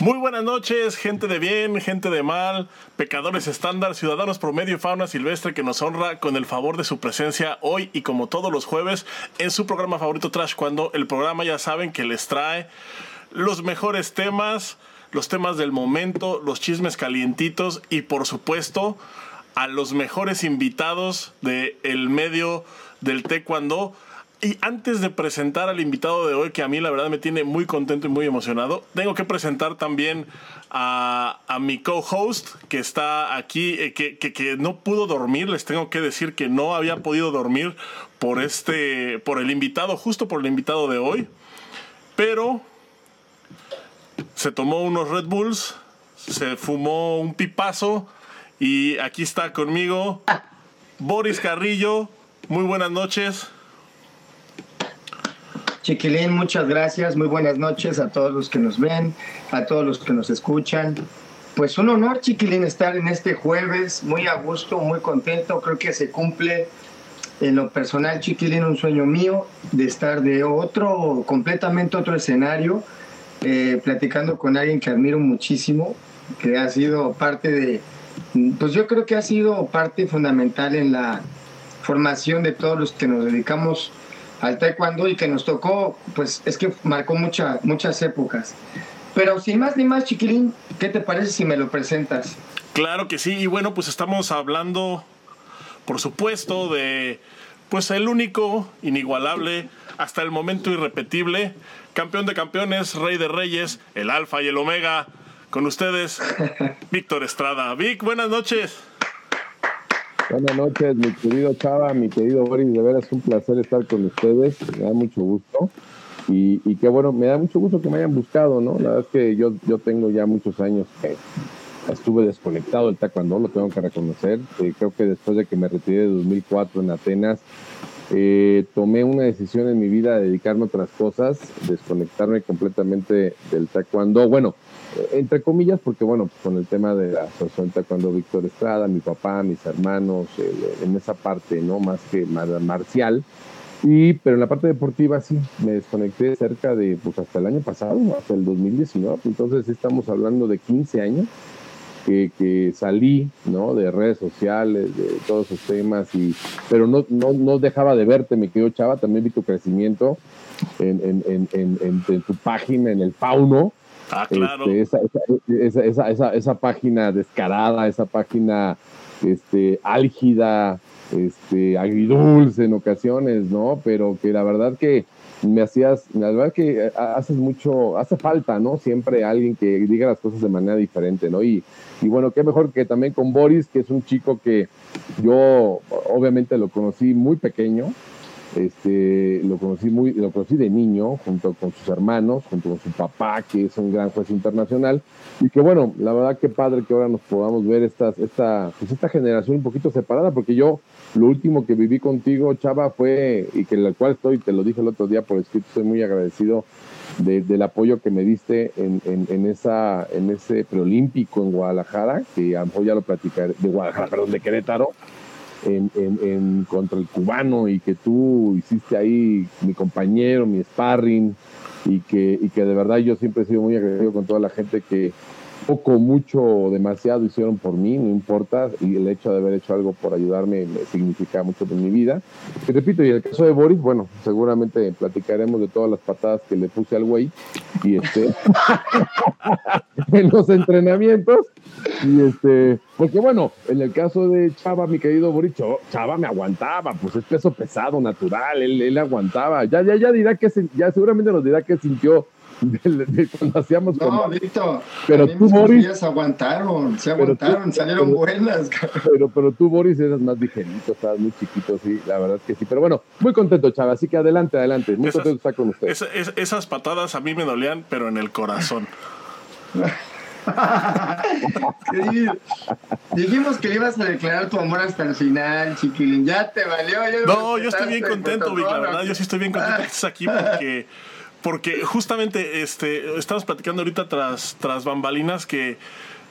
Muy buenas noches, gente de bien, gente de mal, pecadores estándar, ciudadanos promedio y fauna silvestre que nos honra con el favor de su presencia hoy y como todos los jueves en su programa favorito Trash cuando el programa ya saben que les trae los mejores temas, los temas del momento, los chismes calientitos y por supuesto a los mejores invitados del el medio del taekwondo y antes de presentar al invitado de hoy, que a mí la verdad me tiene muy contento y muy emocionado, tengo que presentar también a, mi co-host que está aquí, eh, que, que, no pudo dormir. Les tengo que decir que no había podido dormir por este, por el invitado, justo por el invitado de hoy. Pero se tomó unos Red Bulls, se fumó un pipazo y aquí está conmigo Boris Carrillo. Muy buenas noches. Chiquilín, muchas gracias, muy buenas noches a todos los que nos ven, a todos los que nos escuchan. Pues un honor, Chiquilín, estar en este jueves, muy a gusto, muy contento, creo que se cumple en lo personal, Chiquilín, un sueño mío de estar de otro, completamente otro escenario, eh, platicando con alguien que admiro muchísimo, que ha sido parte de, pues yo creo que ha sido parte fundamental en la formación de todos los que nos dedicamos al taekwondo y que nos tocó, pues es que marcó mucha, muchas épocas. Pero sin más ni más, chiquilín, ¿qué te parece si me lo presentas? Claro que sí, y bueno, pues estamos hablando, por supuesto, de pues el único, inigualable, hasta el momento irrepetible, campeón de campeones, rey de reyes, el alfa y el omega. Con ustedes, Víctor Estrada. Vic, buenas noches. Buenas noches, mi querido Chava, mi querido Boris, de veras un placer estar con ustedes, me da mucho gusto. Y, y qué bueno, me da mucho gusto que me hayan buscado, ¿no? La verdad es que yo, yo tengo ya muchos años que estuve desconectado del taekwondo, lo tengo que reconocer. Eh, creo que después de que me retiré de 2004 en Atenas, eh, tomé una decisión en mi vida de dedicarme a otras cosas, desconectarme completamente del taekwondo. Bueno, entre comillas, porque bueno, con el tema de la asociación cuando Víctor Estrada, mi papá, mis hermanos, en esa parte, ¿no? Más que marcial. Y, pero en la parte deportiva sí, me desconecté cerca de, pues hasta el año pasado, hasta el 2019. Entonces estamos hablando de 15 años que, que, salí, ¿no? De redes sociales, de todos esos temas, y, pero no, no, no dejaba de verte, me quedo chava, también vi tu crecimiento en, en, en, en tu página, en el Fauno, Ah, claro. Este, esa, esa, esa, esa, página descarada, esa página este, álgida, este, agridulce en ocasiones, ¿no? Pero que la verdad que me hacías, la verdad que eh, haces mucho, hace falta, ¿no? Siempre alguien que diga las cosas de manera diferente, ¿no? Y, y bueno, qué mejor que también con Boris, que es un chico que yo obviamente lo conocí muy pequeño, este, lo conocí muy, lo conocí de niño, junto con sus hermanos, junto con su papá, que es un gran juez internacional, y que bueno, la verdad que padre que ahora nos podamos ver estas, esta, pues esta generación un poquito separada, porque yo lo último que viví contigo, Chava, fue, y que el cual estoy, te lo dije el otro día por escrito, estoy muy agradecido del apoyo que me diste en, en, esa, en ese preolímpico en Guadalajara, que a lo mejor ya lo platicaré, de Guadalajara, perdón, de Querétaro, en, en, contra el cubano y que tú hiciste ahí mi compañero, mi sparring y que, y que de verdad yo siempre he sido muy agradecido con toda la gente que, poco, mucho, demasiado hicieron por mí, no importa, y el hecho de haber hecho algo por ayudarme me significa mucho en mi vida. Y repito, y el caso de Boris, bueno, seguramente platicaremos de todas las patadas que le puse al güey, y este, en los entrenamientos, y este, porque bueno, en el caso de Chava, mi querido Boris, Chava me aguantaba, pues es peso pesado, natural, él, él aguantaba, ya, ya, ya dirá que, ya seguramente nos dirá que sintió de, cuando hacíamos No, Víctor, pero tú, Boris. aguantaron, se aguantaron, salieron buenas. Pero, pero tú, Boris, eras más ligerito, estabas muy chiquito, sí, la verdad es que sí. Pero bueno, muy contento, Chava, así que adelante, adelante. Muy contento de estar con usted. esas patadas a mí me dolían, pero en el corazón. Dijimos que le ibas a declarar tu amor hasta el final, chiquilín. Ya te valió. no, yo estoy bien contento, Vic, la verdad. Yo sí estoy bien contento que estés aquí porque porque justamente este, estamos platicando ahorita tras, tras bambalinas que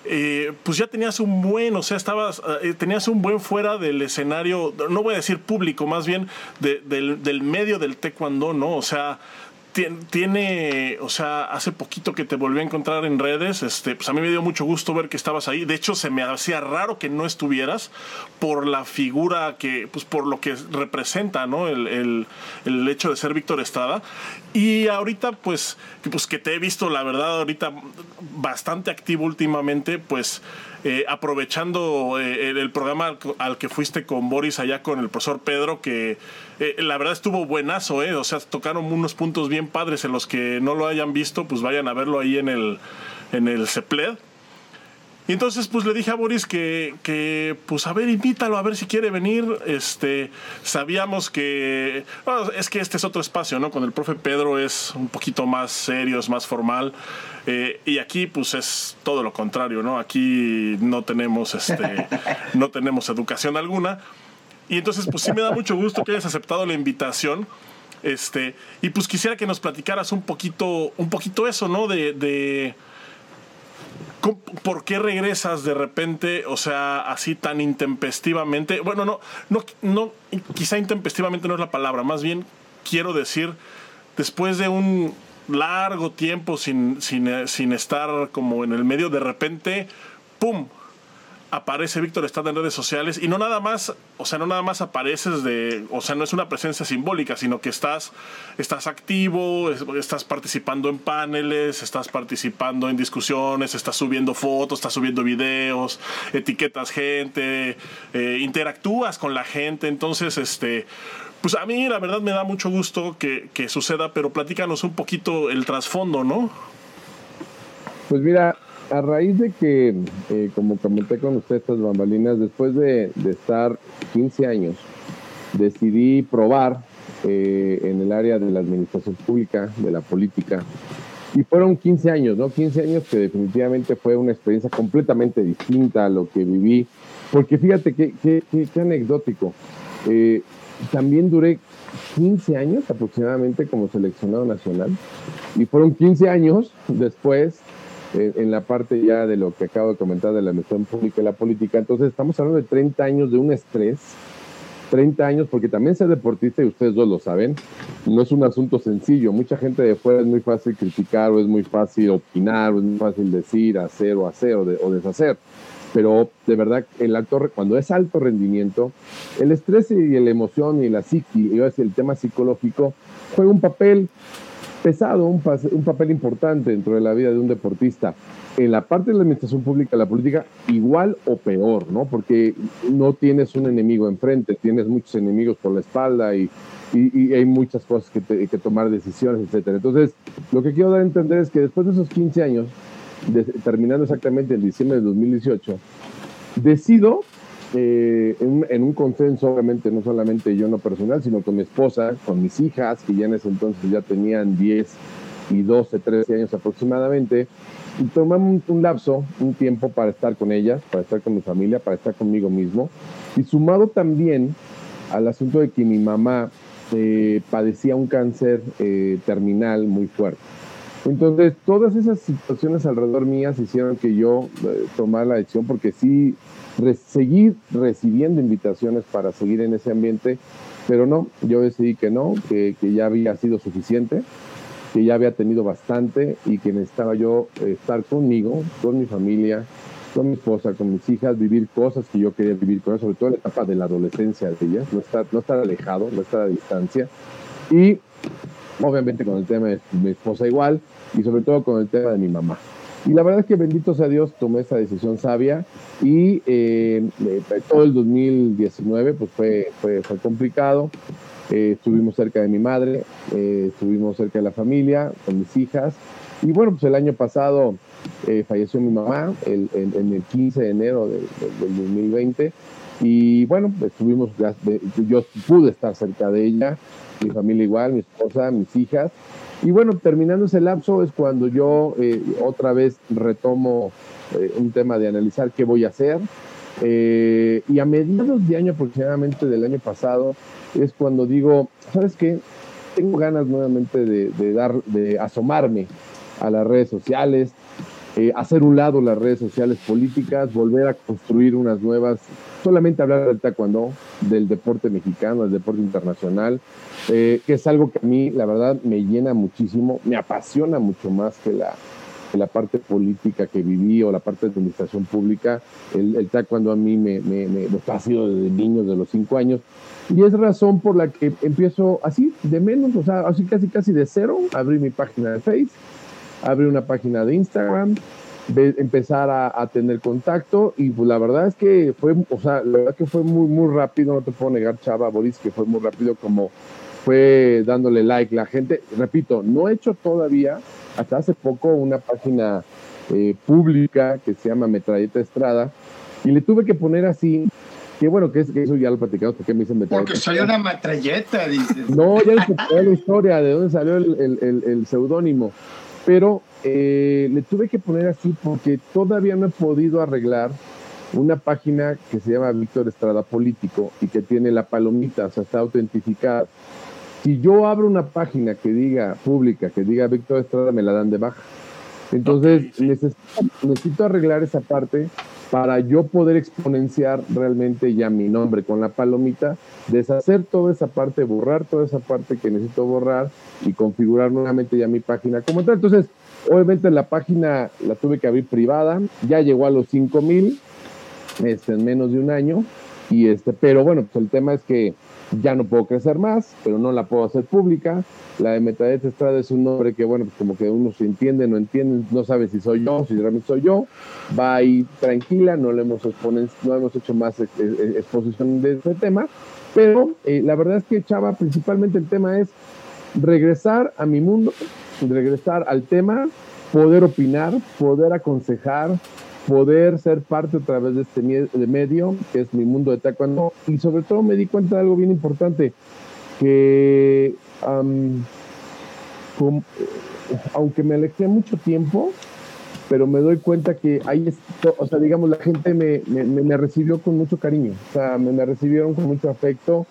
eh, pues ya tenías un buen, o sea, estabas, eh, tenías un buen fuera del escenario, no voy a decir público, más bien del, del, medio del taekwondo, ¿no? O sea, tiene, o sea, hace poquito que te volví a encontrar en redes, este, pues a mí me dio mucho gusto ver que estabas ahí. De hecho, se me hacía raro que no estuvieras por la figura que, pues por lo que representa, ¿no? El, hecho de ser Víctor Estrada. Y ahorita, pues, pues que te he visto, la verdad, ahorita bastante activo últimamente, pues eh, aprovechando eh, el, programa al, que fuiste con Boris allá con el profesor Pedro, que eh, la verdad estuvo buenazo, ¿eh? O sea, tocaron unos puntos bien padres en los que no lo hayan visto, pues vayan a verlo ahí en el, en el CEPLED. Y entonces pues le dije a Boris que, que, pues a ver, invítalo, a ver si quiere venir. Este, sabíamos que, es que este es otro espacio, ¿no? Con el profe Pedro es un poquito más serio, es más formal. Eh, y aquí pues es todo lo contrario, ¿no? Aquí no tenemos, este, no tenemos educación alguna. Y entonces pues sí me da mucho gusto que hayas aceptado la invitación. Este, y pues quisiera que nos platicaras un poquito, un poquito eso, ¿no? de ¿Por qué regresas de repente, o sea, así tan intempestivamente? Bueno, no, no, no, quizá intempestivamente no es la palabra, más bien quiero decir, después de un largo tiempo sin, sin, sin estar como en el medio, de repente, ¡pum! aparece Víctor Estrada en redes sociales y no nada más, o sea, no nada más apareces de, o sea, no es una presencia simbólica, sino que estás, estás activo, estás participando en paneles, estás participando en discusiones, estás subiendo fotos, estás subiendo videos, etiquetas gente, eh, interactúas con la gente, entonces, este, pues a mí la verdad me da mucho gusto que, que suceda, pero platícanos un poquito el trasfondo, ¿no? Pues mira, a raíz de que, eh, como comenté con usted estas bambalinas, después de, estar 15 años, decidí probar eh, en el área de la administración pública, de la política. Y fueron 15 años, ¿no? 15 años que definitivamente fue una experiencia completamente distinta a lo que viví. Porque fíjate qué, qué, qué, anecdótico. Eh, también duré 15 años aproximadamente como seleccionado nacional. Y fueron 15 años después en, la parte ya de lo que acabo de comentar de la administración pública y la política. Entonces, estamos hablando de 30 años de un estrés, 30 años, porque también ser deportista, y ustedes dos lo saben, no es un asunto sencillo. Mucha gente de fuera es muy fácil criticar, o es muy fácil opinar, o es muy fácil decir, hacer o hacer o, o deshacer. Pero de verdad, el alto, cuando es alto rendimiento, el estrés y la emoción y la psiqui, y el tema psicológico, juega un papel pesado, un, papel importante dentro de la vida de un deportista. En la parte de la administración pública, la política, igual o peor, ¿no? Porque no tienes un enemigo enfrente, tienes muchos enemigos por la espalda y, y, hay muchas cosas que, que, tomar decisiones, etcétera. Entonces, lo que quiero dar a entender es que después de esos 15 años, terminando exactamente en diciembre de 2018, decido eh, en, un consenso, obviamente, no solamente yo no personal, sino con mi esposa, con mis hijas, que ya en ese entonces ya tenían 10 y 12, 13 años aproximadamente, y tomamos un, lapso, un tiempo para estar con ellas, para estar con mi familia, para estar conmigo mismo, y sumado también al asunto de que mi mamá eh, padecía un cáncer eh, terminal muy fuerte. Entonces, todas esas situaciones alrededor mías hicieron que yo tomara la decisión, porque sí seguir recibiendo invitaciones para seguir en ese ambiente, pero no, yo decidí que no, que, que, ya había sido suficiente, que ya había tenido bastante y que necesitaba yo estar conmigo, con mi familia, con mi esposa, con mis hijas, vivir cosas que yo quería vivir con ellas, sobre todo en la etapa de la adolescencia de ellas, no estar, no estar alejado, no estar a distancia. Y obviamente con el tema de mi esposa igual, y sobre todo con el tema de mi mamá. Y la verdad es que bendito sea Dios, tomé esa decisión sabia y eh, eh, todo el 2019 pues fue, fue, fue complicado. Eh, estuvimos cerca de mi madre, estuvimos cerca de la familia, con mis hijas. Y bueno, pues el año pasado falleció mi mamá el, en, el 15 de enero del 2020. Y bueno, estuvimos, yo pude estar cerca de ella, mi familia igual, mi esposa, mis hijas. Y bueno, terminando ese lapso es cuando yo eh, otra vez retomo eh, un tema de analizar qué voy a hacer. Eh, y a mediados de año aproximadamente del año pasado es cuando digo, ¿sabes qué? Tengo ganas nuevamente de, dar, de asomarme a las redes sociales, eh, hacer un lado las redes sociales políticas, volver a construir unas nuevas, solamente hablar del taekwondo, del deporte mexicano, del deporte internacional, eh, que es algo que a mí, la verdad, me llena muchísimo, me apasiona mucho más que la, la parte política que viví o la parte de administración pública. El, el taekwondo a mí me, me, me, ha sido desde niño, de los cinco años. Y es razón por la que empiezo así, de menos, o sea, así casi casi de cero, abrí mi página de Facebook abrir una página de Instagram, empezar a, tener contacto y pues la verdad es que fue, o sea, la verdad que fue muy, muy rápido, no te puedo negar, Chava, Boris, que fue muy rápido como fue dándole like la gente. Repito, no he hecho todavía, hasta hace poco, una página eh, pública que se llama Metralleta Estrada y le tuve que poner así que bueno, que, es, que eso ya lo platicamos, porque me dicen metralleta. Porque salió una metralleta, dices. No, ya les la historia de dónde salió el, el, el seudónimo pero eh, le tuve que poner así porque todavía no he podido arreglar una página que se llama Víctor Estrada Político y que tiene la palomita, o sea, está autentificada. Si yo abro una página que diga pública, que diga Víctor Estrada, me la dan de baja. Entonces, necesito, arreglar esa parte para yo poder exponenciar realmente ya mi nombre con la palomita, deshacer toda esa parte, borrar toda esa parte que necesito borrar y configurar nuevamente ya mi página como tal. Entonces, obviamente la página la tuve que abrir privada, ya llegó a los 5000 este, en menos de un año, y este, pero bueno, pues el tema es que ya no puedo crecer más, pero no la puedo hacer pública. La de Metadata Estrada es un nombre que, bueno, pues como que uno se entiende, no entiende, no sabe si soy yo, si realmente soy yo. Va ahí tranquila, no le hemos, no hemos hecho más exposición de este tema. Pero eh, la verdad es que, Chava, principalmente el tema es regresar a mi mundo, regresar al tema, poder opinar, poder aconsejar, poder ser parte a través de este medio, que es mi mundo de taekwondo, y sobre todo me di cuenta de algo bien importante, que aunque me alejé mucho tiempo, pero me doy cuenta que ahí, o sea, digamos, la gente me, me, recibió con mucho cariño, o sea, me, recibieron con mucho afecto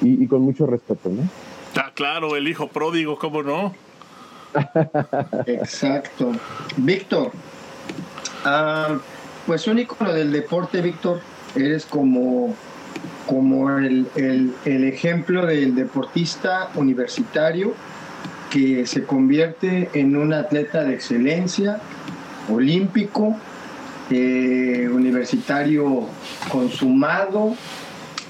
y, y, con mucho respeto, ¿no? Ah, claro, el hijo pródigo, ¿cómo no? Exacto. Víctor, Ah, pues un icono del deporte, Víctor. Eres como, como el, ejemplo del deportista universitario que se convierte en un atleta de excelencia, olímpico, eh, universitario consumado,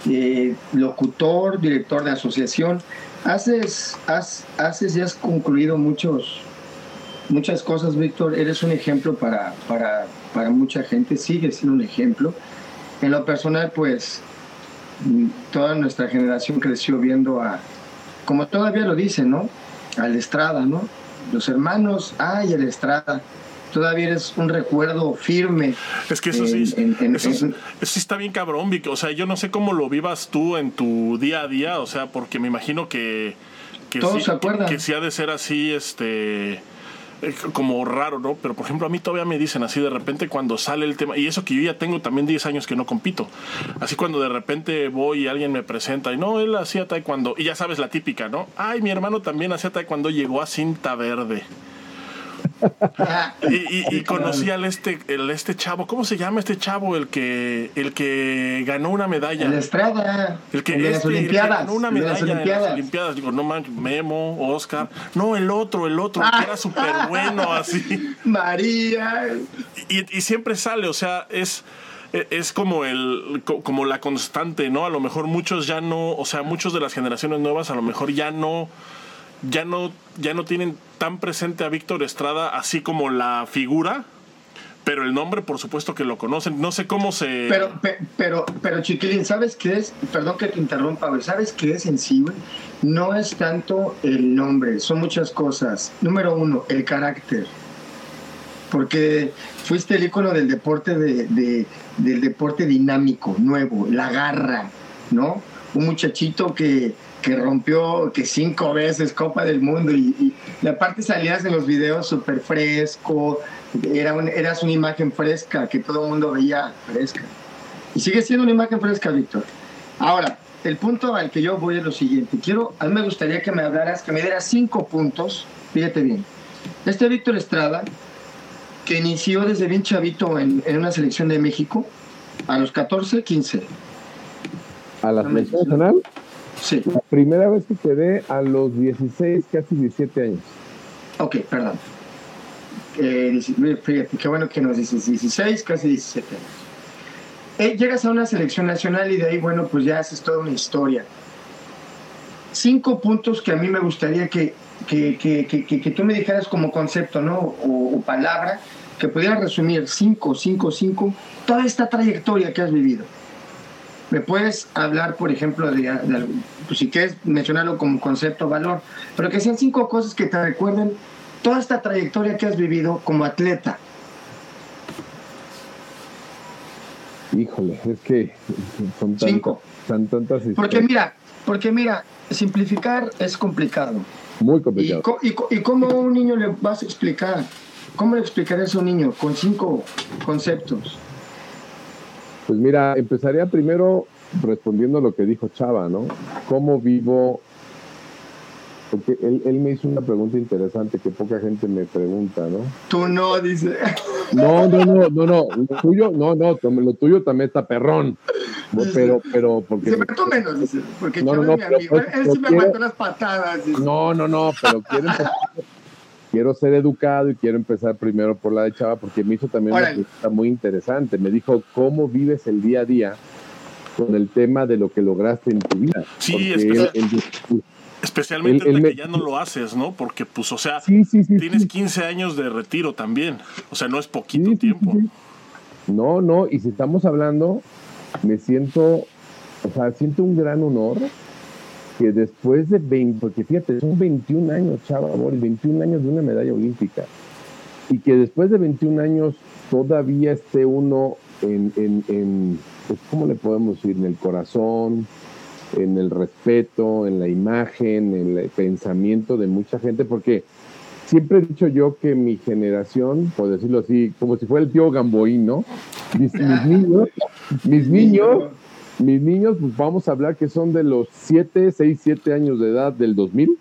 eh, locutor, director de asociación. Haces, has, haces y has concluido muchos, muchas cosas, Víctor. Eres un ejemplo para, para, para mucha gente, sigue siendo un ejemplo. En lo personal, pues, toda nuestra generación creció viendo a, como todavía lo dicen, ¿no? Al Estrada, ¿no? Los hermanos, ay, el Estrada. Todavía eres un recuerdo firme. Es que eso sí, eso, sí está bien cabrón, Vic. O sea, yo no sé cómo lo vivas tú en tu día a día, o sea, porque me imagino que... que Todos se acuerdan. Que, que sí ha de ser así, este como raro, ¿no? Pero por ejemplo, a mí todavía me dicen así de repente cuando sale el tema, y eso que yo ya tengo también 10 años que no compito. Así cuando de repente voy y alguien me presenta y no, él hacía taekwondo, y ya sabes la típica, ¿no? Ay, mi hermano también hacía taekwondo, llegó a cinta verde y, y, conocí al este, el, este chavo, ¿cómo se llama este chavo? El que, el que ganó una medalla. El Estrada. El que, de las este, Olimpiadas. ganó una medalla en las Olimpiadas. Digo, no manches, Memo, Oscar. No, el otro, el otro, que era súper bueno, así. María. Y, y siempre sale, o sea, es es como el como la constante, ¿no? A lo mejor muchos ya no, o sea, muchos de las generaciones nuevas a lo mejor ya no ya no, ya no tienen tan presente a Víctor Estrada así como la figura, pero el nombre, por supuesto que lo conocen. No sé cómo se. Pero, pero, pero, Chiquilín, ¿sabes qué es? Perdón que te interrumpa, güey. ¿Sabes qué es en sí, No es tanto el nombre, son muchas cosas. Número uno, el carácter. Porque fuiste el ícono del deporte, de, del deporte dinámico, nuevo, la garra, ¿no? Un muchachito que que rompió que cinco veces Copa del Mundo y, y, aparte salías en los videos súper fresco, era eras una imagen fresca que todo el mundo veía fresca. Y sigue siendo una imagen fresca, Víctor. Ahora, el punto al que yo voy es lo siguiente. Quiero, a mí me gustaría que me hablaras, que me dieras cinco puntos, fíjate bien. Este Víctor Estrada que inició desde bien chavito en, en una selección de México, a los 14, 15. ¿A la selección nacional? Sí. La primera vez que quedé a los 16, casi 17 años. Ok, perdón. Eh, fíjate, qué bueno que nos dices 16, casi 17 años. Eh, llegas a una selección nacional y de ahí, bueno, pues ya haces toda una historia. Cinco puntos que a mí me gustaría que, que, que, que, que tú me dijeras como concepto, ¿no? O, o palabra, que pudieras resumir cinco, cinco, cinco, toda esta trayectoria que has vivido. Me puedes hablar, por ejemplo, de, pues si quieres mencionarlo como concepto, valor, pero que sean cinco cosas que te recuerden toda esta trayectoria que has vivido como atleta. Híjole, es que son tantas, Cinco. son tantas historias. Porque mira, porque mira, simplificar es complicado. Muy ¿Y, complicado. co- y, y cómo a un niño le vas a explicar? ¿Cómo le explicarías a un niño con cinco conceptos? Pues mira, empezaría primero respondiendo a lo que dijo Chava, ¿no? ¿Cómo vivo? Porque él, él me hizo una pregunta interesante que poca gente me pregunta, ¿no? Tú no, dice. No, no, no, no, no. Lo tuyo, no, no, lo tuyo también está perrón. Pero, pero, porque. Se me menos, dice. Porque No, no, es mi amigo. pero- Él sí me aguantó las patadas. dice. No, no, no, pero empezar- quiero ser educado y quiero empezar primero por la de Chava porque me hizo también una pregunta muy interesante. Me dijo, ¿cómo vives el día a día con el tema de lo que lograste en tu vida? Sí, Porque especial- él- él- Especialmente Él- ahorita me- que ya no lo haces, ¿no? Porque, pues, o sea, sí, sí, sí. tienes sí. 15 años de retiro también. O sea, no es poquito tiempo. sí, sí. No, no, y si estamos hablando, me siento, o sea, siento un gran honor que después de 20, porque fíjate, son 21 años, chava, amor, 21 años de una medalla olímpica, y que después de 21 años todavía esté uno en, en, en pues, ¿cómo le podemos decir? En el corazón, en el respeto, en la imagen, en el pensamiento de mucha gente, porque siempre he dicho yo que mi generación, por decirlo así, como si fuera el tío Gamboín, ¿no? Mis, mis niños, mis niños, mis niños, pues vamos a hablar que son de los 7, 6, 7 años de edad del 2000,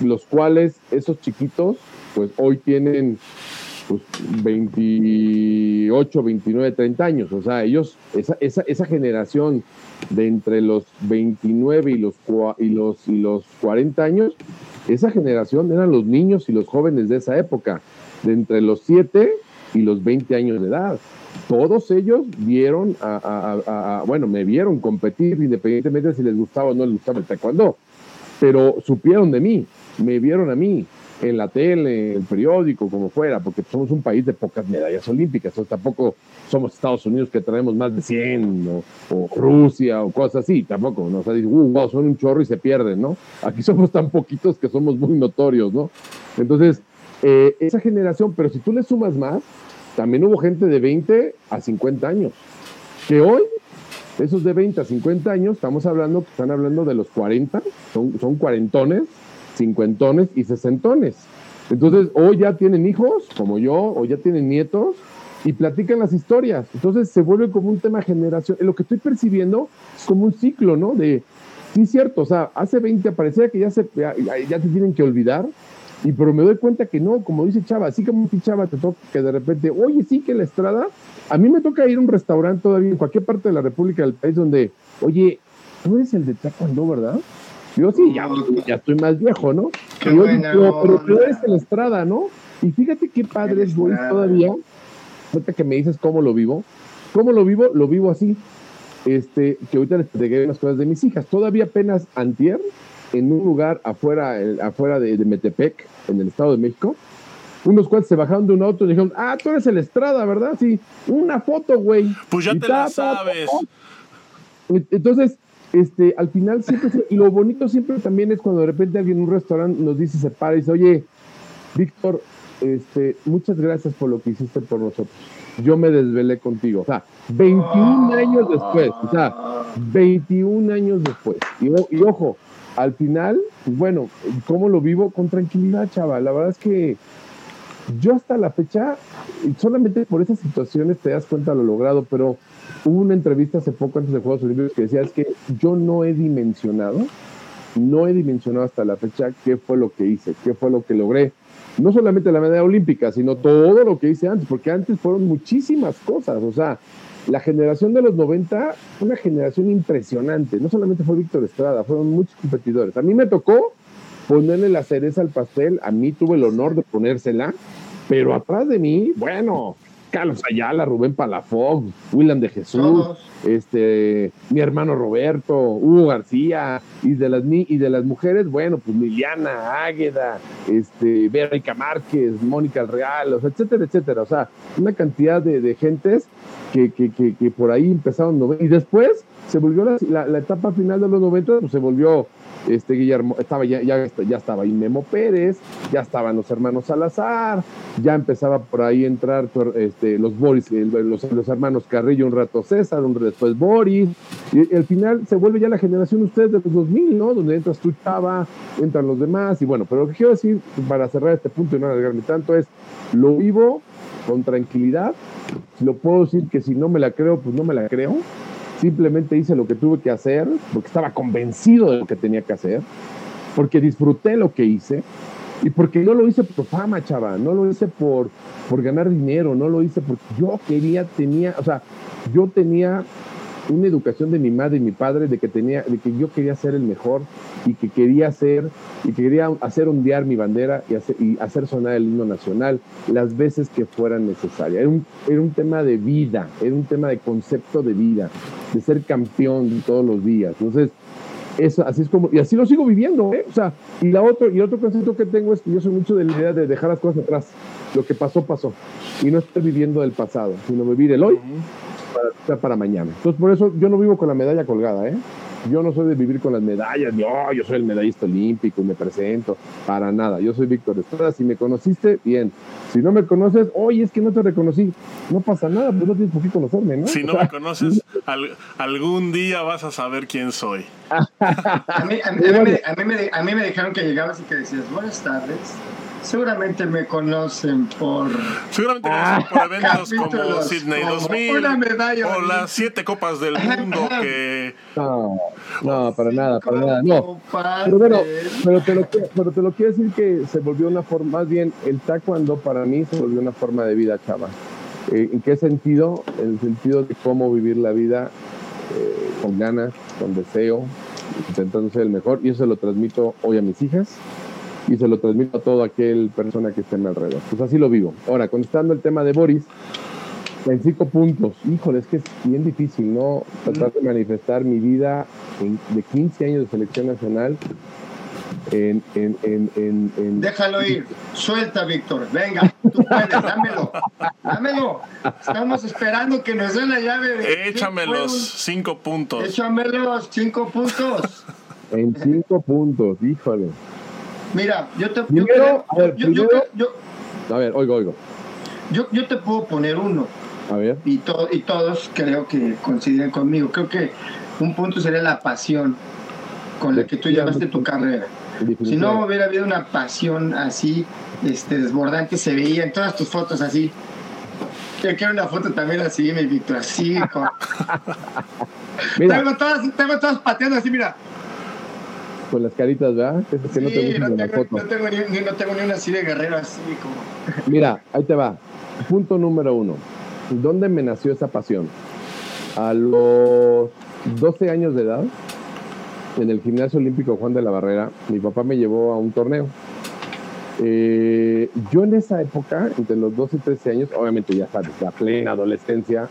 los cuales esos chiquitos, pues hoy tienen pues, 28, 29, 30 años. O sea, ellos, esa, esa, esa generación de entre los 29 y los, y, los, y los 40 años, esa generación eran los niños y los jóvenes de esa época, de entre los 7 y los 20 años de edad. Todos ellos vieron, a, a- a- bueno, me vieron competir independientemente de si les gustaba o no les gustaba el taekwondo, pero supieron de mí, me vieron a mí en la tele, en el periódico, como fuera, porque somos un país de pocas medallas olímpicas, o tampoco somos Estados Unidos que traemos más de 100, o, o Rusia, o cosas así, tampoco, ¿no? O sea, uh, wow, son un chorro y se pierden, ¿no? Aquí somos tan poquitos que somos muy notorios, ¿no? Entonces, eh, esa generación, pero si tú le sumas más, también hubo gente de 20 a 50 años, que hoy, esos de 20 a 50 años, estamos hablando, están hablando de los 40, son, son cuarentones, cincuentones y sesentones. Entonces, o ya tienen hijos, como yo, o ya tienen nietos, y platican las historias. Entonces, se vuelve como un tema generación. Lo que estoy percibiendo es como un ciclo, ¿no? De, sí, cierto, o sea, hace 20 parecía que ya se, ya, ya te tienen que olvidar, y pero me doy cuenta que no, como dice Chava, así como Chava te toca que de repente, oye, sí que la estrada, a mí me toca ir a un restaurante todavía en cualquier parte de la República del país donde, oye, tú eres el de Taekwondo, ¿verdad? Yo sí, ya, ya estoy más viejo, ¿no? Qué Y oye, buena pero, tú eres el Estrada, ¿no? Y fíjate qué padre es, Estrada. todavía. Ahorita que me dices cómo lo vivo. ¿Cómo lo vivo? Lo vivo así. Este, que ahorita les platiqué unas cosas de mis hijas. Todavía apenas antier, en un lugar afuera, el- afuera de, de Metepec, en el Estado de México, unos cuates se bajaron de un auto y dijeron, ah, tú eres el Estrada, ¿verdad? Sí, una foto, güey. Pues ya Y te ta, la sabes. ta, ta. Entonces, este, al final siempre, y lo bonito siempre también es cuando de repente alguien en un restaurante nos dice, se para y dice, oye, Víctor, este, muchas gracias por lo que hiciste por nosotros. Yo me desvelé contigo. O sea, 21 años después, o sea, 21 años después. Y ojo, al final, bueno, ¿cómo lo vivo? Con tranquilidad, chaval. La verdad es que yo hasta la fecha, solamente por esas situaciones te das cuenta de lo logrado, pero hubo una entrevista hace poco antes de Juegos Olímpicos que decía es que yo no he dimensionado, no he dimensionado hasta la fecha qué fue lo que hice, qué fue lo que logré. no solamente la medalla olímpica, sino todo lo que hice antes, porque antes fueron muchísimas cosas, o sea, la generación de los 90 fue una generación impresionante, no solamente fue Víctor Estrada, fueron muchos competidores. A mí me tocó ponerle la cereza al pastel, a mí tuve el honor de ponérsela, pero atrás de mí, bueno, Carlos Ayala, Rubén Palafox, William de Jesús, este, mi hermano Roberto, Hugo García, y de las y de las mujeres, bueno, pues Liliana, Águeda, este, Verónica Márquez, Mónica Real, etcétera, etcétera. O sea, una cantidad de, gentes que, que, que, por ahí empezaron. Y después se volvió la, la, etapa final de los 90, pues se volvió este Guillermo, estaba ya, ya, estaba ahí Memo Pérez, ya estaban los hermanos Salazar, ya empezaba por ahí entrar este, los Boris, los, los, hermanos Carrillo, un rato César, un después Boris, y al final se vuelve ya la generación de ustedes de los 2000, ¿no? Donde entras tú, Chava, entran los demás, y bueno, pero lo que quiero decir para cerrar este punto y no alargarme tanto es, lo vivo con tranquilidad, lo puedo decir que si no me la creo, pues no me la creo, simplemente hice lo que tuve que hacer, porque estaba convencido de lo que tenía que hacer, porque disfruté lo que hice y porque no lo hice por fama, chava, no lo hice por, por ganar dinero, no lo hice porque yo quería, tenía, o sea, yo tenía una educación de mi madre y mi padre de que tenía, de que yo quería ser el mejor y que quería hacer y quería hacer ondear mi bandera y hacer, y hacer sonar el himno nacional las veces que fueran necesarias. Era un, era un tema de vida, era un tema de concepto de vida, de ser campeón todos los días. Entonces, eso, así es como, y así lo sigo viviendo, ¿eh? O sea, y la otro, y otro concepto que tengo es que yo soy mucho de la idea de dejar las cosas atrás. Lo que pasó, pasó. Y no estar viviendo del pasado, sino vivir el hoy para, para mañana. Entonces, por eso yo no vivo con la medalla colgada, ¿eh? Yo no soy de vivir con las medallas, yo, oh, yo soy el medallista olímpico y me presento, para nada. Yo soy Víctor Estrada. Si me conociste, bien. Si no me conoces, oye, es que no te reconocí. No pasa nada, pues no tienes por qué conocerme, ¿no? Si no me conoces, algún día vas a saber quién soy. a, mí, me, a mí me dejaron que llegabas y que decías, buenas tardes. Seguramente me conocen por. Seguramente me conocen por eventos como Sydney 2000 o las siete copas del mundo que. No, no, para nada, para nada. No. Pero bueno, pero te, lo, pero te lo quiero decir que se volvió una forma, más bien, el taekwondo para mí se volvió una forma de vida, chava. Eh, ¿En qué sentido? En el sentido de cómo vivir la vida eh, con ganas, con deseo, intentando ser el mejor. Y eso se lo transmito hoy a mis hijas y se lo transmito a toda aquel persona que esté en mi alrededor. Pues así lo vivo. Ahora, contestando el tema de Boris, en cinco puntos, híjole, es que es bien difícil, ¿no? Tratar de manifestar mi vida de 15 años de selección nacional en, en, en, en, Déjalo ir, suelta, Víctor, venga, tú puedes, dámelo, dámelo. Estamos esperando que nos den la llave. De Échame los cinco puntos. Échame los cinco puntos. En cinco puntos, híjole. Mira, yo te. Primero, a ver, a ver, oigo, oigo. Yo, yo te puedo poner uno. A ver. Y, y todos creo que coinciden conmigo. Creo que un punto sería la pasión con la que tú llevaste tu carrera. Si no hubiera habido una pasión así, este, desbordante, se veía en todas tus fotos así. Yo quiero una foto también así, mi Víctor, así. tengo, todas, tengo todas pateando así, mira con las caritas, ¿verdad? Que, sí, no, te no, tengo, no, tengo ni, no tengo ni una así de guerrero así como... Mira, ahí te va. Punto número uno. ¿Dónde me nació esa pasión? A los 12 años de edad, en el gimnasio olímpico Juan de la Barrera, mi papá me llevó a un torneo. Eh, yo en esa época, entre los 12 y 13 años, obviamente ya sabes, la plena adolescencia,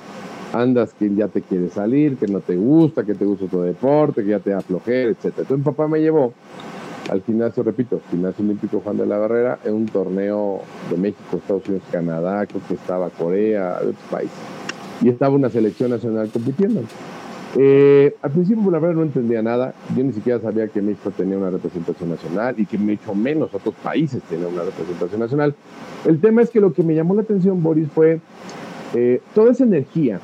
andas que ya te quiere salir, que no te gusta, que te gusta tu deporte, que ya te da flojera, etc. Entonces mi papá me llevó al gimnasio, repito, gimnasio olímpico Juan de la Barrera, en un torneo de México, Estados Unidos, Canadá, creo que estaba Corea, otros países. Y estaba una selección nacional compitiendo. Eh, al principio, la verdad, no entendía nada. Yo ni siquiera sabía que México tenía una representación nacional y que mucho menos otros países tenían una representación nacional. El tema es que lo que me llamó la atención, Boris, fue eh, toda esa energía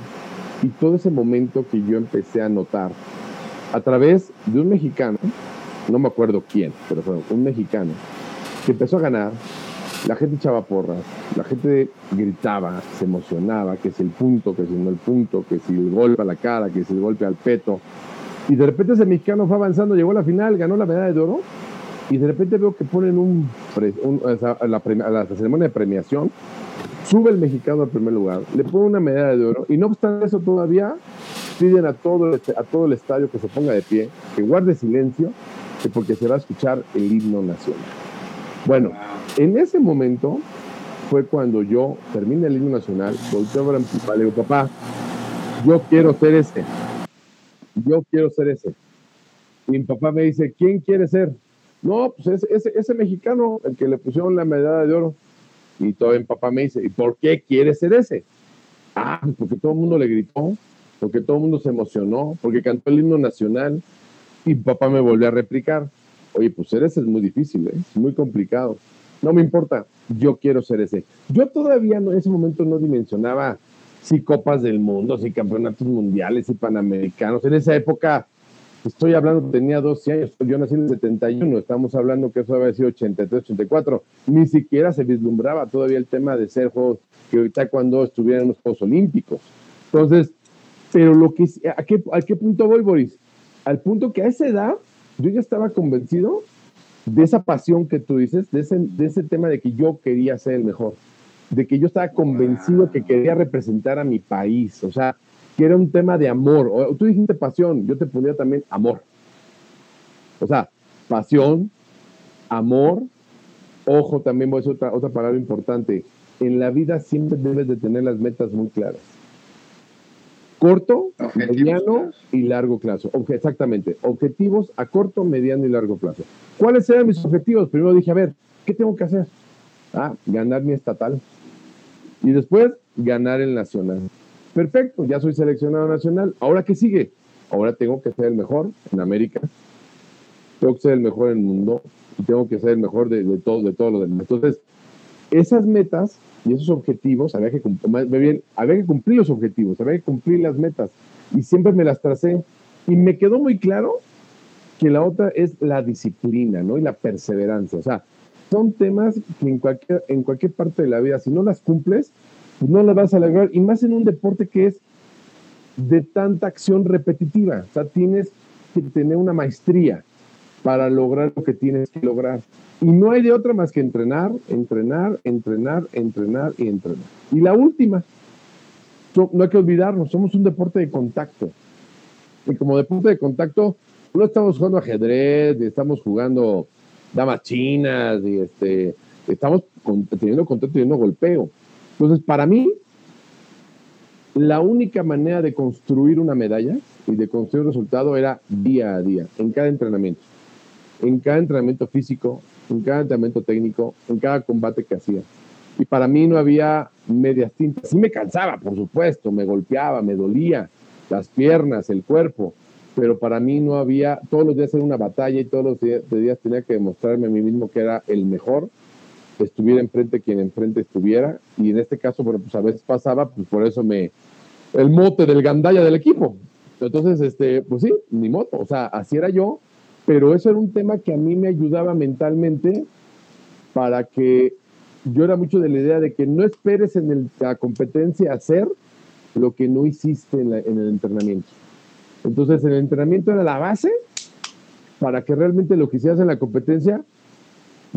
y todo ese momento que yo empecé a notar a través de un mexicano, no me acuerdo quién, pero fue un mexicano, que empezó a ganar, la gente echaba porras, la gente gritaba, se emocionaba, que es el punto, que si no el punto, que si el golpe a la cara, que si el golpe al peto. Y de repente ese mexicano fue avanzando, llegó a la final, ganó la medalla de oro, y de repente veo que ponen un la, la, ceremonia de premiación, sube el mexicano al primer lugar, le pone una medalla de oro y no obstante eso todavía piden a todo, el, a todo el estadio que se ponga de pie, que guarde silencio, porque se va a escuchar el himno nacional. Bueno, en ese momento fue cuando yo terminé el himno nacional, volteo a mi papá, le digo, papá, yo quiero ser ese, yo quiero ser ese. Y mi papá me dice, ¿quién quiere ser? No, pues ese, ese, mexicano, el que le pusieron la medalla de oro. Y todo mi papá me dice, ¿y por qué quiere ser ese? Ah, porque todo el mundo le gritó, porque todo el mundo se emocionó, porque cantó el himno nacional. Y mi papá me volvió a replicar, oye, pues ser ese es muy difícil, ¿eh? es muy complicado. No me importa, yo quiero ser ese. Yo todavía en ese momento no dimensionaba si copas del mundo, si campeonatos mundiales, si panamericanos. En esa época, estoy hablando, tenía 12 años, yo nací en el 71, estamos hablando que eso había sido 83, 84. Ni siquiera se vislumbraba todavía el tema de ser juegos, que ahorita cuando estuvieran en los Juegos Olímpicos. Entonces, pero lo que, ¿a qué, ¿a qué punto voy, Boris? Al punto que a esa edad yo ya estaba convencido de esa pasión que tú dices, de ese, de ese tema de que yo quería ser el mejor de que yo estaba convencido que quería representar a mi país, o sea, que era un tema de amor. O, tú dijiste pasión, yo te ponía también amor. O sea, pasión, amor, ojo, también voy a otra, otra palabra importante. En la vida siempre debes de tener las metas muy claras. Corto, mediano y largo plazo. exactamente. Objetivos a corto, mediano y largo plazo. ¿Cuáles eran mis objetivos? Primero dije, a ver, ¿qué tengo que hacer? Ah, ganar mi estatal y después ganar el nacional. Perfecto, ya soy seleccionado nacional. ¿Ahora qué sigue? Ahora tengo que ser el mejor en América, tengo que ser el mejor en el mundo y tengo que ser el mejor de, de todo, de todo lo demás. Entonces, esas metas y esos objetivos, había que, bien, había que cumplir los objetivos, había que cumplir las metas y siempre me las tracé y me quedó muy claro que la otra es la disciplina, ¿no? Y la perseverancia. O sea, son temas que en cualquier, en cualquier parte de la vida, si no las cumples, pues no las vas a lograr. Y más en un deporte que es de tanta acción repetitiva. O sea, tienes que tener una maestría para lograr lo que tienes que lograr. Y no hay de otra más que entrenar, entrenar, entrenar, entrenar y entrenar. Y la última, no hay que olvidarnos, somos un deporte de contacto. Y como deporte de contacto, no estamos jugando ajedrez, estamos jugando damas chinas y este, estamos teniendo contacto, teniendo golpeo. Entonces, para mí, la única manera de construir una medalla y de construir un resultado era día a día, en cada entrenamiento, en cada entrenamiento físico, en cada entrenamiento técnico, en cada combate que hacía. Y para mí no había medias tintas. Sí me cansaba, por supuesto, me golpeaba, me dolía las piernas, el cuerpo, pero para mí no había, todos los días era una batalla y todos los días, tenía que demostrarme a mí mismo que era el mejor, estuviera enfrente quien enfrente estuviera, y en este caso, bueno, pues a veces pasaba, pues por eso me, el mote del gandalla del equipo. Entonces, este, pues sí, mi moto, o sea, así era yo, pero eso era un tema que a mí me ayudaba mentalmente para que yo era mucho de la idea de que no esperes en la competencia hacer lo que no hiciste en el entrenamiento. Entonces el entrenamiento era la base para que realmente lo que hicieras en la competencia,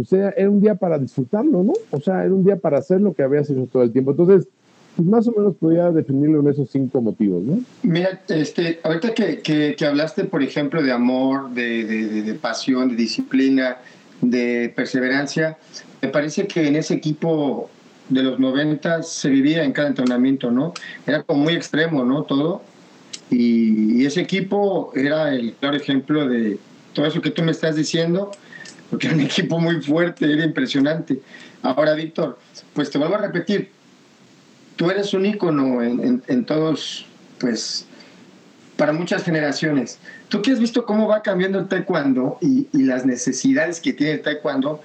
pues era, un día para disfrutarlo, ¿no? O sea, era un día para hacer lo que habías hecho todo el tiempo. Entonces, pues más o menos podía definirlo en esos cinco motivos, ¿no? Mira, este, ahorita que, que, hablaste, por ejemplo, de amor, de, de, de, pasión, de disciplina, de perseverancia, me parece que en ese equipo de los 90 se vivía en cada entrenamiento, ¿no? Era como muy extremo, ¿no? Todo. Y, ese equipo era el claro ejemplo de todo eso que tú me estás diciendo, porque era un equipo muy fuerte, era impresionante. Ahora, Víctor, pues te vuelvo a repetir, tú eres un ícono en, todos, pues, para muchas generaciones. Tú que has visto cómo va cambiando el taekwondo y, y, las necesidades que tiene el taekwondo,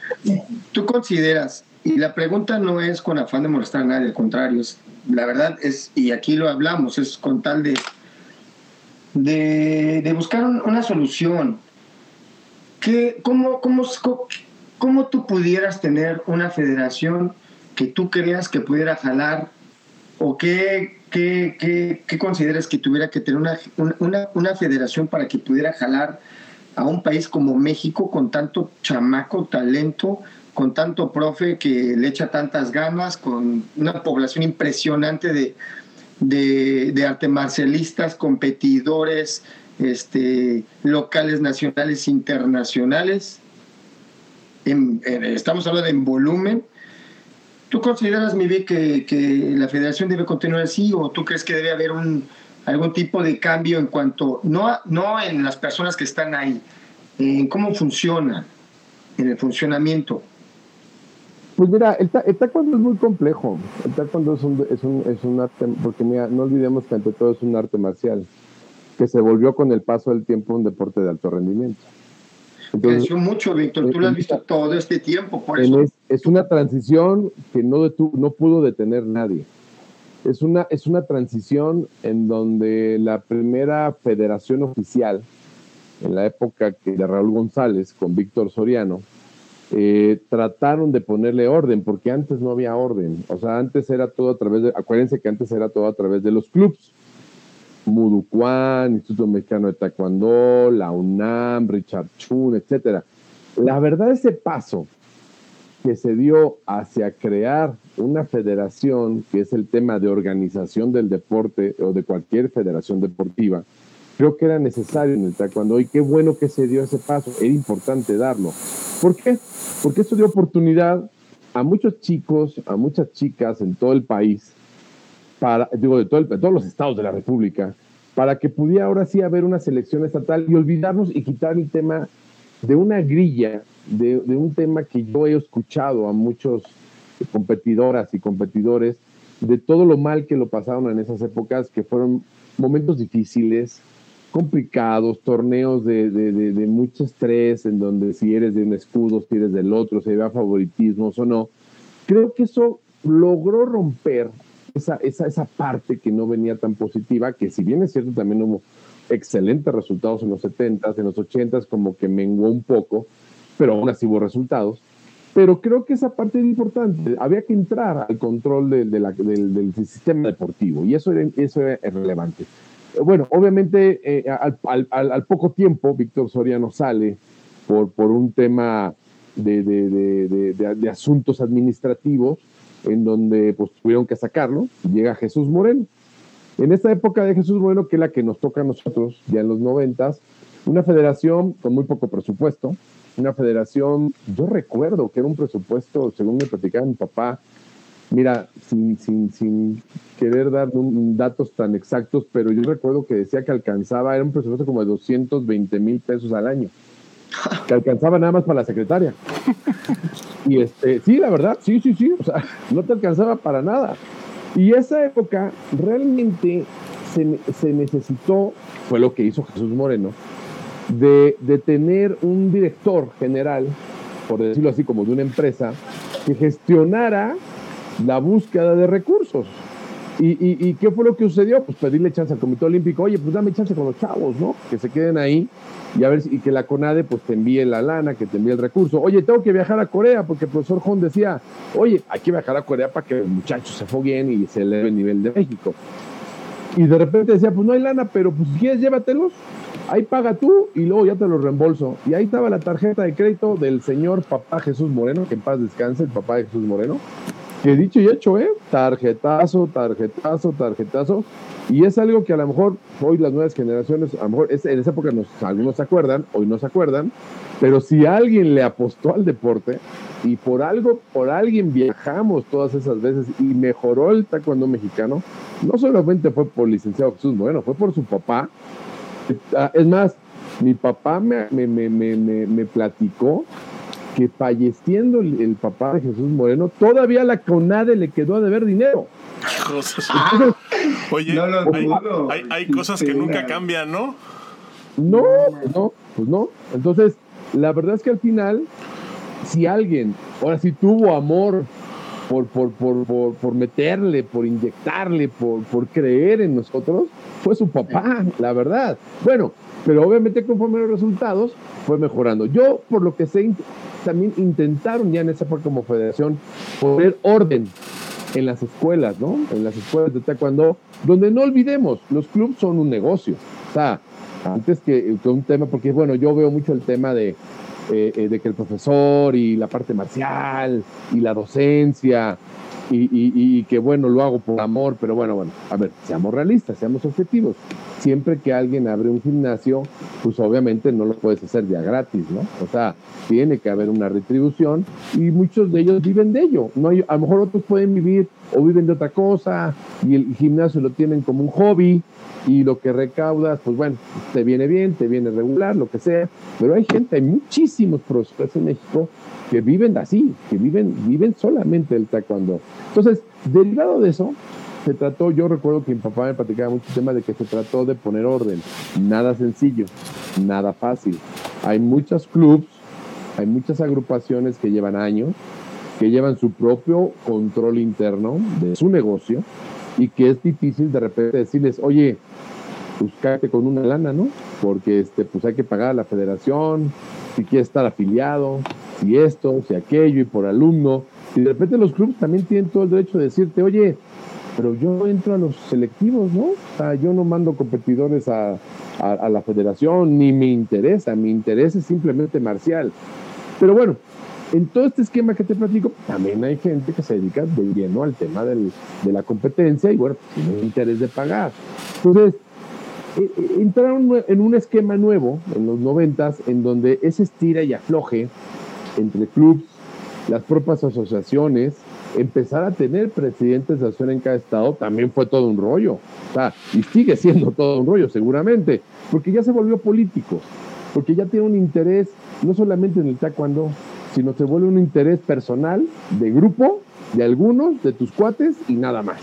tú consideras, y la pregunta no es con afán de molestar a nadie, al contrario, es, la verdad es, y aquí lo hablamos, es con tal de de, buscar una solución. ¿Qué, cómo, cómo, cómo, tú pudieras tener una federación que tú creas que pudiera jalar o qué, qué, qué, consideras que tuviera que tener una, una, una, federación para que pudiera jalar a un país como México con tanto chamaco, talento, con tanto profe que le echa tantas ganas, con una población impresionante de, de, de competidores este, locales, nacionales, internacionales. estamos hablando en volumen. ¿Tú consideras, mi que, que la federación debe continuar así o tú crees que debe haber un, algún tipo de cambio en cuanto, no, no en las personas que están ahí, en cómo funciona, en el funcionamiento. Pues mira, el, taekwondo es muy complejo. El taekwondo es un, es un, es un arte, porque mira, no olvidemos que ante todo es un arte marcial, que se volvió con el paso del tiempo un deporte de alto rendimiento. Creció mucho, Víctor, tú lo has visto todo este tiempo, por eso. Es, es, una transición que no, no pudo detener nadie es una, es una transición en donde la primera federación oficial, en la época de Raúl González con Víctor Soriano, eh, trataron de ponerle orden, porque antes no había orden. O sea, antes era todo a través de, acuérdense que antes era todo a través de los clubs. Muducuán, Instituto Mexicano de Taekwondo, la UNAM, Richard Chun, etc. La verdad, ese paso que se dio hacia crear una federación, que es el tema de organización del deporte o de cualquier federación deportiva, creo que era necesario en el taekwondo y qué bueno que se dio ese paso, era importante darlo. ¿Por qué? Porque eso dio oportunidad a muchos chicos, a muchas chicas en todo el país, para, digo, de, todo de todos los estados de la República, para que pudiera ahora sí haber una selección estatal y olvidarnos y quitar el tema de una grilla de, un tema que yo he escuchado a muchos competidoras y competidores de todo lo mal que lo pasaron en esas épocas, que fueron momentos difíciles, complicados, torneos de, mucho estrés, en donde si eres de un escudo, si eres del otro, se vea favoritismos o no. Creo que eso logró romper esa, esa, esa parte que no venía tan positiva, que si bien es cierto, también hubo excelentes resultados en los 70s, en los 80s, como que menguó un poco, pero aún así hubo resultados. Pero creo que esa parte es importante. Había que entrar al control de, la, del, sistema deportivo y eso era, eso era relevante. Bueno, obviamente eh, al, al, poco tiempo Víctor Soriano sale por, por un tema de, de, asuntos administrativos en donde pues, tuvieron que sacarlo. Llega Jesús Moreno. En esta época de Jesús Moreno, que es la que nos toca a nosotros, ya en los noventas, una federación con muy poco presupuesto, una federación, yo recuerdo que era un presupuesto, según me platicaba mi papá, mira, sin, sin, sin querer dar datos tan exactos, pero yo recuerdo que decía que alcanzaba, era un presupuesto como de 220 mil pesos al año, que alcanzaba nada más para la secretaria. Y este, sí, la verdad, sí, sí, sí, o sea, no te alcanzaba para nada. Y esa época realmente se, se necesitó, fue lo que hizo Jesús Moreno, de, tener un director general, por decirlo así, como de una empresa, que gestionara la búsqueda de recursos. ¿Y, qué fue lo que sucedió? Pues pedirle chance al Comité Olímpico, oye, pues dame chance con los chavos, ¿no? Que se queden ahí y a ver y que la CONADE pues te envíe la lana, que te envíe el recurso. Oye, tengo que viajar a Corea porque el profesor Hon decía, oye, hay que viajar a Corea para que los muchachos se foguen y se eleve el nivel de México. Y de repente decía, pues no hay lana, pero pues si quieres llévatelos ahí paga tú y luego ya te lo reembolso. Y ahí estaba la tarjeta de crédito del señor papá Jesús Moreno, que en paz descanse, el papá de Jesús Moreno, que dicho y hecho, ¿eh? Tarjetazo, tarjetazo, tarjetazo. Y es algo que a lo mejor hoy las nuevas generaciones, a lo mejor en esa época nos, algunos se acuerdan, hoy no se acuerdan, pero si alguien le apostó al deporte y por algo, por alguien viajamos todas esas veces y mejoró el taekwondo mexicano, no solamente fue por licenciado Jesús Moreno, fue por su papá, Ah, es más, mi papá me, me, platicó que falleciendo el, papá de Jesús Moreno, todavía la CONADE le quedó a deber dinero. Oye, hay, cosas que nunca cambian, ¿no? No, no, pues no. Entonces, la verdad es que al final, si alguien, ahora sí tuvo amor por, por, por, por, meterle, por inyectarle, por, por creer en nosotros, fue su papá, la verdad. Bueno, pero obviamente conforme los resultados fue mejorando. Yo, por lo que sé, también intentaron ya en esa época como federación poner orden en las escuelas, ¿no? En las escuelas de taekwondo, donde no olvidemos, los clubes son un negocio. O sea, Antes que, un tema, porque bueno, yo veo mucho el tema de, eh, eh, de que el profesor y la parte marcial y la docencia y, que bueno, lo hago por amor, pero bueno, bueno, a ver, seamos realistas, seamos objetivos. Siempre que alguien abre un gimnasio, pues obviamente no lo puedes hacer ya gratis, ¿no? O sea, tiene que haber una retribución y muchos de ellos viven de ello. No a lo mejor otros pueden vivir o viven de otra cosa y el gimnasio lo tienen como un hobby y lo que recaudas, pues bueno, te viene bien, te viene regular, lo que sea, pero hay gente, hay muchísimos profesores en México que viven así, que viven, viven solamente el taekwondo. Entonces, derivado de eso, se trató, yo recuerdo que mi papá me platicaba mucho el tema de que se trató de poner orden. Nada sencillo, nada fácil. Hay muchos clubs, hay muchas agrupaciones que llevan años, que llevan su propio control interno de su negocio y que es difícil de repente decirles, oye, pues con una lana, ¿no? Porque este, pues hay que pagar a la federación, si quieres estar afiliado, si esto, si aquello, y por alumno. Y de repente los clubes también tienen todo el derecho de decirte, oye, pero yo entro a los selectivos, ¿no? O sea, yo no mando competidores a, la federación, ni me interesa, mi interés es simplemente marcial. Pero bueno, en todo este esquema que te platico, también hay gente que se dedica de lleno al tema de la competencia y bueno, tiene interés de pagar. Entonces, eh, eh, entraron en un esquema nuevo en los noventas en donde ese estira y afloje entre clubes, las propias asociaciones, empezar a tener presidentes de asociación en cada estado también fue todo un rollo. Y sigue siendo todo un rollo seguramente, porque ya se volvió político, porque ya tiene un interés no solamente en el taekwondo, sino se vuelve un interés personal, de grupo, de algunos, de tus cuates y nada más.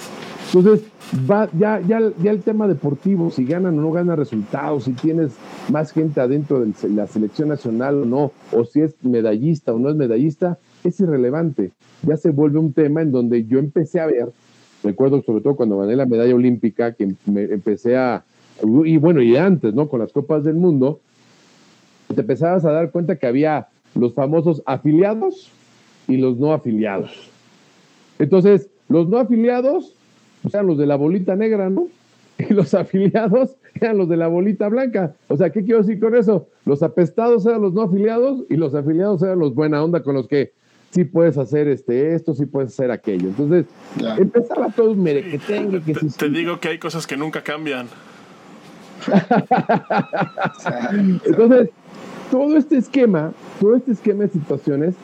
Entonces, va, ya, ya, ya el tema deportivo, si ganan o no ganan resultados, si tienes más gente adentro de la selección nacional o no, o si es medallista o no es medallista, es irrelevante. Ya se vuelve un tema en donde yo empecé a ver, recuerdo sobre todo cuando gané la medalla olímpica, que me empecé a, y bueno, y antes, ¿no? Con las Copas del Mundo, te empezabas a dar cuenta que había los famosos afiliados y los no afiliados. Entonces, los no afiliados eran los de la bolita negra, ¿no? Y los afiliados eran los de la bolita blanca. O sea, ¿qué quiero decir con eso? Los apestados eran los no afiliados y los afiliados eran los buena onda con los que sí puedes hacer este esto, sí puedes hacer aquello. Entonces, empezaba todo un merequetengue. Que te, te digo que hay cosas que nunca cambian. Entonces, todo este esquema, todo este esquema de situaciones,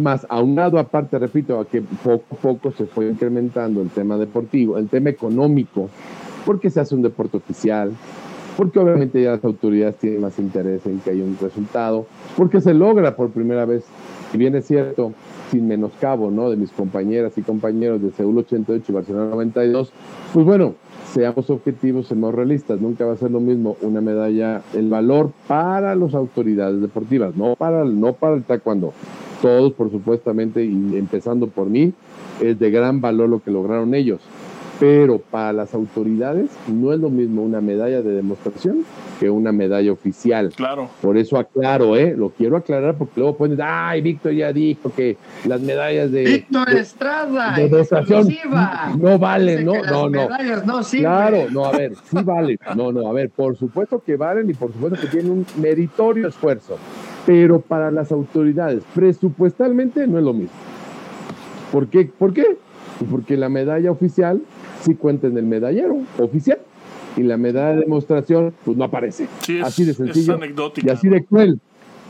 más aunado aparte, repito, a que poco a poco se fue incrementando el tema deportivo, el tema económico, porque se hace un deporte oficial, porque obviamente ya las autoridades tienen más interés en que haya un resultado, porque se logra por primera vez, y bien es cierto, sin menoscabo, ¿no? De mis compañeras y compañeros de Seúl 88 y Barcelona 92, pues bueno, seamos objetivos, seamos realistas, nunca va a ser lo mismo una medalla, el valor para las autoridades deportivas, no para, no para el taekwondo. Todos, por supuestamente, y empezando por mí, es de gran valor lo que lograron ellos pero para las autoridades no es lo mismo una medalla de demostración que una medalla oficial. Claro. Por eso aclaro, ¿eh? Lo quiero aclarar porque luego ponen, ay, Víctor ya dijo que las medallas de. Víctor Estrada, de demostración no valen, ¿no? No, no. no claro, no, a ver, sí valen. No, no, a ver, por supuesto que valen y por supuesto que tienen un meritorio esfuerzo. Pero para las autoridades, presupuestalmente no es lo mismo. ¿Por qué? ¿Por qué? Porque la medalla oficial sí cuenta en el medallero oficial y la medalla de demostración pues no aparece. así de sencillo y así de cruel.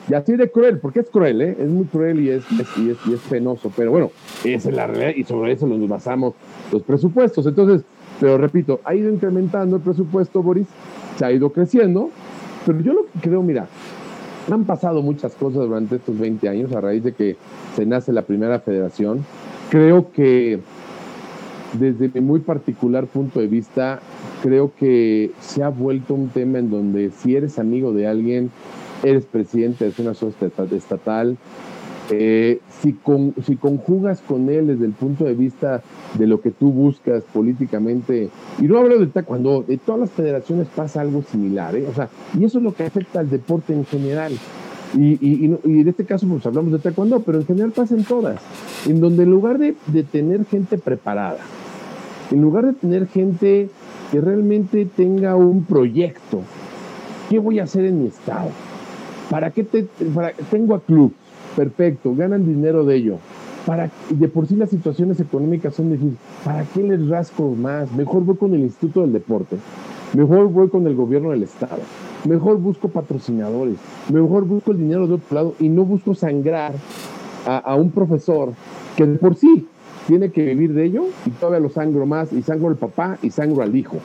Y así de cruel, porque es cruel, ¿eh? es muy cruel y es, y es, y es penoso. Pero bueno, esa es la realidad y sobre eso nos basamos los presupuestos. Entonces, pero repito, ha ido incrementando el presupuesto, Boris, se ha ido creciendo, pero yo lo que creo, mira, han pasado muchas cosas durante estos 20 años a raíz de que se nace la primera federación. Creo que desde mi muy particular punto de vista, creo que se ha vuelto un tema en donde si eres amigo de alguien, eres presidente de una sociedad estatal, eh, si, con, si conjugas con él desde el punto de vista de lo que tú buscas políticamente, y no hablo de cuando de todas las federaciones pasa algo similar, ¿eh? o sea, y eso es lo que afecta al deporte en general. Y, y, y, en este caso pues hablamos de taekwondo, pero en general pasa en todas, en donde en lugar de, de tener gente preparada, en lugar de tener gente que realmente tenga un proyecto, ¿qué voy a hacer en mi estado? ¿Para qué te, tengo a club? Perfecto, ganan dinero de ello. Para, de por sí las situaciones económicas son difíciles. ¿Para qué les rasco más? Mejor voy con el Instituto del Deporte. Mejor voy con el gobierno del Estado. Mejor busco patrocinadores. Mejor busco el dinero de otro lado y no busco sangrar a, a un profesor que de por sí tiene que vivir de ello y todavía lo sangro más y sangro al papá y sangro al hijo.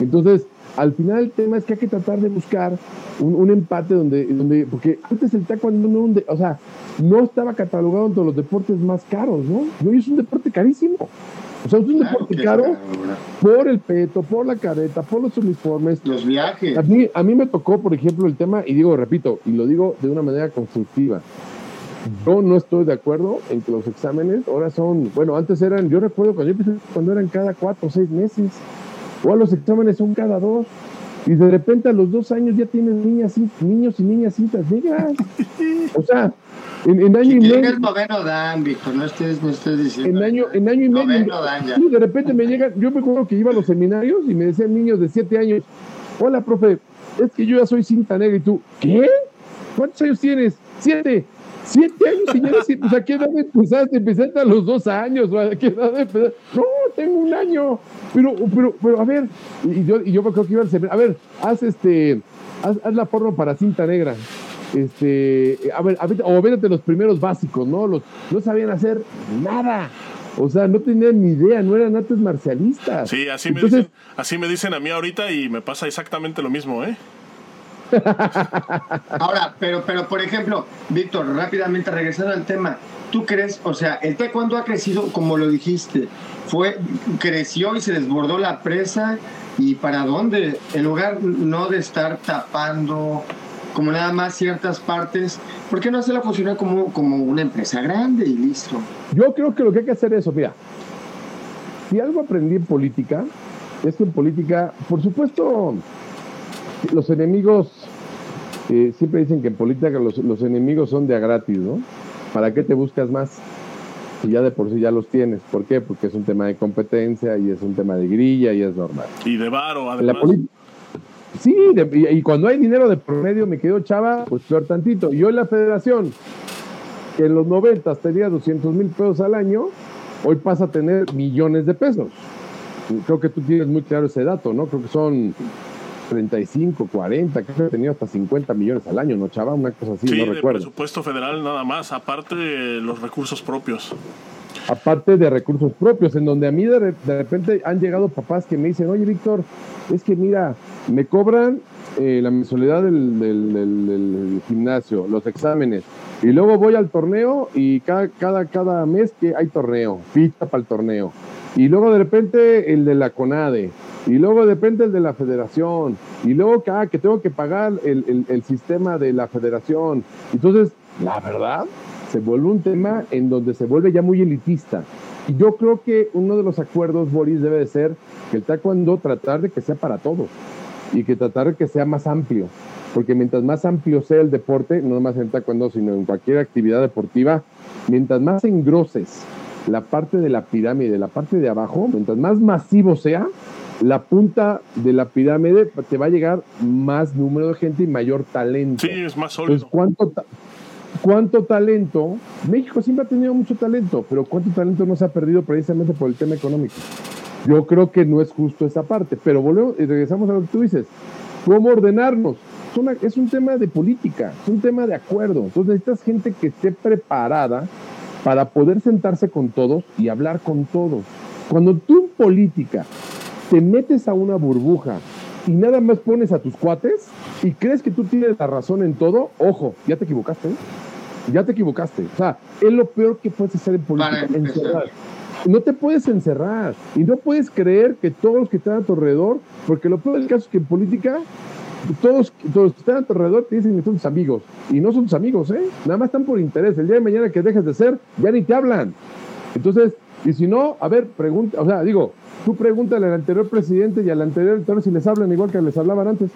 Entonces, al final el tema es que hay que tratar de buscar un, empate donde, donde, porque antes el taekwondo no, o sea, no estaba catalogado entre los deportes más caros, ¿no? No, es un deporte carísimo. O sea, es un deporte caro por el peto, por la careta, por los uniformes. Los viajes. A mí, a mí me tocó, por ejemplo, el tema, y digo, repito, y lo digo de una manera constructiva. Yo no estoy de acuerdo en que los exámenes ahora son, bueno, antes eran, yo recuerdo cuando yo empecé, cuando eran cada cuatro o seis meses, o los exámenes son cada dos, y de repente a los dos años ya tienes niñas, niños y niñas cintas negras. O sea, en, año y medio. el noveno dan, Víctor, no estés, no estés diciendo. En año, en año y medio. Dan de repente me llegan, yo me acuerdo que iba a los seminarios y me decían niños de siete años, hola, profe, es que yo ya soy cinta negra y tú, ¿qué? ¿Cuántos años tienes? Siete. Siete años, señora, pues a qué edad empezaste, empezaste a los dos años, ¿a qué edad empezaste? No, tengo un año, pero, pero, pero, a ver, y yo, y yo creo que iba a a ver, haz este, haz, la forma para cinta negra, este, a ver, a ver, o véndete los primeros básicos, ¿no? Los, no sabían hacer nada. O sea, no tenían ni idea, no eran artes marcialistas. Sí, así me, dicen, así me dicen a mí ahorita y me pasa exactamente lo mismo, ¿eh? Ahora, pero, pero por ejemplo, Víctor, rápidamente regresando al tema, ¿tú crees, o sea, el taekwondo ha crecido como lo dijiste, fue, creció y se desbordó la presa y para dónde, en lugar no de estar tapando como nada más ciertas partes, ¿por qué no hacerla funcionar como, como una empresa grande y listo? Yo creo que lo que hay que hacer es mira, si algo aprendí en política, es que en política, por supuesto, los enemigos, eh, siempre dicen que en política los, los, enemigos son de a gratis, ¿no? ¿Para qué te buscas más? Si ya de por sí ya los tienes. ¿Por qué? Porque es un tema de competencia y es un tema de grilla y es normal. Y de varo, además. sí, y, cuando hay dinero de promedio, me quedo chava, pues peor tantito. Y hoy la federación, que en los 90 tenía 200 mil pesos al año, hoy pasa a tener millones de pesos. Creo que tú tienes muy claro ese dato, ¿no? Creo que son 35, 40, que he tenido hasta 50 millones al año, ¿no, Chava? Una cosa así, no recuerdo. presupuesto federal nada más, aparte de los recursos propios. Aparte de recursos propios, en donde a mí de, repente han llegado papás que me dicen, oye, Víctor, es que mira, me cobran eh, la mensualidad del, del, gimnasio, los exámenes, y luego voy al torneo y cada, cada, cada mes que hay torneo, ficha para el torneo. Y luego de repente el de la CONADE, y luego depende el de la federación, y luego que, ah, que tengo que pagar el, el, sistema de la federación. Entonces, la verdad, se vuelve un tema en donde se vuelve ya muy elitista. Y yo creo que uno de los acuerdos, Boris, debe de ser que el taekwondo tratar de que sea para todos y que tratar de que sea más amplio. Porque mientras más amplio sea el deporte, no más en taekwondo, sino en cualquier actividad deportiva, mientras más engroses la parte de la pirámide, la parte de abajo, mientras más masivo sea, la punta de la pirámide te va a llegar más número de gente y mayor talento. Sí, es más sólido. ¿cuánto, ¿cuánto talento? México siempre ha tenido mucho talento, pero ¿cuánto talento no se ha perdido precisamente por el tema económico? Yo creo que no es justo esa parte, pero volvemos y regresamos a lo que tú dices. ¿Cómo ordenarnos? Es, un tema de política, es un tema de acuerdo. Entonces necesitas gente que esté preparada para poder sentarse con todos y hablar con todos. Cuando tú en política te metes a una burbuja y nada más pones a tus cuates y crees que tú tienes la razón en todo, ojo, ya te equivocaste. Ya te equivocaste. O sea, es lo peor que puedes hacer en política, encerrar. No te puedes encerrar y no puedes creer que todos los que están a tu alrededor, porque lo peor del caso es que en política todos, todos los que están a tu alrededor te dicen que son tus amigos y no son tus amigos, ¿eh? Nada más están por interés. El día de mañana que dejes de ser, ya ni te hablan. Entonces, y si no, a ver, pregunta, o sea, digo, tú pregúntale al anterior presidente y al anterior si les hablan igual que les hablaban antes.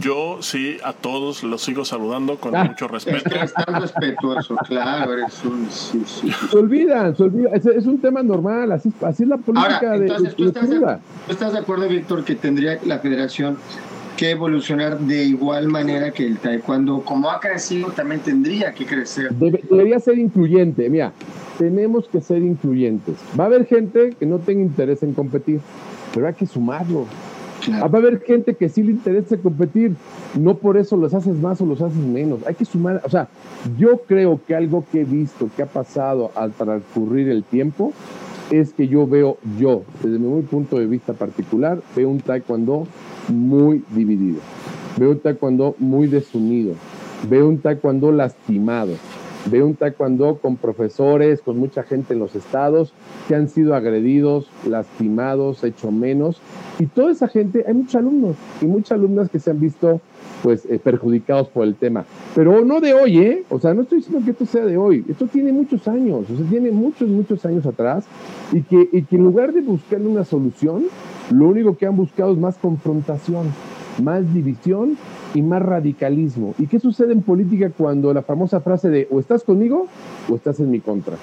Yo sí, a todos los sigo saludando con ah. mucho respeto. Es respetuoso, claro, eres un... Sí, sí, Se olvidan, se olvidan. Es, un tema normal, así, así es la política Ahora, entonces, de, ¿tú, estás de, ¿tú estás de acuerdo, Víctor, que tendría la federación que evolucionar de igual manera que el taekwondo, como ha crecido, también tendría que crecer. debería ser incluyente, mira, tenemos que ser incluyentes. Va a haber gente que no tenga interés en competir, pero hay que sumarlo. Va a haber gente que sí le interesa competir, no por eso los haces más o los haces menos. Hay que sumar, o sea, yo creo que algo que he visto que ha pasado al transcurrir el tiempo es que yo veo, yo, desde mi punto de vista particular, veo un taekwondo muy dividido. Veo un taekwondo muy desunido. Veo un taekwondo lastimado. Veo un taekwondo con profesores, con mucha gente en los estados que han sido agredidos, lastimados, hecho menos. Y toda esa gente, hay muchos alumnos y muchas alumnas que se han visto pues eh, perjudicados por el tema. Pero no de hoy, ¿eh? O sea, no estoy diciendo que esto sea de hoy. Esto tiene muchos años, o sea, tiene muchos, muchos años atrás. Y que, y que en lugar de buscar una solución, lo único que han buscado es más confrontación, más división y más radicalismo. ¿Y qué sucede en política cuando la famosa frase de o estás conmigo o estás en mi contra?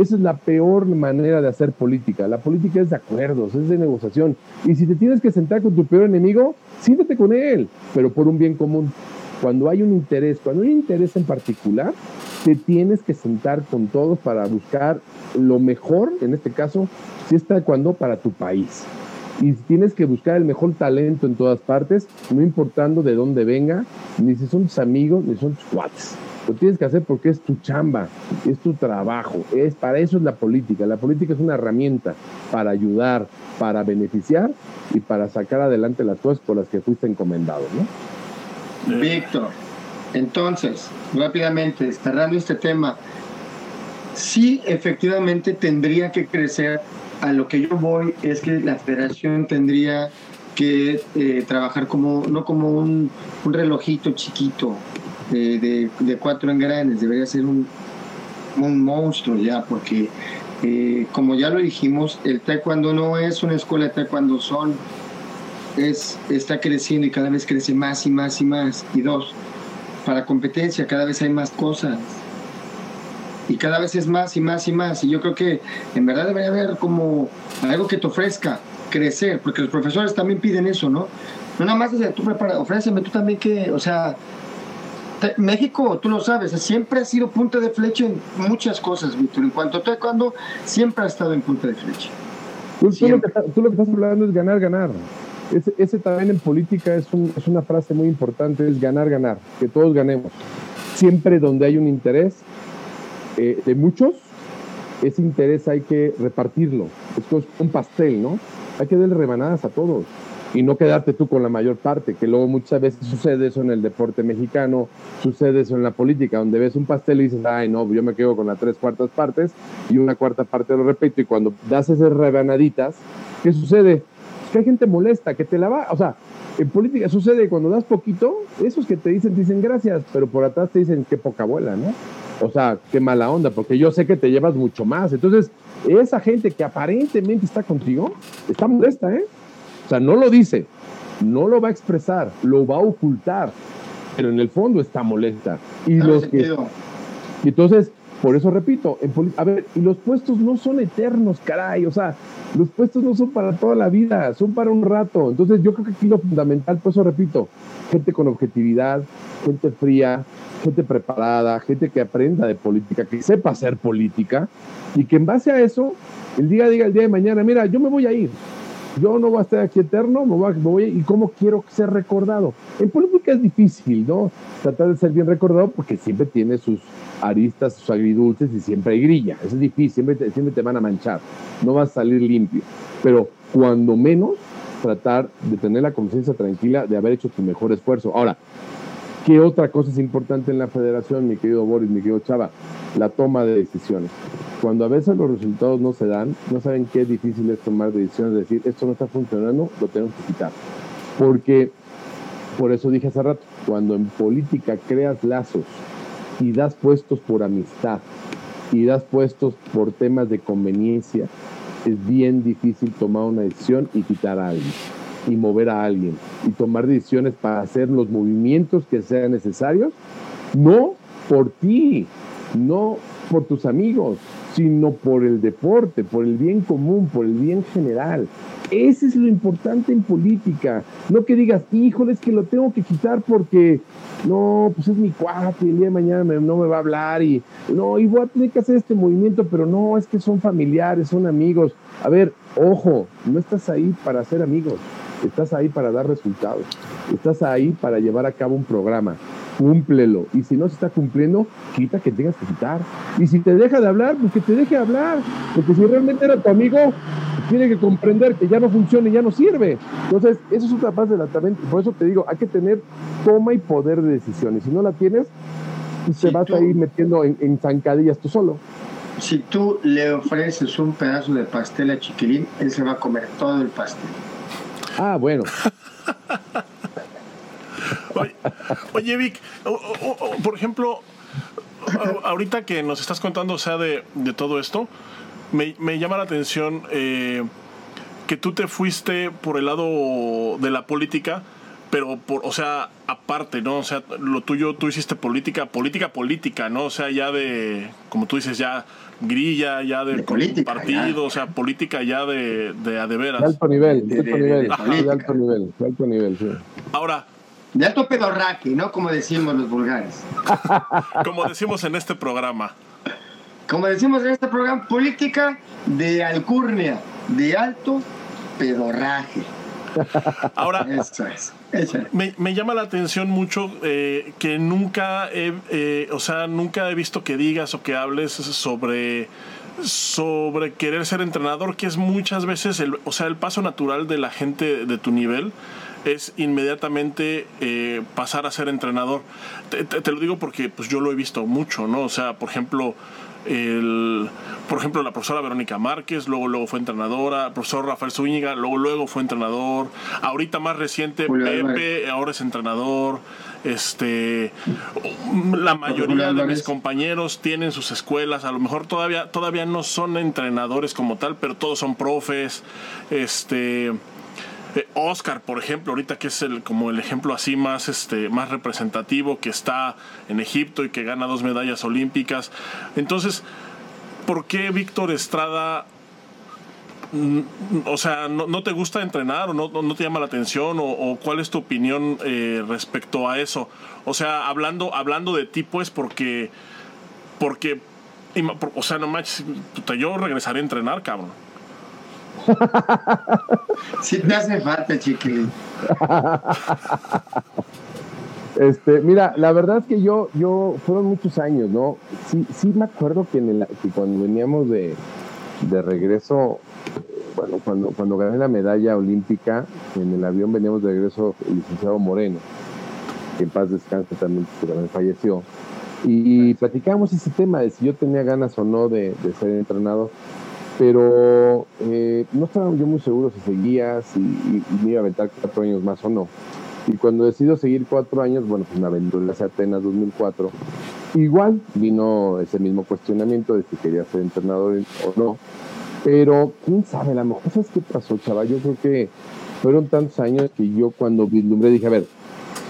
Esa es la peor manera de hacer política. La política es de acuerdos, es de negociación. Y si te tienes que sentar con tu peor enemigo, siéntate con él, pero por un bien común. Cuando hay un interés, cuando hay un interés en particular, te tienes que sentar con todos para buscar lo mejor, en este caso, si está cuando para tu país y tienes que buscar el mejor talento en todas partes, no importando de dónde venga, ni si son tus amigos, ni son tus cuates. Lo tienes que hacer porque es tu chamba, es tu trabajo, es para eso es la política. La política es una herramienta para ayudar, para beneficiar y para sacar adelante las cosas por las que fuiste encomendado, ¿no? Víctor, entonces, rápidamente, cerrando este tema, sí efectivamente tendría que crecer a lo que yo voy es que la federación tendría que eh, trabajar como, no como un, relojito chiquito de, cuatro engranes, debería ser un, monstruo ya, porque eh, como ya lo dijimos, el taekwondo no es una escuela de taekwondo, son, es, está creciendo y cada vez crece más y más y más. Y dos, para competencia cada vez hay más cosas y cada vez es más y más y más. Y yo creo que en verdad debería haber como algo que te ofrezca crecer, porque los profesores también piden eso, ¿no? No nada más desde tú prepara, ofréceme tú también que, o sea, México, tú lo sabes, siempre ha sido punta de flecha en muchas cosas, Víctor. En cuanto a cuando siempre ha estado en punta de flecha. Tú, lo, que, estás hablando es ganar, ganar. Ese, ese también en política es, un, es una frase muy importante, es ganar, ganar, que todos ganemos. Siempre donde hay un interés, de muchos, ese interés hay que repartirlo. Esto es un pastel, ¿no? Hay que darle rebanadas a todos y no quedarte tú con la mayor parte, que luego muchas veces sucede eso en el deporte mexicano, sucede eso en la política, donde ves un pastel y dices, ay, no, yo me quedo con las tres cuartas partes y una cuarta parte lo repito, y cuando das esas rebanaditas, ¿qué sucede? que hay gente molesta, que te la va, o sea, en política sucede cuando das poquito, esos que te dicen, te dicen gracias, pero por atrás te dicen qué poca abuela, ¿no? O sea, qué mala onda, porque yo sé que te llevas mucho más. Entonces, esa gente que aparentemente está contigo, está molesta, ¿eh? O sea, no lo dice, no lo va a expresar, lo va a ocultar, pero en el fondo está molesta. Y los que, y entonces, por eso repito, a ver, y los puestos no son eternos, caray, o sea, los puestos no son para toda la vida, son para un rato. Entonces yo creo que aquí lo fundamental, por eso repito, gente con objetividad, gente fría, gente preparada, gente que aprenda de política, que sepa hacer política y que en base a eso, el día diga el día de mañana, mira, yo me voy a ir. Yo no voy a estar aquí eterno, me voy, a, voy y cómo quiero ser recordado. En política es difícil, ¿no? Tratar de ser bien recordado porque siempre tiene sus aristas, sus agridulces y siempre hay grilla. Eso es difícil, siempre te, siempre te van a manchar. No vas a salir limpio. Pero cuando menos, tratar de tener la conciencia tranquila de haber hecho tu mejor esfuerzo. Ahora, ¿Qué otra cosa es importante en la federación, mi querido Boris, mi querido Chava? La toma de decisiones. Cuando a veces los resultados no se dan, no saben qué difícil es tomar decisiones, decir, esto no está funcionando, lo tenemos que quitar. Porque, por eso dije hace rato, cuando en política creas lazos y das puestos por amistad y das puestos por temas de conveniencia, es bien difícil tomar una decisión y quitar a alguien y mover a alguien y tomar decisiones para hacer los movimientos que sean necesarios, no por ti, no por tus amigos, sino por el deporte, por el bien común, por el bien general. Ese es lo importante en política. No que digas, híjole, es que lo tengo que quitar porque no, pues es mi cuate, el día de mañana no me va a hablar y no, y voy a tener que hacer este movimiento, pero no, es que son familiares, son amigos. A ver, ojo, no estás ahí para ser amigos, estás ahí para dar resultados, estás ahí para llevar a cabo un programa cúmplelo. Y si no se está cumpliendo, quita que tengas que quitar. Y si te deja de hablar, pues que te deje hablar. Porque si realmente era tu amigo, tiene que comprender que ya no funciona y ya no sirve. Entonces, eso es otra parte de la también. Por eso te digo, hay que tener toma y poder de decisión. Y si no la tienes, pues te vas a ir metiendo en, en zancadillas tú solo. Si tú le ofreces un pedazo de pastel a Chiquilín, él se va a comer todo el pastel. Ah, bueno. Oye, Vic, por ejemplo, ahorita que nos estás contando, sea, de, todo esto, me, llama la atención eh, que tú te fuiste por el lado de la política, pero por, o sea, aparte, ¿no? O sea, lo tuyo, tú hiciste política, política, política, ¿no? O sea, ya de, como tú dices, ya grilla, ya de, partido, o sea, política ya de, de a de veras. De alto nivel, de, alto nivel, de, alto nivel, de alto nivel, sí. Ahora, de alto pedorraque, ¿no? Como decimos los vulgares. Como decimos en este programa. Como decimos en este programa, política de alcurnia, de alto pedorraje. Ahora, Eso es. Me, llama la atención mucho eh, que nunca he, eh, o sea, nunca he visto que digas o que hables sobre sobre querer ser entrenador, que es muchas veces el, o sea, el paso natural de la gente de tu nivel es inmediatamente eh, pasar a ser entrenador. Te, lo digo porque pues yo lo he visto mucho, ¿no? O sea, por ejemplo, el, por ejemplo, la profesora Verónica Márquez, luego, luego fue entrenadora, el profesor Rafael Zúñiga, luego, luego fue entrenador, ahorita más reciente Pepe, ahora es entrenador, este, la mayoría de mis compañeros tienen sus escuelas, a lo mejor todavía, todavía no son entrenadores como tal, pero todos son profes, este, eh, Oscar, por ejemplo, ahorita que es el, como el ejemplo así más, este, más representativo, que está en Egipto y que gana dos medallas olímpicas. Entonces, ¿por qué Víctor Estrada mm, o sea, no, te gusta entrenar o no, te llama la atención o, cuál es tu opinión eh, respecto a eso. O sea, hablando, hablando de ti, pues, porque, porque, o sea, no manches, yo regresaré a entrenar, cabrón. Si te hace falta, chiquilín. Este, mira, la verdad es que yo, yo, fueron muchos años, ¿no? Sí, sí me acuerdo que, cuando veníamos de, de regreso, bueno, cuando, cuando gané la medalla olímpica, en el avión veníamos de regreso el licenciado Moreno, que en paz descanse también, que también falleció, y, platicábamos ese tema de si yo tenía ganas o no de, de ser entrenador pero eh, no estaba yo muy seguro si seguía, si me iba a aventar cuatro años más o no. Y cuando decido seguir cuatro años, bueno, pues me aventuré hacia Atenas 2004. Igual vino ese mismo cuestionamiento de si quería ser entrenador o no. Pero quién sabe, la mejor ¿sabes qué pasó, chaval? Yo creo que fueron tantos años que yo cuando vislumbré dije, a ver,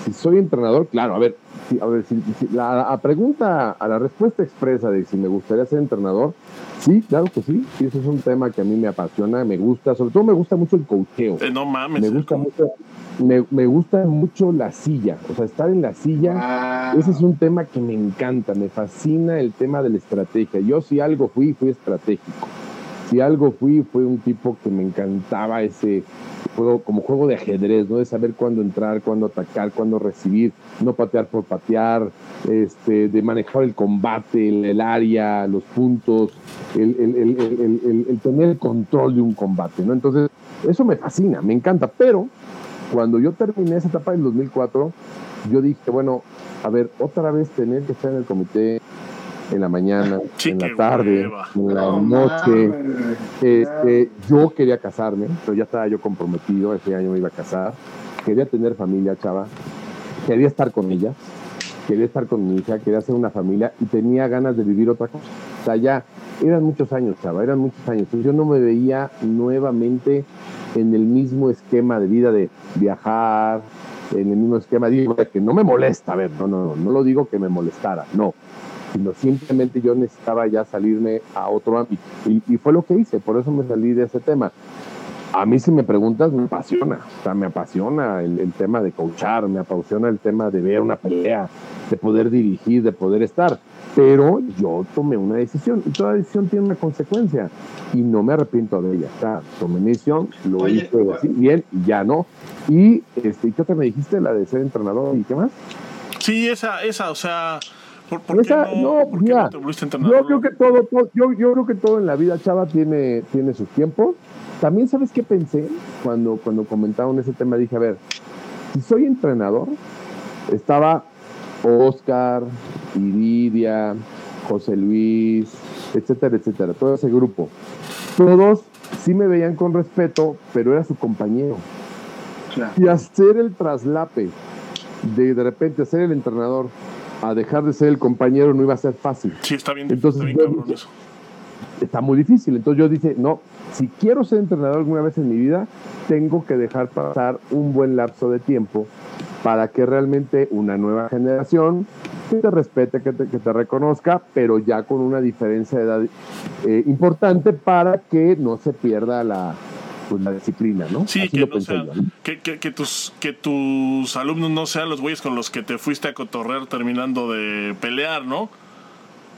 si soy entrenador, claro, a ver, a ver, si, la, pregunta, a la respuesta expresa de si me gustaría ser entrenador, sí, claro que sí, sí, eso es un tema que a mí me apasiona, me gusta, sobre todo me gusta mucho el cocheo. Eh, no mames. Me gusta mucho, me, gusta mucho la silla, o sea, estar en la silla, ah. ese es un tema que me encanta, me fascina el tema de la estrategia. Yo si algo fui, fui estratégico. Si algo fui, fue un tipo que me encantaba ese, juego, como juego de ajedrez, ¿no? De saber cuándo entrar, cuándo atacar, cuándo recibir, no patear por patear, este, de manejar el combate, el, área, los puntos, el, tener el control de un combate, ¿no? Entonces, eso me fascina, me encanta, pero cuando yo terminé esa etapa en 2004, yo dije, bueno, a ver, otra vez tener que estar en el comité en la mañana, en la tarde, en la noche. Este, yo quería casarme, pero ya estaba yo comprometido, ese año me iba a casar. Quería tener familia, chava. Quería estar con ella, quería estar con mi hija, quería hacer una familia y tenía ganas de vivir otra cosa. O sea, ya eran muchos años, chava, eran muchos años. Entonces yo no me veía nuevamente en el mismo esquema de vida de viajar, en el mismo esquema, digo, que no me molesta, a ver, no, no, no, no lo digo que me molestara, no, sino simplemente yo necesitaba ya salirme a otro ámbito. Y, fue lo que hice, por eso me salí de ese tema. A mí si me preguntas, me apasiona, o sea, me apasiona el, el tema de coachar, me apasiona el tema de ver una pelea, de poder dirigir, de poder estar. Pero yo tomé una decisión y toda decisión tiene una consecuencia y no me arrepiento de ella. O sea, tomé mi decisión, lo hice así, bien y ya no. Y este, ¿qué te me dijiste? La de ser entrenador y qué más? Sí, esa, esa, o sea, ¿por, no, Yo creo que todo, yo, yo, creo que todo en la vida, Chava, tiene, tiene sus tiempos. También, ¿sabes qué pensé? Cuando, cuando comentaron ese tema, dije, a ver, si soy entrenador, estaba Oscar, Iridia, José Luis, etcétera, etcétera, todo ese grupo. Todos sí me veían con respeto, pero era su compañero. Y hacer el traslape de de repente ser el entrenador a dejar de ser el compañero no iba a ser fácil. Sí, está bien, Entonces, está, bien eso. está muy difícil. Entonces yo dije, no, si quiero ser entrenador alguna vez en mi vida, tengo que dejar pasar un buen lapso de tiempo para que realmente una nueva generación que te respete, que te, que te reconozca, pero ya con una diferencia de edad eh, importante para que no se pierda la, pues, la disciplina, ¿no? Sí, que, que, que, tus, que tus alumnos no sean los güeyes con los que te fuiste a cotorrear terminando de pelear, ¿no?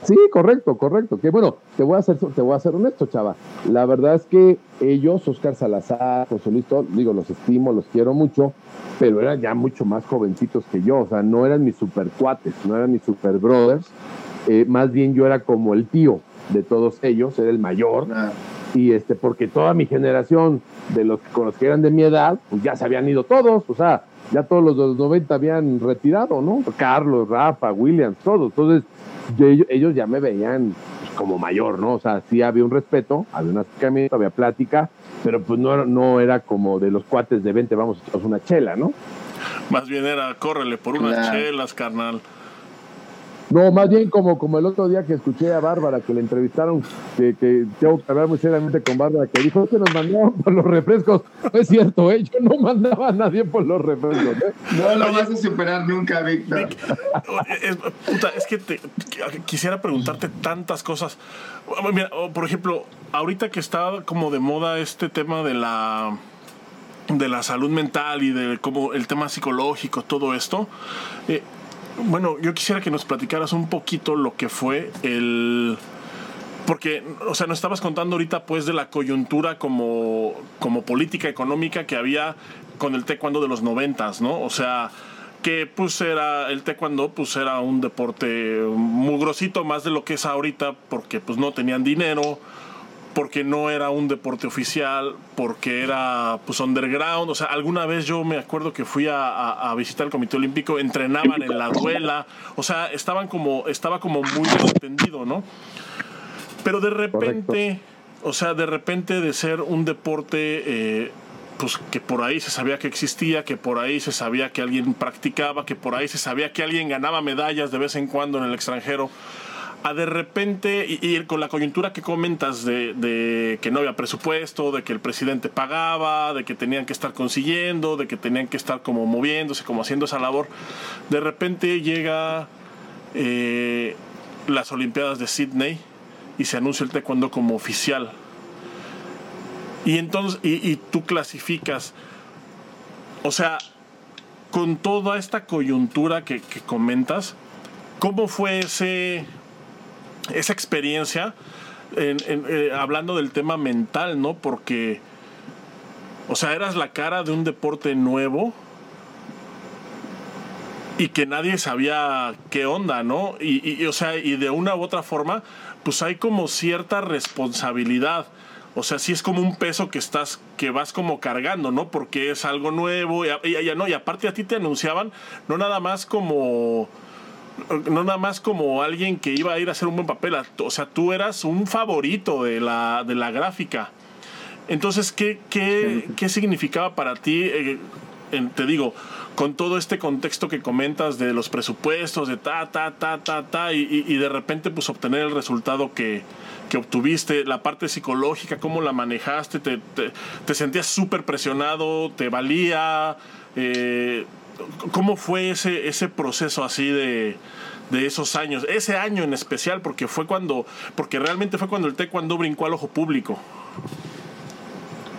Sí, correcto, correcto. Que bueno, te voy a ser, te voy a ser honesto, chava. La verdad es que ellos, Oscar Salazar, José Luis, digo, los estimo, los quiero mucho, pero eran ya mucho más jovencitos que yo. O sea, no eran mis super cuates, no eran mis super brothers. Eh, más bien yo era como el tío de todos ellos, era el mayor. Y este, porque toda mi generación de los con los que eran de mi edad, pues ya se habían ido todos. O sea, ya todos los de los 90 habían retirado, ¿no? Carlos, Rafa, Williams, todos. Entonces, ellos, ya me veían pues, como mayor, ¿no? O sea, sí había un respeto, había un acercamiento, había plática, pero pues no, no era como de los cuates de 20, vamos, a una chela, ¿no? Más bien era, córrele por unas chelas, carnal. No, más bien como, como el otro día que escuché a Bárbara, que le entrevistaron, que, que tengo que hablar muy seriamente con Bárbara, que dijo que nos mandaban por los refrescos. No es cierto, ¿eh? yo no mandaba a nadie por los refrescos. ¿eh? No lo vas a superar nunca, Víctor. Es, puta, es que te, quisiera preguntarte tantas cosas. Mira, por ejemplo, ahorita que está como de moda este tema de la de la salud mental y de como el tema psicológico, todo esto. Eh, bueno, yo quisiera que nos platicaras un poquito lo que fue el... Porque, o sea, nos estabas contando ahorita pues de la coyuntura como, como política económica que había con el taekwondo de los noventas, ¿no? O sea, que pues era, el taekwondo pues era un deporte muy grosito, más de lo que es ahorita, porque pues no tenían dinero, porque no era un deporte oficial, porque era pues underground. O sea, alguna vez yo me acuerdo que fui a, visitar el Comité Olímpico, entrenaban en la duela, o sea, estaban como, estaba como muy desentendido, ¿no? Pero de repente, o sea, de repente de ser un deporte eh, pues que por ahí se sabía que existía, que por ahí se sabía que alguien practicaba, que por ahí se sabía que alguien ganaba medallas de vez en cuando en el extranjero a de repente, y, con la coyuntura que comentas de, que no había presupuesto, de que el presidente pagaba, de que tenían que estar consiguiendo, de que tenían que estar como moviéndose, como haciendo esa labor, de repente llega eh, las Olimpiadas de Sydney y se anuncia el taekwondo como oficial. Y entonces, y, tú clasificas, o sea, con toda esta coyuntura que comentas, ¿cómo fue ese esa experiencia, eh, hablando del tema mental, ¿no? Porque, o sea, eras la cara de un deporte nuevo y que nadie sabía qué onda, ¿no? Y, o sea, y de una u otra forma, pues hay como cierta responsabilidad. O sea, sí es como un peso que estás, que vas como cargando, ¿no? Porque es algo nuevo y, y, no, y aparte a ti te anunciaban, no nada más como no nada más como alguien que iba a ir a hacer un buen papel, o sea, tú eras un favorito de la, de la gráfica. Entonces, ¿qué, qué, qué significaba para ti, eh, te digo, con todo este contexto que comentas de los presupuestos, de ta, ta, ta, ta, ta, y, y de repente pues obtener el resultado que, que obtuviste, la parte psicológica, cómo la manejaste, te, te, te sentías súper presionado, te valía... Eh, ¿Cómo fue ese, ese proceso así de, de esos años, ese año en especial, porque fue cuando, porque realmente fue cuando el taekwondo brincó al ojo público.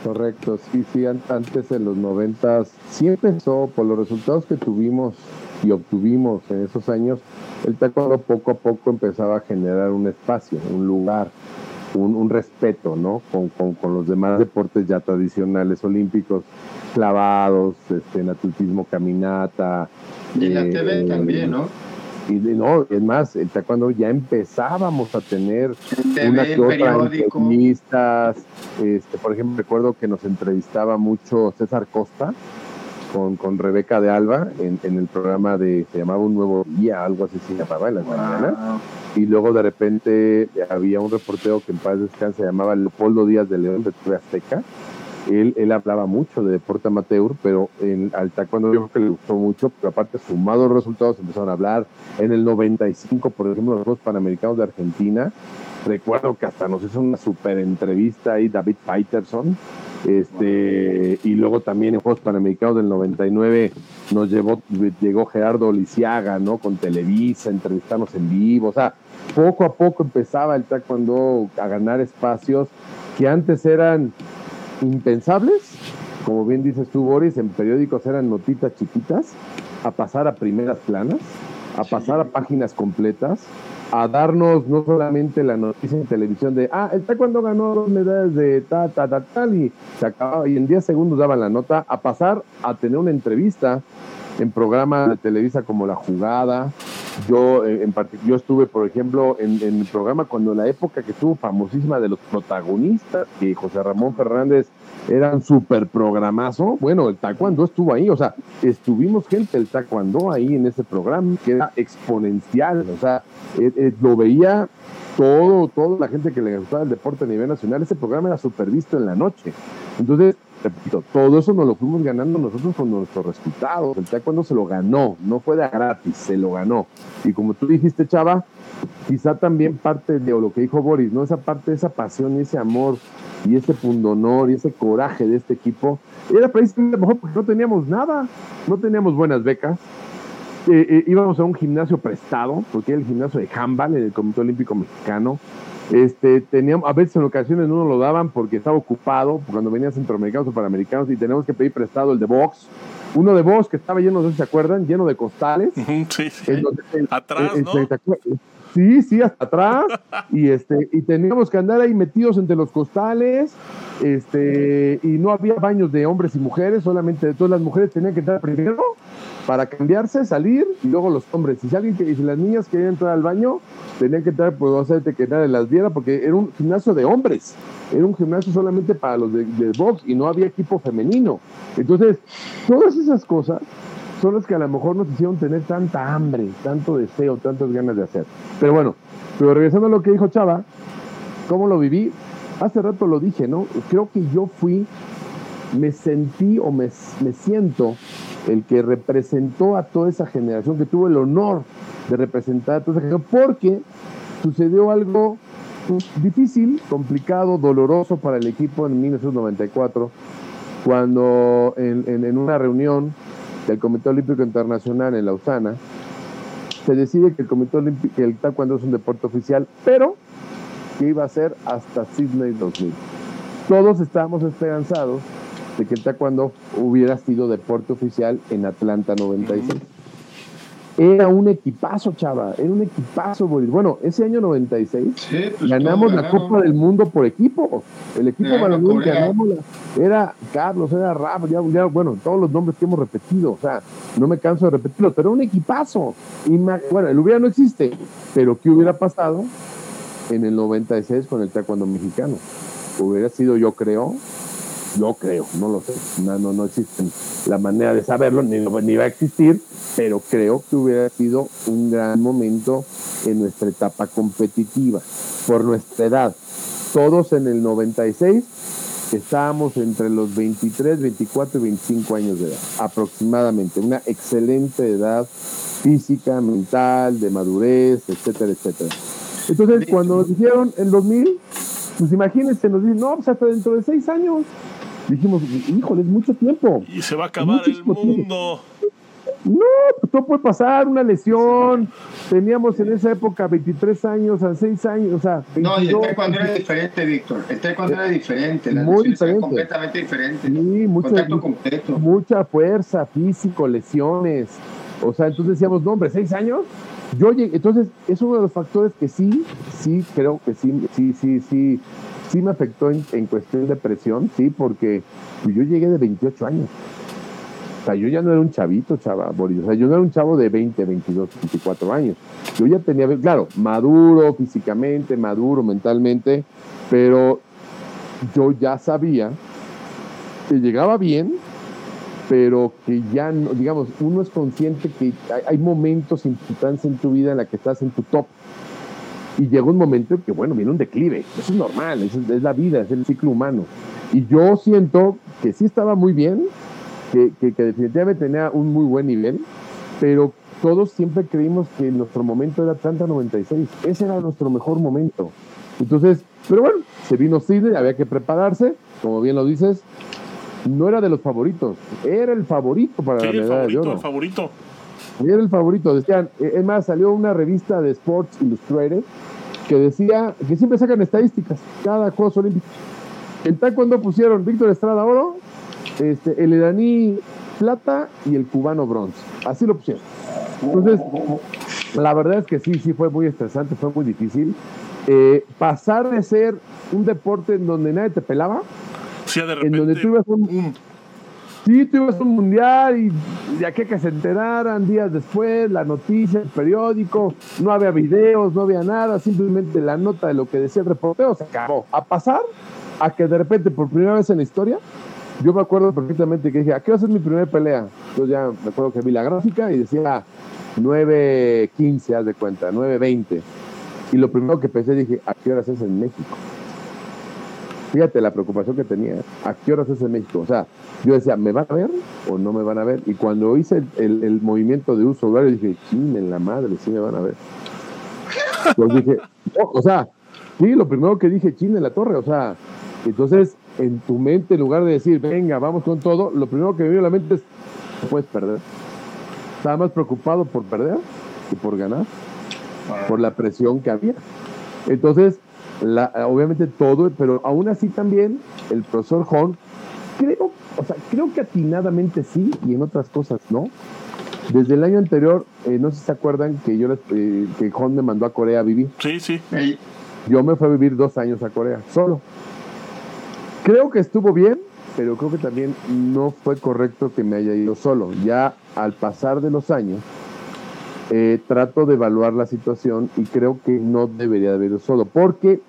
Correcto, sí, sí, antes en los noventas, sí empezó por los resultados que tuvimos y obtuvimos en esos años, el taekwondo poco a poco empezaba a generar un espacio, un lugar, un, respeto, ¿no? Con, con, los demás deportes ya tradicionales olímpicos, clavados, este, en atletismo, caminata. Y en la TV eh, también, ¿no? Y no, es más, taekwondo ya empezábamos a tener una que otra entrevistas. Este, por ejemplo, recuerdo que nos entrevistaba mucho César Costa, con, con Rebeca de Alba en, en, el programa de, se llamaba Un Nuevo Día, algo así se llamaba en las mañanas. Y luego de repente había un reportero que en paz descanse se llamaba Leopoldo Díaz de León de TV Azteca. Él, él hablaba mucho de deporte amateur, pero en, al taekwondo yo creo que le gustó mucho, pero aparte sumado los resultados empezaron a hablar. En el 95, por ejemplo, los Juegos Panamericanos de Argentina, recuerdo que hasta nos hizo una super entrevista ahí David Peterson, este, y luego también en Juegos Panamericanos del 99 nos llevó, llegó Gerardo Lisiaga, ¿no? Con Televisa, entrevistarnos en vivo. O sea, poco a poco empezaba el taekwondo a ganar espacios que antes eran impensables, como bien dices tú, Boris, en periódicos eran notitas chiquitas, a pasar a primeras planas, a pasar a páginas completas, a darnos no solamente la noticia en televisión de, ah, el taekwondo ganó dos medallas de tal, tal, tal, tal, y se acababa, y en 10 segundos daban la nota, a pasar a tener una entrevista en programas de Televisa como La Jugada. Yo, eh, en yo estuve, por ejemplo, en, en, el programa cuando la época que estuvo famosísima de los protagonistas, que José Ramón Fernández era un súper programazo. Bueno, el taekwondo estuvo ahí, o sea, estuvimos gente el taekwondo ahí en ese programa, que era exponencial, o sea, eh, eh, lo veía todo, toda la gente que le gustaba el deporte a nivel nacional, ese programa era súper visto en la noche. Entonces, repito, todo eso nos lo fuimos ganando nosotros con nuestros resultados. El taekwondo se lo ganó, no fue de gratis, se lo ganó. Y como tú dijiste, Chava, quizá también parte de lo que dijo Boris, ¿no? Esa parte, esa pasión y ese amor y ese pundonor y ese coraje de este equipo, era precisamente mejor porque no teníamos nada, no teníamos buenas becas, eh, eh, íbamos a un gimnasio prestado, porque era el gimnasio de handball en el Comité Olímpico Mexicano, este, teníamos, a veces en ocasiones no nos lo daban porque estaba ocupado cuando venían centroamericanos o panamericanos y teníamos que pedir prestado el de box. Uno de box que estaba lleno, no sé si se acuerdan, lleno de costales. Sí, sí. Atrás, este, ¿no? Sí, sí, hasta atrás. y este, y teníamos que andar ahí metidos entre los costales. Este, y no había baños de hombres y mujeres, solamente todas las mujeres tenían que entrar primero para cambiarse, salir, y luego los hombres. Y si alguien las niñas querían entrar al baño, tenían que entrar, pues hacerte que nadie las viera, porque era un gimnasio de hombres, era un gimnasio solamente para los de, de box y no había equipo femenino. Entonces, todas esas cosas son las que a lo mejor nos hicieron tener tanta hambre, tanto deseo, tantas ganas de hacer. Pero bueno, pero regresando a lo que dijo Chava, ¿cómo lo viví? Hace rato lo dije, ¿no? Creo que yo fui, me sentí o me, me siento el que representó a toda esa generación, que tuvo el honor de representar a toda esa generación, porque sucedió algo pues, difícil, complicado, doloroso para el equipo en 1994, cuando en, una reunión del Comité Olímpico Internacional en Lausana, se decide que el Comité Olímpico, el taekwondo es un deporte oficial, pero que iba a ser hasta Sydney 2000. Todos estábamos esperanzados de que el taekwondo hubiera sido deporte oficial en Atlanta 96. Era un equipazo, chava, era un equipazo, Boris. Bueno, ese año 96 pues, ganamos la Copa del Mundo por equipo. El equipo balonmano que ganamos era Carlos, era Rap, ya, bueno, todos los nombres que hemos repetido, o sea, no me canso de repetirlo, pero era un equipazo. Y bueno, el hubiera no existe, pero ¿qué hubiera pasado en el 96 con el taekwondo mexicano? Hubiera sido, yo creo, yo creo, no lo sé, no, no, no existe la manera de saberlo, ni, ni va a existir, pero creo que hubiera sido un gran momento en nuestra etapa competitiva, por nuestra edad. Todos en el 96 estábamos entre los 23, 24 y 25 años de edad, aproximadamente, una excelente edad física, mental, de madurez, etcétera, etcétera. Entonces, cuando nos dijeron en 2000, pues imagínense, nos dicen, no, pues hasta dentro de seis años dijimos, híjole, es mucho tiempo. Y se va a acabar el mundo. No, pues todo puede pasar, una lesión. Teníamos en esa época 23 años, a 6 años, o sea. no, y el taekwondo era diferente, Víctor. El taekwondo era diferente, la muy diferente. completamente diferente. Sí, Contacto completo. Mucha fuerza, físico, lesiones. O sea, entonces decíamos, no, hombre, ¿6 años? Yo llegué, entonces, es uno de los factores que sí, sí, creo que sí, sí, sí, sí, sí me afectó en, cuestión de presión, sí, porque yo llegué de 28 años. O sea, yo ya no era un chavito, chava, Boris. O sea, yo no era un chavo de 20, 22, 24 años. Yo ya tenía, claro, maduro físicamente, maduro mentalmente, pero yo ya sabía que llegaba bien, pero que ya, no, digamos, uno es consciente que hay, momentos importantes en tu vida en la que estás en tu top. Y llega un momento en que, bueno, viene un declive. Eso es normal, es, es la vida, es el ciclo humano. Y yo siento que sí estaba muy bien, que, definitivamente tenía un muy buen nivel, pero todos siempre creímos que nuestro momento era 30-96. Ese era nuestro mejor momento. Entonces, pero bueno, se vino Sidney, había que prepararse, como bien lo dices, no era de los favoritos, era el favorito para la medalla de oro. El favorito. Era el favorito, decían, eh, es más, salió una revista de Sports Illustrated que decía que siempre sacan estadísticas, cada Juegos Olímpicos. En cuando pusieron Víctor Estrada oro, este, el iraní plata y el cubano bronce. Así lo pusieron. Entonces, la verdad es que sí, sí fue muy estresante, fue muy difícil. Eh, pasar de ser un deporte en donde nadie te pelaba, de repente, en donde tú ibas un, sí, a un mundial y ya que que se enteraran días después, la noticia, el periódico, no había videos, no había nada, simplemente la nota de lo que decía el reportero se acabó. A pasar a que de repente por primera vez en la historia yo me acuerdo perfectamente que dije, ¿a qué va a ser mi primera pelea? Entonces ya me acuerdo que vi la gráfica y decía 9.15, haz de cuenta, 9.20. Y lo primero que pensé, dije, ¿a qué horas es en México? Fíjate la preocupación que tenía, ¿a qué horas es en México? O sea, yo decía, ¿me van a ver o no me van a ver? Y cuando hice el, movimiento de uso horario, dije, ching, en la madre, sí me van a ver. Pues dije, o sea, sí, lo primero que dije, ching, en la torre, o sea, entonces en tu mente, en lugar de decir, venga, vamos con todo, lo primero que me viene a la mente es, no puedes perder. Estaba más preocupado por perder que por ganar, por la presión que había. Entonces, la, obviamente todo, pero aún así también el profesor Horn, creo, o sea, creo que atinadamente sí y en otras cosas no. Desde el año anterior, eh, no sé si se acuerdan que yo eh, que Horn me mandó a Corea a vivir. Sí, sí. Yo me fui a vivir dos años a Corea, solo. Creo que estuvo bien, pero creo que también no fue correcto que me haya ido solo. Ya al pasar de los años, eh, trato de evaluar la situación y creo que no debería haber ido solo, porque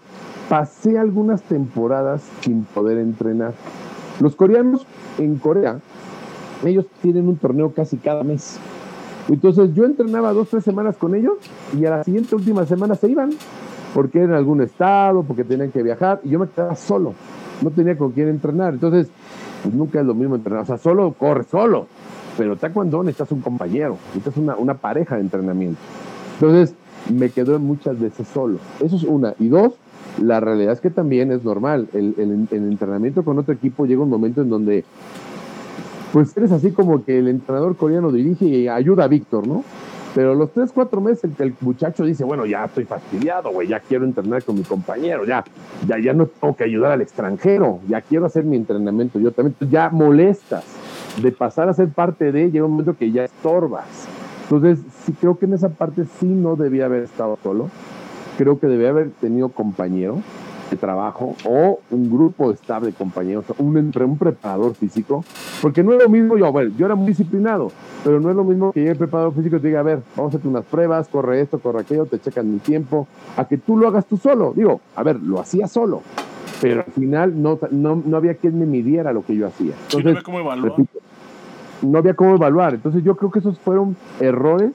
pasé algunas temporadas sin poder entrenar. Los coreanos en Corea, ellos tienen un torneo casi cada mes. Entonces yo entrenaba dos, tres semanas con ellos y a la siguiente última semana se iban, porque era en algún estado, porque tenían que viajar, y yo me quedaba solo no tenía con quién entrenar. Entonces, pues nunca es lo mismo entrenar. O sea, solo corre, solo. Pero taekwondo necesitas un compañero, necesitas una, una pareja de entrenamiento. Entonces, me quedo muchas veces solo. Eso es una. Y dos, la realidad es que también es normal. El, el, el, entrenamiento con otro equipo llega un momento en donde, pues eres así como que el entrenador coreano dirige y ayuda a Víctor, ¿no? Pero los tres, cuatro meses el, muchacho dice, bueno, ya estoy fastidiado, güey, ya quiero entrenar con mi compañero, ya, ya, ya no tengo que ayudar al extranjero, ya quiero hacer mi entrenamiento yo también, ya molestas de pasar a ser parte de, llega un momento que ya estorbas. Entonces, sí creo que en esa parte sí no debía haber estado solo, creo que debía haber tenido compañero, de trabajo o un grupo estable de compañeros, un, un preparador físico, porque no es lo mismo, yo, bueno, yo era muy disciplinado, pero no es lo mismo que llegue el preparador físico y te diga, a ver, vamos a hacer unas pruebas, corre esto, corre aquello, te checan mi tiempo, a que tú lo hagas tú solo. Digo, a ver, lo hacía solo, pero al final no, no, no había quien me midiera lo que yo hacía. Entonces, no había cómo evaluar. no había cómo evaluar. Entonces yo creo que esos fueron errores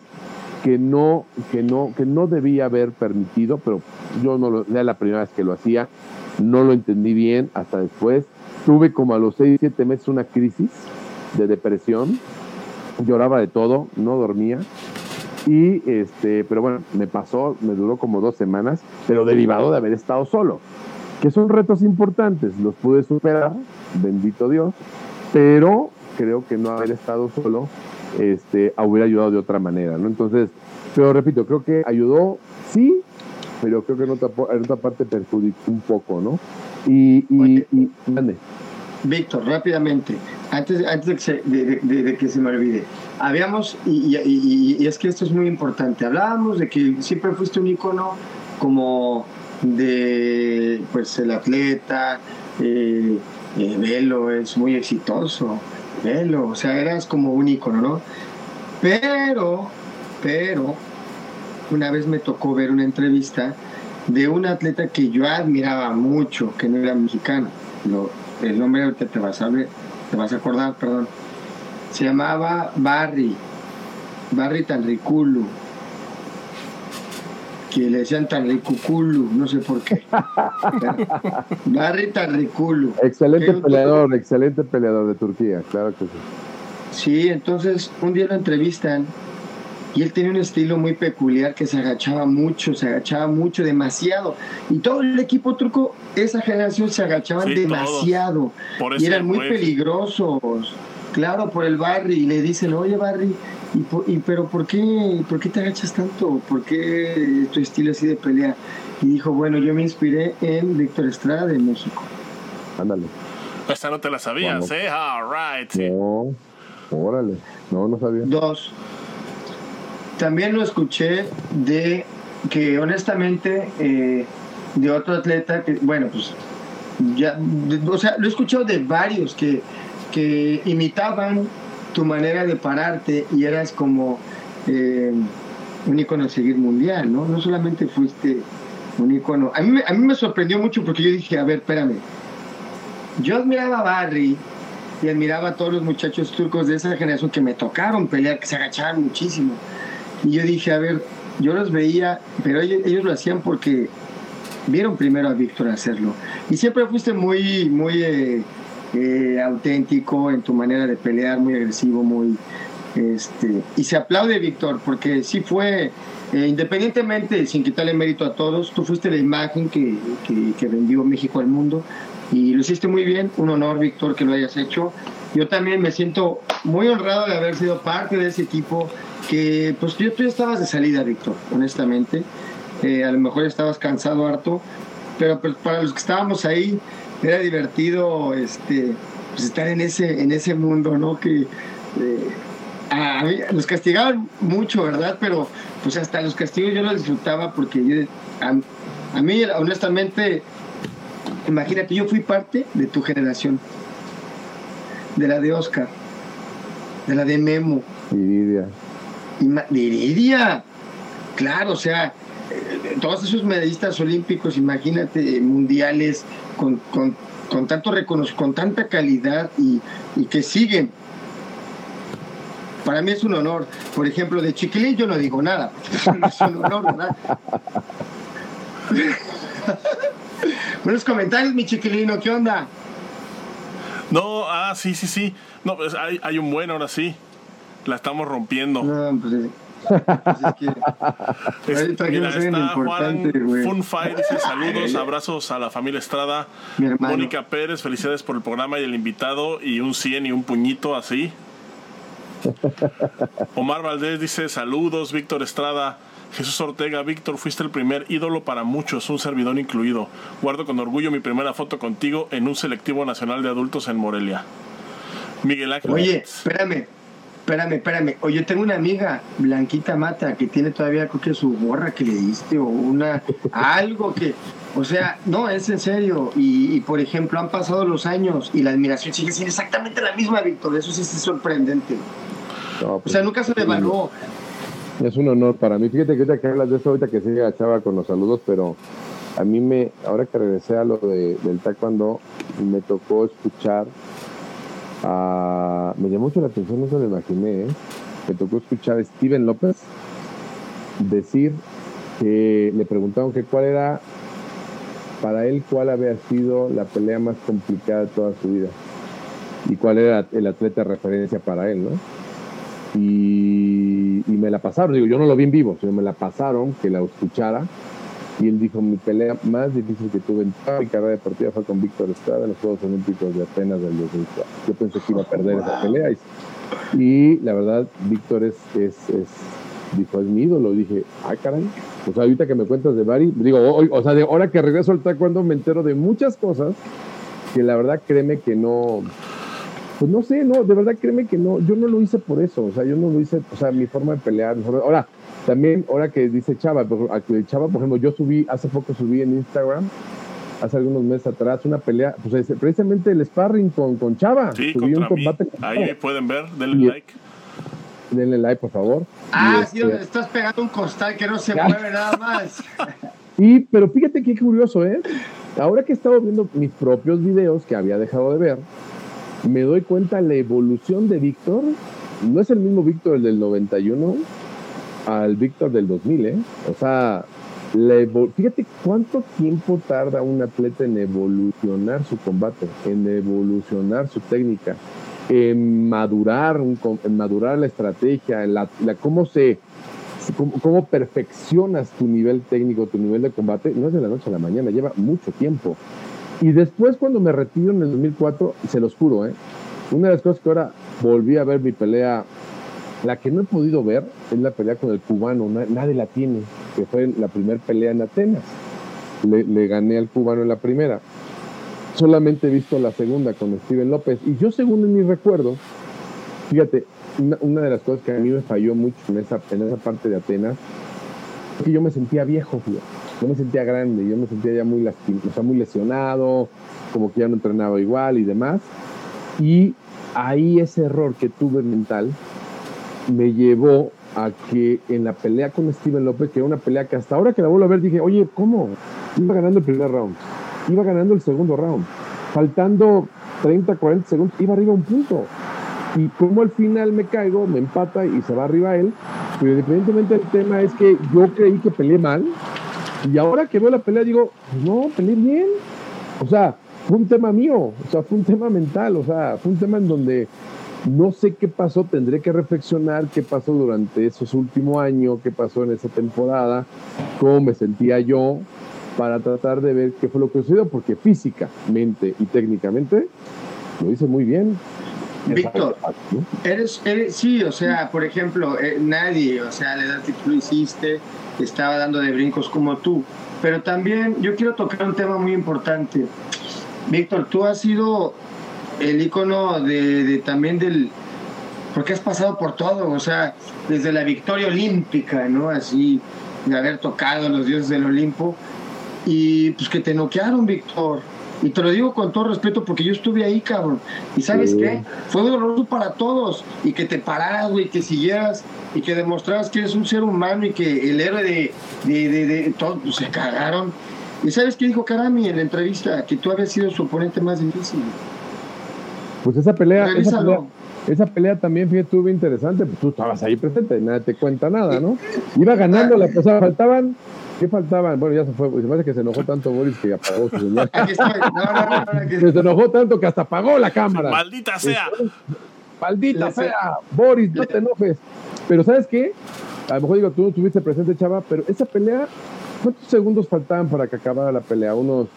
que no, que no, que no debía haber permitido, pero yo no lo, era la primera vez que lo hacía, no lo entendí bien hasta después. Tuve como a los 6, 7 meses una crisis de depresión, lloraba de todo, no dormía. Y este, pero bueno, me pasó, me duró como dos semanas, pero derivado de haber estado solo. Que son retos importantes, los pude superar, bendito Dios, pero creo que no haber estado solo este, hubiera ayudado de otra manera, ¿no? Entonces, pero repito, creo que ayudó, sí, pero creo que en otra, en otra parte perjudicó un poco, ¿no? Y, y, y Víctor, rápidamente, antes, antes de, que se me olvide, habíamos, y, y, es que esto es muy importante, hablábamos de que siempre fuiste un ícono como de, pues, el atleta, eh, eh, Velo es muy exitoso, Velo, o sea, eras como un ícono, ¿no? Pero, pero, una vez me tocó ver una entrevista de un atleta que yo admiraba mucho, que no era mexicano, lo, el nombre ahorita te vas a ver, te vas a acordar, perdón. Se llamaba Barry, Barry Tanriculu, que le decían Tanriculu, no sé por qué. Barry Tanriculu. Excelente peleador, excelente peleador de Turquía, claro que sí. Sí, entonces un día lo entrevistan y él tenía un estilo muy peculiar que se agachaba mucho, se agachaba mucho, demasiado. Y todo el equipo turco, esa generación se agachaban demasiado. y eran muy peligrosos. Claro, por el Barry. Y le dicen, oye Barry, ¿y, pero por qué, por qué te agachas tanto? ¿Por qué tu estilo así de pelea? Y dijo, bueno, yo me inspiré en Víctor Estrada de México. Ándale. Esta no te la sabías, ¿eh? All right. No, órale. No, no sabía. Dos. También lo escuché de que honestamente eh, de otro atleta que, bueno, pues ya, o sea, lo he escuchado de varios que, que imitaban tu manera de pararte y eras como eh, un icono a seguir mundial, ¿no? No solamente fuiste un icono. A mí, a mí me sorprendió mucho porque yo dije, a ver, espérame. Yo admiraba a Barry y admiraba a todos los muchachos turcos de esa generación que me tocaron pelear, que se agachaban muchísimo. Y yo dije, a ver, yo los veía, pero ellos, lo hacían porque vieron primero a Víctor hacerlo. Y siempre fuiste muy, muy eh, eh, auténtico en tu manera de pelear, muy agresivo, muy... Este, y se aplaude Víctor, porque sí fue, eh, independientemente, sin quitarle mérito a todos, tú fuiste la imagen que, que, que vendió México al mundo y lo hiciste muy bien. Un honor, Víctor, que lo hayas hecho. Yo también me siento muy honrado de haber sido parte de ese equipo que pues tú, ya estabas de salida, Víctor, honestamente. Eh, a lo mejor estabas cansado harto, pero pues, para los que estábamos ahí era divertido este, pues, estar en ese, en ese mundo, ¿no? Que eh, a, nos castigaban mucho, ¿verdad? Pero pues hasta los castigos yo los disfrutaba porque a, mí, honestamente, imagínate, yo fui parte de tu generación, de la de Oscar, de la de Memo. Iridia diría, claro, o sea, todos esos medallistas olímpicos, imagínate, mundiales, con, con, tanto reconocimiento, con tanta calidad y, que siguen. Para mí es un honor. Por ejemplo, de Chiquilín yo no digo nada. es un honor, ¿verdad? Buenos comentarios, mi chiquilino, ¿qué onda? No, ah, sí, sí, sí. No, pues hay, hay un buen ahora sí. La estamos rompiendo. No, pues, mira, está Juan Funfire dice saludos, abrazos a la familia Estrada. Mónica Pérez, felicidades por el programa y el invitado y un 100 y un puñito así. Omar Valdés dice saludos, Víctor Estrada. Jesús Ortega, Víctor, fuiste el primer ídolo para muchos, un servidor incluido. Guardo con orgullo mi primera foto contigo en un selectivo nacional de adultos en Morelia. Miguel Ángel. Oye, espérame, espérame, espérame. Oye, tengo una amiga, Blanquita Mata, que tiene todavía, creo que su gorra que le diste o una, algo que, o sea, no, es en serio. Y, por ejemplo, han pasado los años y la admiración sigue siendo exactamente la misma, Víctor. Eso sí es sorprendente. o sea, nunca se devaluó. Es un honor para mí. Fíjate que ahorita que hablas de eso, ahorita que sigue Chava con los saludos, pero a mí me, ahora que regresé a lo de, del taekwondo, me tocó escuchar me llamó mucho la atención, se lo imaginé, ¿eh? me tocó escuchar a Steven López decir que le preguntaron que cuál era para él cuál había sido la pelea más complicada de toda su vida y cuál era el atleta de referencia para él, ¿no? Y, y, me la pasaron, digo, yo no lo vi en vivo, sino me la pasaron, que la escuchara y él dijo, mi pelea más difícil que tuve en toda mi carrera deportiva fue con Víctor Estrada en los Juegos Olímpicos de Atenas del 2004. Yo pensé que iba a perder esa pelea y Y la verdad, Víctor es, es, es, dijo, es mi ídolo. Dije, ay, caray. O sea, ahorita que me cuentas de Bari, digo, hoy, o sea, de ahora que regreso al taekwondo me entero de muchas cosas que la verdad créeme que no, pues no sé, no, de verdad créeme que no, yo no lo hice por eso, o sea, yo no lo hice, o sea, mi forma de pelear, ahora, también, ahora que dice Chava, Chava, por ejemplo, yo subí, hace poco subí en Instagram, hace algunos meses atrás, una pelea, pues precisamente el sparring con, con Chava. Sí, subí un combate Ahí pueden ver, denle like. Denle like, por favor. Ah, sí, este estás pegando un costal que no se mueve nada más. Sí, pero fíjate qué curioso, ¿eh? Ahora que he estado viendo mis propios videos que había dejado de ver, me doy cuenta la evolución de Víctor. No es el mismo Víctor el del 91 al Víctor del 2000, ¿eh? O sea, fíjate cuánto tiempo tarda un atleta en evolucionar su combate, en evolucionar su técnica, en madurar, en madurar la estrategia, en la, cómo se cómo, perfeccionas tu nivel técnico, tu nivel de combate, no es de la noche a la mañana, lleva mucho tiempo. Y después cuando me retiro en el 2004, se los juro, ¿eh? una de las cosas que ahora volví a ver mi pelea, la que no he podido ver es la pelea con el cubano, nadie la tiene, que fue la primera pelea en Atenas. Le, gané al cubano en la primera. Solamente he visto la segunda con Steven López. Y yo, según en mi recuerdo, fíjate, una, de las cosas que a mí me falló mucho en esa, en esa parte de Atenas es que yo me sentía viejo, yo me sentía grande, yo me sentía ya muy, o sea, muy lesionado, como que ya no entrenaba igual y demás. Y ahí ese error que tuve mental me llevó a que en la pelea con Steven López, que era una pelea que hasta ahora que la vuelvo a ver dije, oye, ¿cómo? Iba ganando el primer round, iba ganando el segundo round, faltando 30, 40 segundos, iba arriba un punto y como al final me caigo, me empata y se va arriba él, pero independientemente del tema es que yo creí que peleé mal y ahora que veo la pelea digo, no, peleé bien. O sea, fue un tema mío, o sea, fue un tema mental, o sea, fue un tema en donde no sé qué pasó, tendré que reflexionar qué pasó durante esos últimos años, qué pasó en esa temporada, cómo me sentía yo, para tratar de ver qué fue lo que sucedió, porque físicamente y técnicamente lo hice muy bien. Víctor, eres, sí, o sea, por ejemplo, eh, nadie, o sea, la edad que tú lo hiciste, estaba dando de brincos como tú. Pero también yo quiero tocar un tema muy importante. Víctor, tú has sido el icono de, también del, porque has pasado por todo, o sea, desde la victoria olímpica, ¿no? Así, de haber tocado a los dioses del Olimpo, y pues que te noquearon, Víctor. Y te lo digo con todo respeto porque yo estuve ahí, cabrón. Y sabes qué? Fue doloroso para todos. Y que te pararas, güey, que siguieras y que demostraras que eres un ser humano y que el héroe de, de, de, de todos pues, se cagaron. ¿Y sabes qué dijo Karami en la entrevista? Que tú habías sido su oponente más difícil. Pues esa pelea, esa pelea, esa pelea, también fíjate, estuvo interesante. Pues tú estabas ahí presente, nadie te cuenta nada, ¿no? Iba ganando la cosa, faltaban ¿Qué faltaban? Bueno, ya se fue. Se parece que se enojó tanto Boris que apagó su señal. Se enojó tanto que hasta apagó la cámara. Maldita sea. Maldita sea. Boris, no te enojes. Pero ¿sabes qué? A lo mejor digo, tú no estuviste presente, chava, pero esa pelea, ¿cuántos segundos faltaban para que acabara la pelea? ¿Unos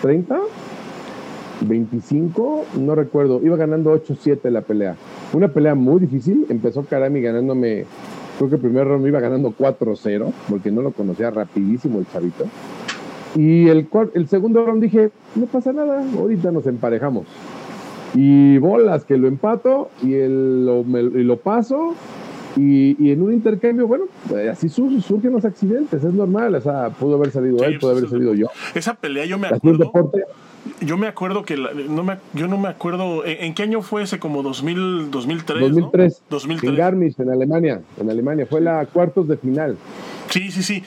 30? ¿25? No recuerdo. Iba ganando 8-7 la pelea. Una pelea muy difícil. Empezó Karami ganándome Creo que el primer round me iba ganando 4-0, porque no lo conocía rapidísimo el chavito. Y el, el segundo round dije, no pasa nada, ahorita nos emparejamos. Y bolas, que lo empato y, el, lo, lo paso. Y, en un intercambio, bueno, pues, así surgen los accidentes, es normal. O sea, pudo haber salido él, pudo haber salido yo. Esa pelea yo me acuerdo. Yo me acuerdo que no me, yo no me acuerdo en, qué año fue ese como 2000, 2003, 2003, 2003. En Garmisch en Alemania, en Alemania fue la cuartos de final. Sí, sí, sí.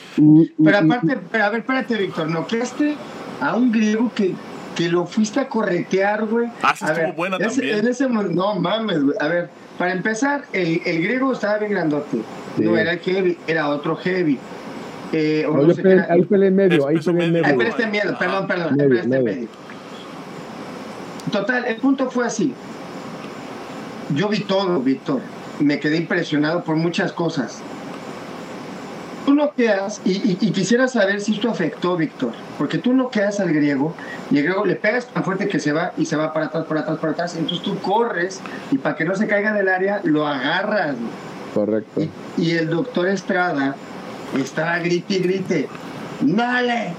pero aparte, pero a ver, espérate, Víctor, ¿no creaste a un griego que, que lo fuiste a corretear, güey? Ah, sí, estuvo buena también. En ese, no mames, güey. A ver, para empezar, el, el griego estaba bien grandote. No era el heavy, era otro heavy. Eh, no, yo ahí peleé en medio, ahí peleé en medio. Ahí peleé en medio, perdón, perdón, ahí peleé en medio. Total, el punto fue así. Yo vi todo, Víctor. Me quedé impresionado por muchas cosas. tú noqueas, y, y, y, quisiera saber si esto afectó, Víctor, porque tú noqueas al griego y el griego le pegas tan fuerte que se va y se va para atrás, para atrás, para atrás. Entonces tú corres y para que no se caiga del área, lo agarras. Correcto. Y, y el doctor Estrada estaba grite y grite, ¡Dale!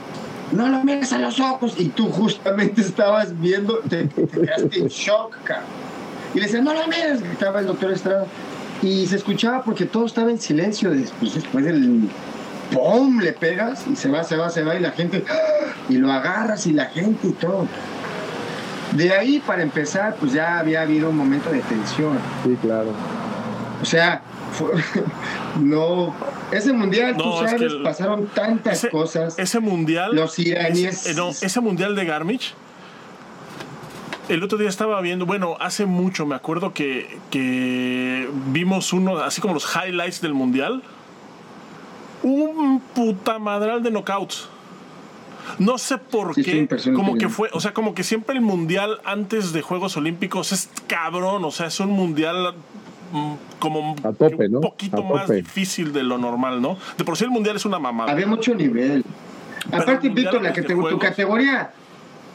No lo mires a los ojos. Y tú justamente estabas viendo, te, te quedaste en shock, cabrón. Y le decía, no lo mires, gritaba el doctor Estrada. Y se escuchaba porque todo estaba en silencio. Después, después del ¡pum! le pegas y se va, se va, se va. Y la gente, ¡ah! y lo agarras y la gente y todo. De ahí, para empezar, pues ya había habido un momento de tensión. Sí, claro. O sea, no. Ese mundial, No, tú es sabes, que el- pasaron tantas Ese, cosas. ese mundial. Los iraníes. ese, eh, no, ese mundial de Garmisch. El otro día estaba viendo, bueno, hace mucho me acuerdo que, que vimos uno, así como los highlights del mundial. Un puta madral de knockouts. No sé por Sí, qué, como que fue, o sea, como que siempre el mundial antes de Juegos Olímpicos es cabrón, o sea, es un mundial como A tope, un ¿no? poquito A más tope. difícil de lo normal, ¿no? De por sí el mundial es una mamada. Había mucho nivel. Pero Aparte, Víctor, la que tu categoría,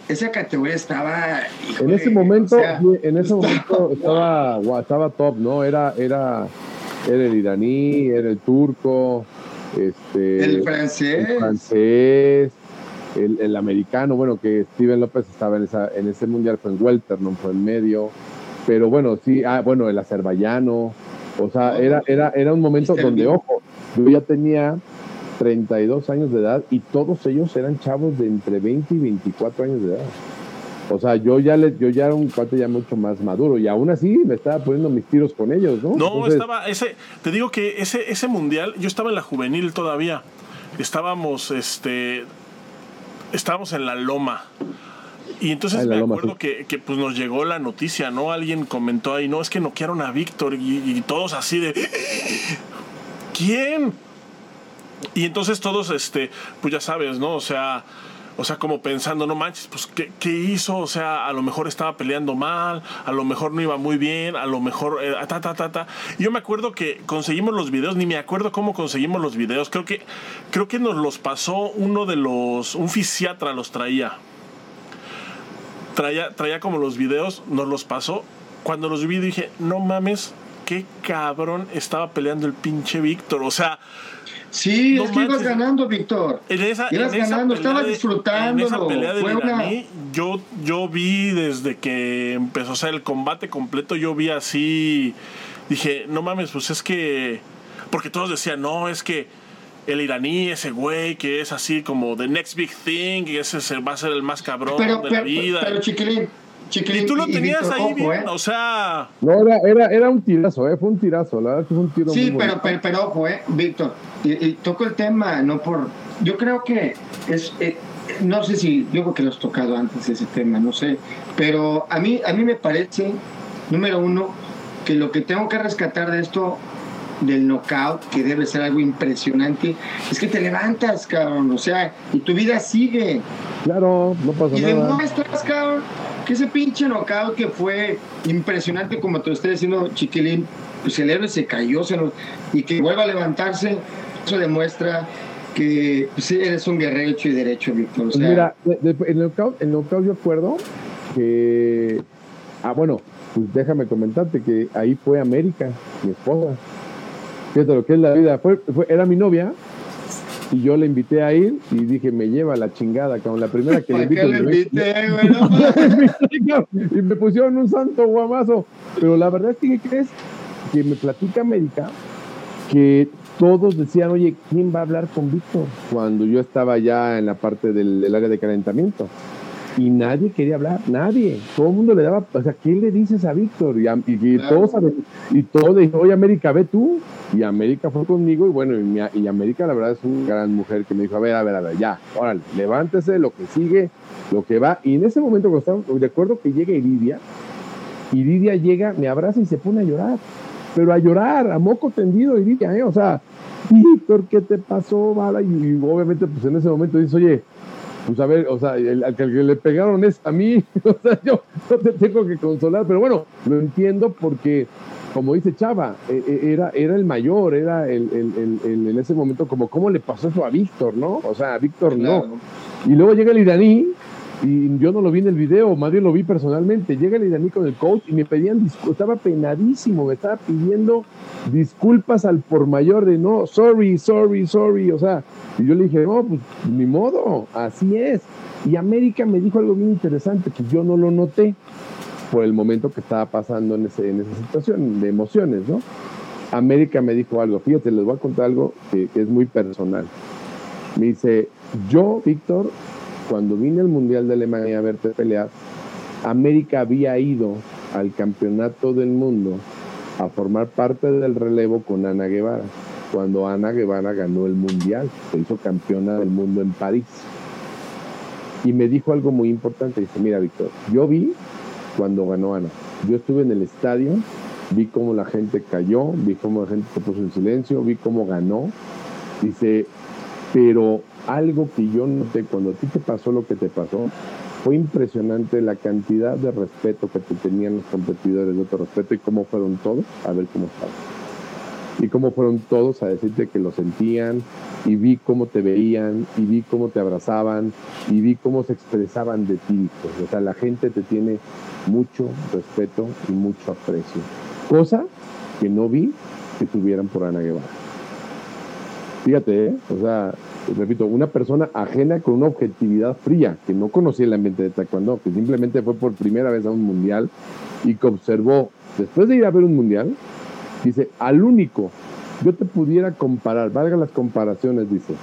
esa categoría estaba. En híjole, ese momento, o sea, sí, en ese momento estaba, estaba top, ¿no? Era, era, era el iraní, era el turco, este, el francés. el francés, el, el americano, bueno, que Steven López estaba en, esa, en ese mundial, fue en Welter, no fue en medio, pero bueno, sí, ah, bueno, el azerbaiyano, o sea, era, era, era un momento donde, ojo, yo ya tenía 32 años de edad y todos ellos eran chavos de entre 20 y 24 años de edad. O sea, yo ya le, yo ya era un cuate ya mucho más maduro y aún así me estaba poniendo mis tiros con ellos, ¿no? No, Entonces, estaba ese, te digo que ese ese mundial, yo estaba en la juvenil todavía. Estábamos este estábamos en la Loma. Y entonces me acuerdo que, que, pues nos llegó la noticia, ¿no? Alguien comentó ahí, no, es que noquearon a Víctor y, y todos así de ¿Quién? Y entonces todos, este, pues ya sabes, ¿no? O sea, o sea, como pensando, no manches, pues ¿qué, qué hizo? O sea, a lo mejor estaba peleando mal, a lo mejor no iba muy bien, a lo mejor eh, ta, ta, ta, ta. Yo me acuerdo que conseguimos los videos, ni me acuerdo cómo conseguimos los videos. Creo que, creo que nos los pasó uno de los, un fisiatra los traía. Traía, traía como los videos, nos los pasó. Cuando los vi dije, no mames, qué cabrón estaba peleando el pinche Víctor. O sea, Sí, No es que ibas ganando, Víctor. Ibas ganando, de- disfrutándolo. En esa pelea una- iraní, yo, yo vi desde que empezó, o sea, el combate completo, yo vi así, dije, no mames, pues es que, porque todos decían, no, es que el iraní, ese güey que es así como the next big thing, y ese se- va a ser el más cabrón Pero, de pero, la vida. pero, chiquilín, chiquilín. y tú lo tenías ahí ojo, bien, ¿eh? o sea, No, era, era, era un tirazo, ¿eh? Fue un tirazo, la verdad que fue un tiro Sí, muy pero, bonito. pero, pero ojo, eh, Víctor, y, y toco el tema, no por... Yo creo que es... eh, no sé si, yo creo que lo has tocado antes ese tema, no sé, pero a mí, a mí me parece, número uno, que lo que tengo que rescatar de esto, del knockout, que debe ser algo impresionante, es que te levantas, cabrón, o sea, y tu vida sigue. Claro, no pasó Y nada. demuestras, cabrón, que ese pinche knockout que fue impresionante, como te lo estoy diciendo, Chiquilín, pues el héroe se cayó se lo- y que vuelva a levantarse, eso demuestra que pues, eres un guerrero hecho y derecho, Víctor. O Pues sea, mira, el knockout, el knockout yo acuerdo que. Ah, bueno, pues déjame comentarte que ahí fue América, mi esposa. Fíjate lo que es la vida. Fue, fue- era mi novia y yo le invité a ir y dije, me lleva la chingada, cabrón. La primera que le ¿para qué invito. lo le- invité, güey? No mames. y me pusieron un santo guamazo. Pero la verdad es que, ¿qué crees? Que me platica América que todos decían, oye, ¿quién va a hablar con Víctor? Cuando yo estaba ya en la parte del, del área de calentamiento. Y nadie quería hablar, nadie. Todo el mundo le daba, o sea, ¿qué le dices a Víctor? Y, y- y Claro. todos, y todos dijo, oye, América, ve tú. Y América fue conmigo, y bueno, y, mi- y América, la verdad, es una gran mujer que me dijo, a ver, a ver, a ver, ya, órale, levántese, lo que sigue, lo que va. Y en ese momento, estaba, recuerdo que llega Iridia, Iridia llega, me abraza y se pone a llorar. Pero a llorar, a moco tendido, Iridia, ¿eh? O sea, Víctor, ¿qué te pasó? Y, y obviamente, pues en ese momento dice, oye, pues a ver, o sea, el, al que le pegaron es a mí, o sea, yo no te tengo que consolar, pero bueno, lo entiendo porque como dice Chava, e, e, era, era el mayor, era el, en ese momento como, ¿cómo le pasó eso a Víctor, no? O sea, a Víctor no. Y luego llega el iraní, y yo no lo vi en el video, más bien lo vi personalmente. Llega el iraní con el coach y me pedían disculpas, estaba penadísimo, me estaba pidiendo disculpas al por mayor de no, sorry, sorry, sorry. O sea, y yo le dije, no, pues ni modo, así es. Y América me dijo algo bien interesante que yo no lo noté por el momento que estaba pasando en, ese, en esa situación de emociones, ¿no? América me dijo algo, fíjate, les voy a contar algo que, es muy personal. Me dice, yo, Víctor, cuando vine al Mundial de Alemania a verte pelear, América había ido al Campeonato del Mundo a formar parte del relevo con Ana Guevara, cuando Ana Guevara ganó el Mundial, se hizo campeona del mundo en París. Y me dijo algo muy importante, dice, mira Víctor, yo vi cuando ganó Ana. Yo estuve en el estadio, vi cómo la gente cayó, vi cómo la gente se puso en silencio, vi cómo ganó. Dice, pero algo que yo noté cuando a ti te pasó lo que te pasó, fue impresionante la cantidad de respeto que te tenían los competidores de otro respeto y cómo fueron todos a ver cómo estaban y cómo fueron todos a decirte que lo sentían y vi cómo te veían y vi cómo te abrazaban y vi cómo se expresaban de ti. Pues, o sea, la gente te tiene mucho respeto y mucho aprecio. Cosa que no vi que tuvieran por Ana Guevara. Fíjate, ¿eh? o sea, repito, una persona ajena con una objetividad fría, que no conocía el ambiente de Taekwondo, que simplemente fue por primera vez a un mundial y que observó, después de ir a ver un mundial, Dice, al único, yo te pudiera comparar, valga las comparaciones, dice,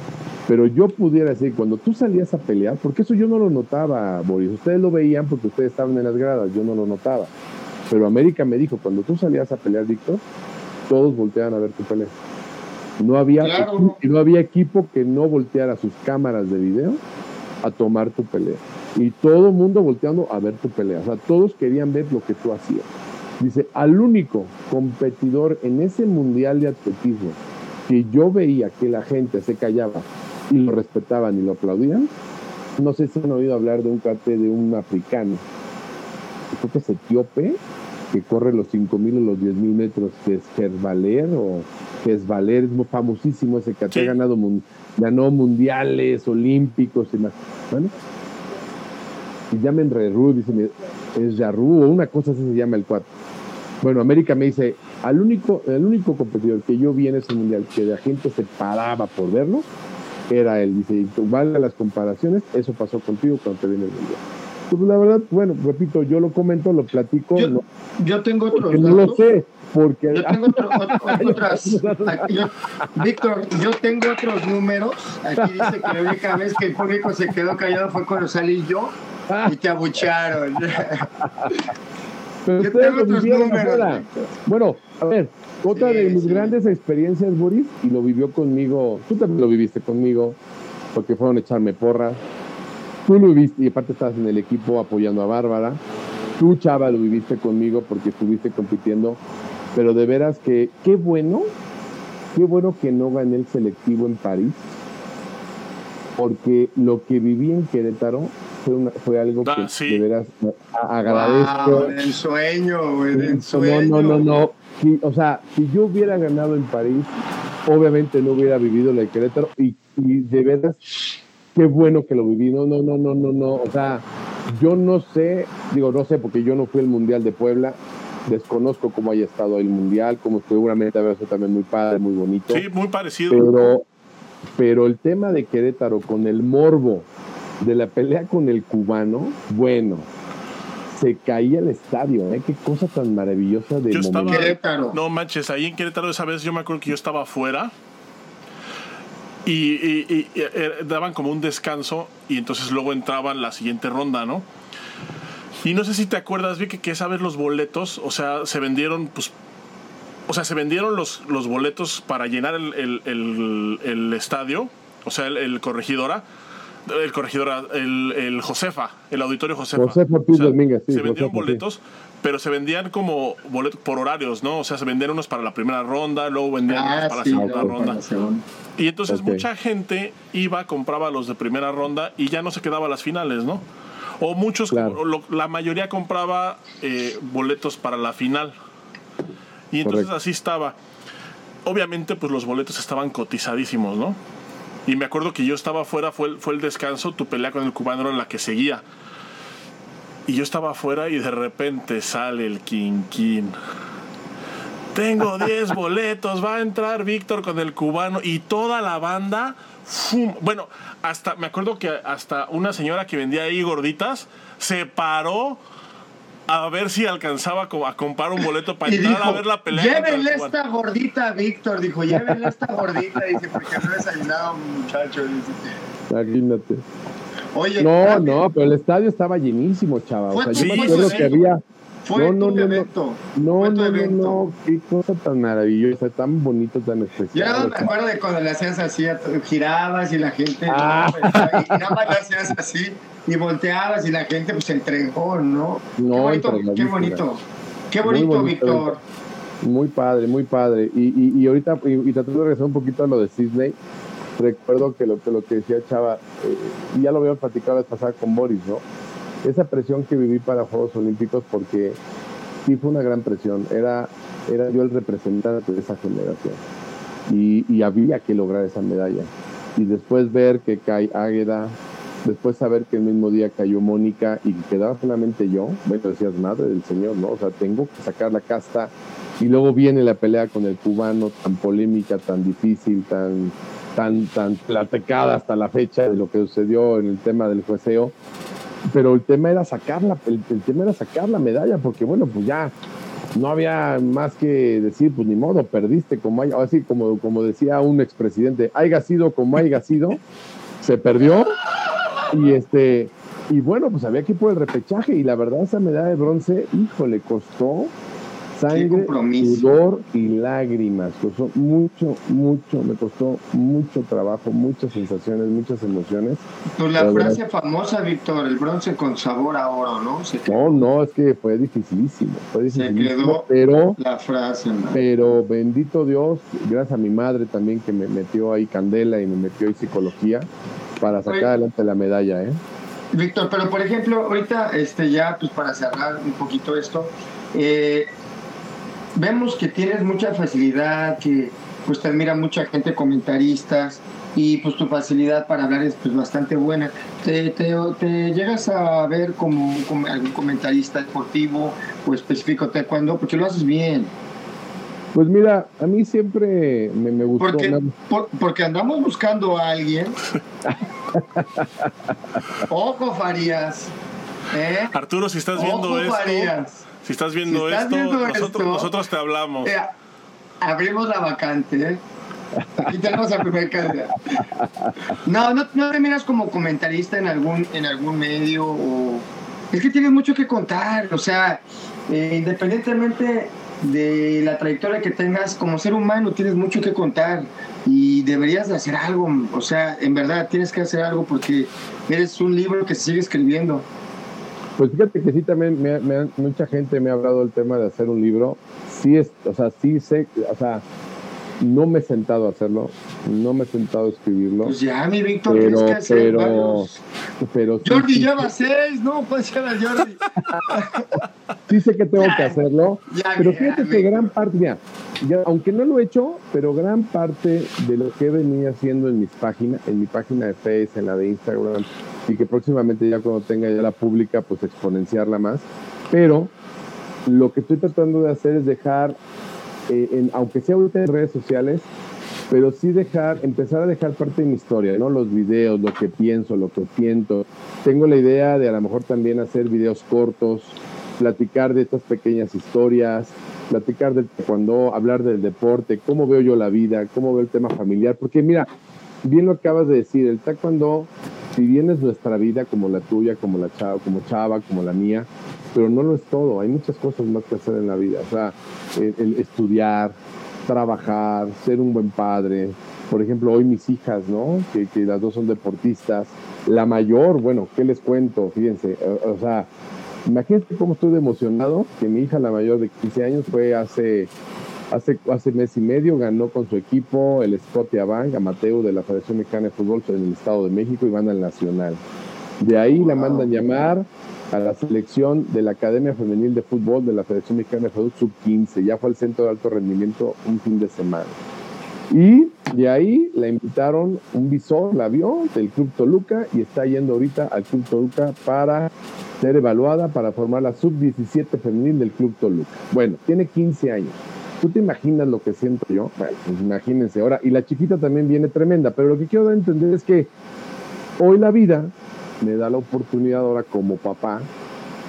pero yo pudiera decir, cuando tú salías a pelear, porque eso yo no lo notaba, Boris, ustedes lo veían porque ustedes estaban en las gradas, yo no lo notaba, pero América me dijo, cuando tú salías a pelear, Víctor, todos volteaban a ver tu pelea. No había, no había equipo que no volteara sus cámaras de video a tomar tu pelea. Y todo el mundo volteando a ver tu pelea. O sea, todos querían ver lo que tú hacías. Dice, al único competidor en ese mundial de atletismo que yo veía que la gente se callaba y lo respetaban y lo aplaudían, no sé si han oído hablar de un cate de un africano, creo que es etíope, que corre los 5.000 o los 10.000 metros, que es Gersvaler o Gersvaler, es famosísimo ese cate, ha ganado, ganó mundiales, olímpicos y más. Y llamen Ru, dice, es Yarru o una cosa así se llama el cuatro. Bueno, América me dice, al único, el único competidor que yo vi en ese mundial que la gente se paraba por verlo, era él. Dice, valga las comparaciones, eso pasó contigo cuando te viene el mundial. Pues la verdad, bueno, repito, yo lo comento, lo platico. Yo, yo tengo otros datos. No lo sé, porque... Yo tengo otras... Víctor, yo tengo otros números. Aquí dice que la única vez que el público se quedó callado fue cuando salí yo y te abucharon. Bueno, a ver, otra de mis grandes experiencias, Boris, y lo vivió conmigo, tú también lo viviste conmigo, porque fueron a echarme porras. Tú lo viviste, y aparte estabas en el equipo apoyando a Bárbara. Tú, Chava, lo viviste conmigo porque estuviste compitiendo. Pero de veras que, qué bueno, qué bueno que no gané el selectivo en París. Porque lo que viví en Querétaro fue, algo ah, que de veras agradezco. el sueño, el sueño. No, no, no, no. o sea, si yo hubiera ganado en París, obviamente no hubiera vivido la de Querétaro y, y de veras, qué bueno que lo viví. No, no, no, no, no, no. O sea, yo no sé, digo, no sé porque yo no fui al Mundial de Puebla, desconozco cómo haya estado el mundial, como seguramente había sido también muy padre, muy bonito. Sí, muy parecido. Pero, pero el tema de Querétaro con el morbo de la pelea con el cubano, bueno, se caía el estadio, ¿eh? Qué cosa tan maravillosa de yo estaba, Querétaro. No manches, ahí en Querétaro esa vez yo me acuerdo que yo estaba afuera y, eh, daban como un descanso y entonces luego entraban la siguiente ronda, ¿no? Y no sé si te acuerdas, vi que, que esa vez los boletos, o sea, se vendieron, pues, o sea, se vendieron los, los boletos para llenar el, el, estadio, o sea, el corregidora el corregidor, el, el, Josefa, el auditorio Josefa. Josefa Domínguez, sí, Se vendieron boletos, pero se vendían como boletos por horarios, ¿no? O sea, se vendían unos para la primera ronda, luego vendían unos ah, para la segunda ronda. Y entonces mucha gente iba, compraba los de primera ronda y ya no se quedaba a las finales, ¿no? O muchos, la mayoría compraba eh, boletos para la final. Y entonces así estaba. Obviamente, pues los boletos estaban cotizadísimos, ¿no? Y me acuerdo que yo estaba afuera, fue el, fue el descanso, tu pelea con el cubano era la que seguía. Y yo estaba afuera y de repente sale el Quinquín. Tengo 10 boletos, va a entrar Víctor con el cubano y toda la banda. Bueno, hasta me acuerdo que hasta una señora que vendía ahí gorditas se paró a ver si alcanzaba a comprar un boleto para entrar a ver la pelea. Llévenle esta gordita, Víctor, dijo, llévenle esta gordita, dice, porque no he desayunado un muchacho, dice. Imagínate. Oye, no, no, pero el estadio estaba llenísimo, chava. O sea, yo me acuerdo que había. Fue no, no, evento. No, no, no, no, qué cosa tan maravillosa, tan bonito, tan especial. Yo me acuerdo de cuando le hacías así, girabas y la gente, ah. y nada más le hacías así y volteabas y la gente pues se entregó, ¿no? No, qué bonito, qué bonito, qué bonito, Víctor. Muy padre, muy padre. Y, y, y ahorita, y, y tratando de regresar un poquito a lo de Disney, recuerdo que lo, que lo que decía Chava, eh, y ya lo había platicado la vez pasada con Boris, ¿no? Esa presión que viví para Juegos Olímpicos, porque sí fue una gran presión, era, era yo el representante de esa generación. Y, y había que lograr esa medalla. Y después ver que cae Águeda, después saber que el mismo día cayó Mónica y quedaba solamente yo, bueno, decías, madre del Señor, ¿no? O sea, tengo que sacar la casta y luego viene la pelea con el cubano, tan polémica, tan difícil, tan, tan, tan platicada hasta la fecha de lo que sucedió en el tema del jueceo. Pero el tema era sacar la, el, tema era sacar la medalla, porque bueno, pues ya no había más que decir, pues ni modo, perdiste como hay, así como, como decía un expresidente, haya sido como haya sido, se perdió y este, y bueno, pues había que ir por el repechaje. Y la verdad, esa medalla de bronce, híjole, costó sangre, sudor y lágrimas. Costó mucho, mucho, me costó mucho trabajo, muchas sensaciones, muchas emociones. Pues la frase famosa, Víctor, el bronce con sabor a oro, ¿no? no, no, es que fue dificilísimo. Fue dificilísimo, Se quedó pero, la frase. Pero bendito Dios, gracias a mi madre también que me metió ahí candela y me metió ahí psicología para sacar adelante la medalla, ¿eh? Víctor, pero por ejemplo, ahorita este ya pues para cerrar un poquito esto, eh, vemos que tienes mucha facilidad, que pues te admira mucha gente, comentaristas, y pues tu facilidad para hablar es pues bastante buena. ¿Te, te, llegas a ver como, algún comentarista deportivo o específico taekwondo? Porque lo haces bien. Pues mira, a mí siempre me, me gustó. Porque, porque andamos buscando a alguien. Ojo, Farías. ¿eh? Arturo, si estás viendo esto. Si estás viendo, esto, nosotros, nosotros te hablamos. abrimos la vacante, ¿eh? Aquí tenemos al primer candidato. No, no, no te miras como comentarista en algún, en algún medio o... Es que tienes mucho que contar, o sea, eh, independientemente de la trayectoria que tengas como ser humano, tienes mucho que contar y deberías de hacer algo, o sea, en verdad tienes que hacer algo porque eres un libro que sigue escribiendo. Pues fíjate que sí, también me, mucha gente me ha hablado del tema de hacer un libro. Sí, es, o sea, sí sé, o sea, no me he sentado a hacerlo, no me he sentado a escribirlo. Pues ya, mi Víctor, pero, tienes que hacer pero, pero Jordi lleva seis, no, pues ya Jordi. sí sé que tengo que hacerlo, pero fíjate que gran parte, mira, ya, aunque no lo he hecho, pero gran parte de lo que he venido haciendo en mis páginas, en mi página de Facebook, en la de Instagram, y que próximamente ya cuando tenga ya la pública, pues exponenciarla más, pero lo que estoy tratando de hacer es dejar eh, aunque sea ahorita en redes sociales, pero sí dejar, empezar a dejar parte de mi historia, ¿no? Los videos, lo que pienso, lo que siento. Tengo la idea de a lo mejor también hacer videos cortos, platicar de estas pequeñas historias, platicar del cuando hablar del deporte, cómo veo yo la vida, cómo veo el tema familiar, porque mira, bien lo acabas de decir, el taekwondo, si bien es nuestra vida como la tuya, como la chava, como chava, como la mía, pero no lo es todo, hay muchas cosas más que hacer en la vida, o sea, el, estudiar, trabajar, ser un buen padre. Por ejemplo, hoy mis hijas, ¿no? Que, que, las dos son deportistas. La mayor, bueno, ¿qué les cuento? Fíjense, o, sea, imagínense cómo estoy emocionado que mi hija, la mayor de 15 años, fue hace, hace, hace mes y medio, ganó con su equipo el Scotia Bank amateur de la Federación Mexicana de Fútbol en el Estado de México y van al Nacional. De ahí la mandan llamar a la selección de la Academia Femenil de Fútbol de la Federación Mexicana de Fútbol Sub-15. Ya fue al centro de alto rendimiento un fin de semana. Y de ahí la invitaron, un visor la vio del Club Toluca y está yendo ahorita al Club Toluca para ser evaluada para formar la sub-17 femenil del Club Toluca. Bueno, tiene 15 años. ¿Tú te imaginas lo que siento yo? Bueno, pues imagínense ahora. Y la chiquita también viene tremenda, pero lo que quiero entender es que hoy la vida me da la oportunidad ahora como papá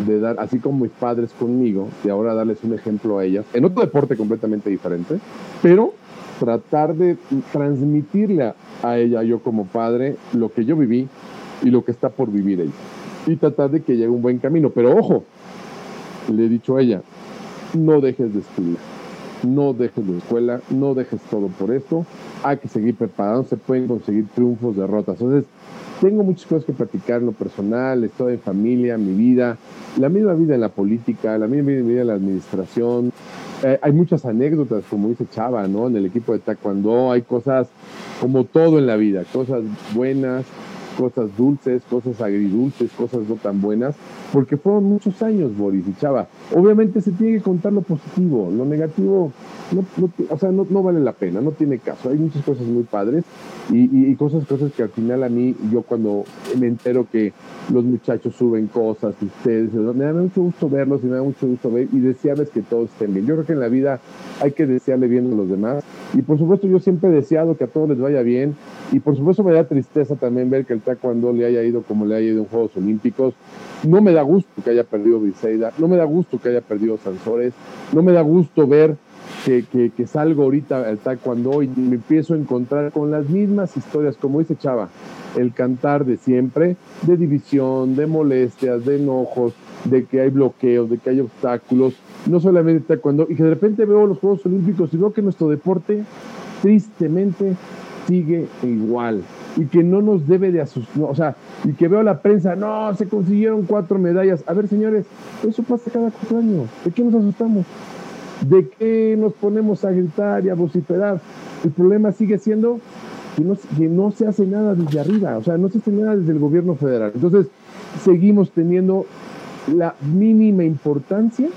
de dar, así como mis padres conmigo, de ahora darles un ejemplo a ellas, en otro deporte completamente diferente, pero tratar de transmitirle a, ella, yo como padre, lo que yo viví y lo que está por vivir ella. Y tratar de que llegue un buen camino. Pero ojo, le he dicho a ella, no dejes de estudiar, no dejes de escuela, no dejes todo por esto, hay que seguir preparando, se pueden conseguir triunfos, derrotas. Entonces, tengo muchas cosas que platicar lo personal, estoy en familia, mi vida, la misma vida en la política, la misma vida en la administración, eh, hay muchas anécdotas, como dice Chava, ¿no? En el equipo de Taekwondo hay cosas como todo en la vida, cosas buenas, cosas dulces, cosas agridulces, cosas no tan buenas, porque fueron muchos años, Boris y Chava. Obviamente se tiene que contar lo positivo, lo negativo, no, o sea, no, no, vale la pena, no tiene caso. Hay muchas cosas muy padres y, y, cosas, cosas que al final a mí, yo cuando me entero que los muchachos suben cosas, ustedes, me da mucho gusto verlos y me da mucho gusto ver y desearles que todos estén bien. Yo creo que en la vida hay que desearle bien a los demás y por supuesto yo siempre he deseado que a todos les vaya bien. Y por supuesto me da tristeza también ver que el taekwondo le haya ido como le haya ido en Juegos Olímpicos. No me da gusto que haya perdido Briseida, no me da gusto que haya perdido Sansores, no me da gusto ver que, que, que, salgo ahorita al taekwondo y me empiezo a encontrar con las mismas historias, como dice Chava, el cantar de siempre, de división, de molestias, de enojos, de que hay bloqueos, de que hay obstáculos, no solamente taekwondo, y que de repente veo los Juegos Olímpicos y veo que nuestro deporte tristemente sigue igual y que no nos debe de asustar, o sea, y que veo la prensa, no, se consiguieron cuatro medallas. A ver, señores, eso pasa cada cuatro años. ¿De qué nos asustamos? ¿De qué nos ponemos a gritar y a vociferar? El problema sigue siendo que no, que no se hace nada desde arriba, o sea, no se hace nada desde el gobierno federal. Entonces, seguimos teniendo la mínima importancia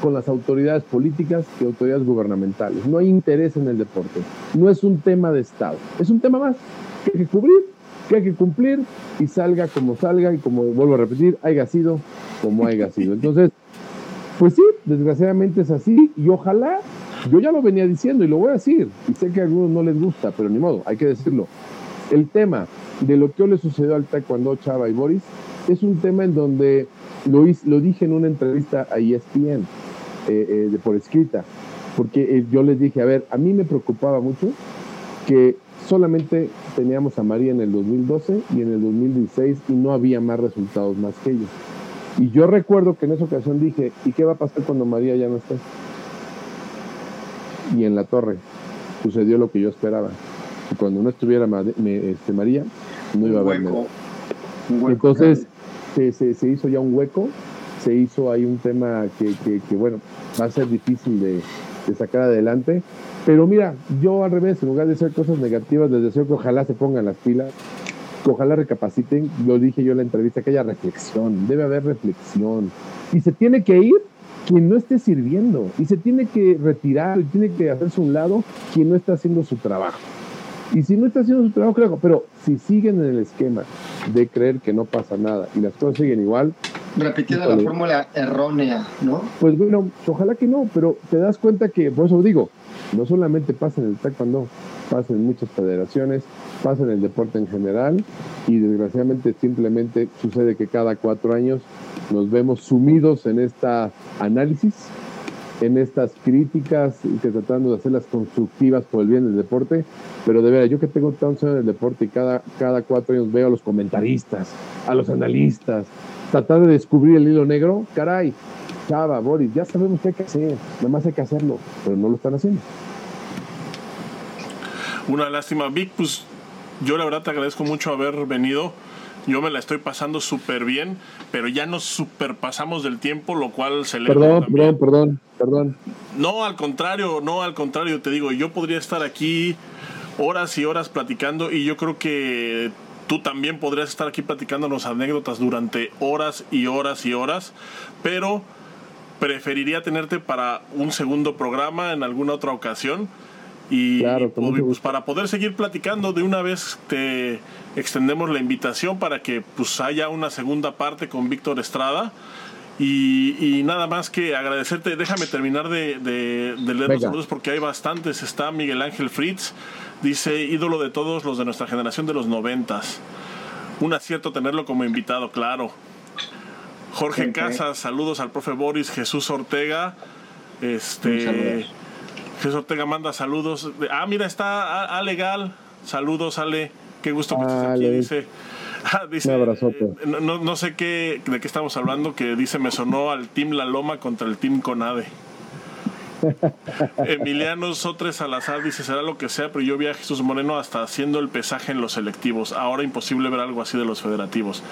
con las autoridades políticas y autoridades gubernamentales. No hay interés en el deporte. No es un tema de Estado. Es un tema más que hay que cubrir, que hay que cumplir y salga como salga y como vuelvo a repetir, haya sido como haya sido. Entonces, pues sí, desgraciadamente es así y ojalá, yo ya lo venía diciendo y lo voy a decir, y sé que a algunos no les gusta, pero ni modo, hay que decirlo. El tema de lo que le sucedió al taekwondo Chava y Boris es un tema en donde lo, lo dije en una entrevista a ESPN, eh, eh, de por escrita, porque eh, yo les dije, a ver, a mí me preocupaba mucho que solamente teníamos a María en el 2012 y en el 2016 y no había más resultados más que ellos. Y yo recuerdo que en esa ocasión dije, ¿y qué va a pasar cuando María ya no esté? Y en la torre sucedió lo que yo esperaba. Y cuando no estuviera este, María, no iba a haber nada. Entonces se, se, se, hizo ya un hueco, se hizo ahí un tema que, que, bueno, va a ser difícil de, de, sacar adelante. Pero mira, yo al revés, en lugar de hacer cosas negativas, les deseo que ojalá se pongan las pilas, que ojalá recapaciten. Lo dije yo en la entrevista, que haya reflexión, debe haber reflexión. Y se tiene que ir quien no esté sirviendo, y se tiene que retirar, y tiene que hacerse un lado quien no está haciendo su trabajo. Y si no está haciendo su trabajo, claro, pero si siguen en el esquema de creer que no pasa nada y las cosas siguen igual. Repitiendo la fórmula errónea, ¿no? Pues bueno, ojalá que no, pero te das cuenta que, por eso digo, no solamente pasa en el taekwondo, pasa en muchas federaciones, pasa en el deporte en general y desgraciadamente simplemente sucede que cada cuatro años nos vemos sumidos en esta análisis en estas críticas y que tratando de hacerlas constructivas por el bien del deporte, pero de verdad, yo que tengo tantos años en el deporte y cada, cada cuatro años veo a los comentaristas, a los analistas, tratar de descubrir el hilo negro, caray, Chava, Boris, ya sabemos qué hay que hacer, nada más hay que hacerlo, pero no lo están haciendo. Una lástima, Vic, pues yo la verdad te agradezco mucho haber venido yo me la estoy pasando súper bien, pero ya nos superpasamos del tiempo, lo cual se le... Perdón, perdón, perdón, perdón. No, al contrario, no, al contrario, te digo, yo podría estar aquí horas y horas platicando y yo creo que tú también podrías estar aquí platicándonos anécdotas durante horas y horas y horas, pero preferiría tenerte para un segundo programa en alguna otra ocasión. Y, pues, para poder seguir platicando de una vez te extendemos la invitación para que pues haya una segunda parte con Víctor Estrada. Y, nada más que agradecerte. Déjame terminar de, de, leer los saludos porque hay bastantes. Está Miguel Ángel Fritz, dice ídolo de todos los de nuestra generación de los noventas. Un acierto tenerlo como invitado, claro. Jorge Casas, saludos al profe Boris, Jesús Ortega. Este Jesús Ortega manda saludos. Ah, mira, está Alegal. Saludos, Ale. Qué gusto que estés aquí. Dice, Ah, dice, eh, no, no, sé qué, de qué estamos hablando, que dice me sonó al Team La Loma contra el Team Conade. Emiliano Sotres Salazar dice, será lo que sea, pero yo vi a Jesús Moreno hasta haciendo el pesaje en los selectivos. Ahora imposible ver algo así de los federativos.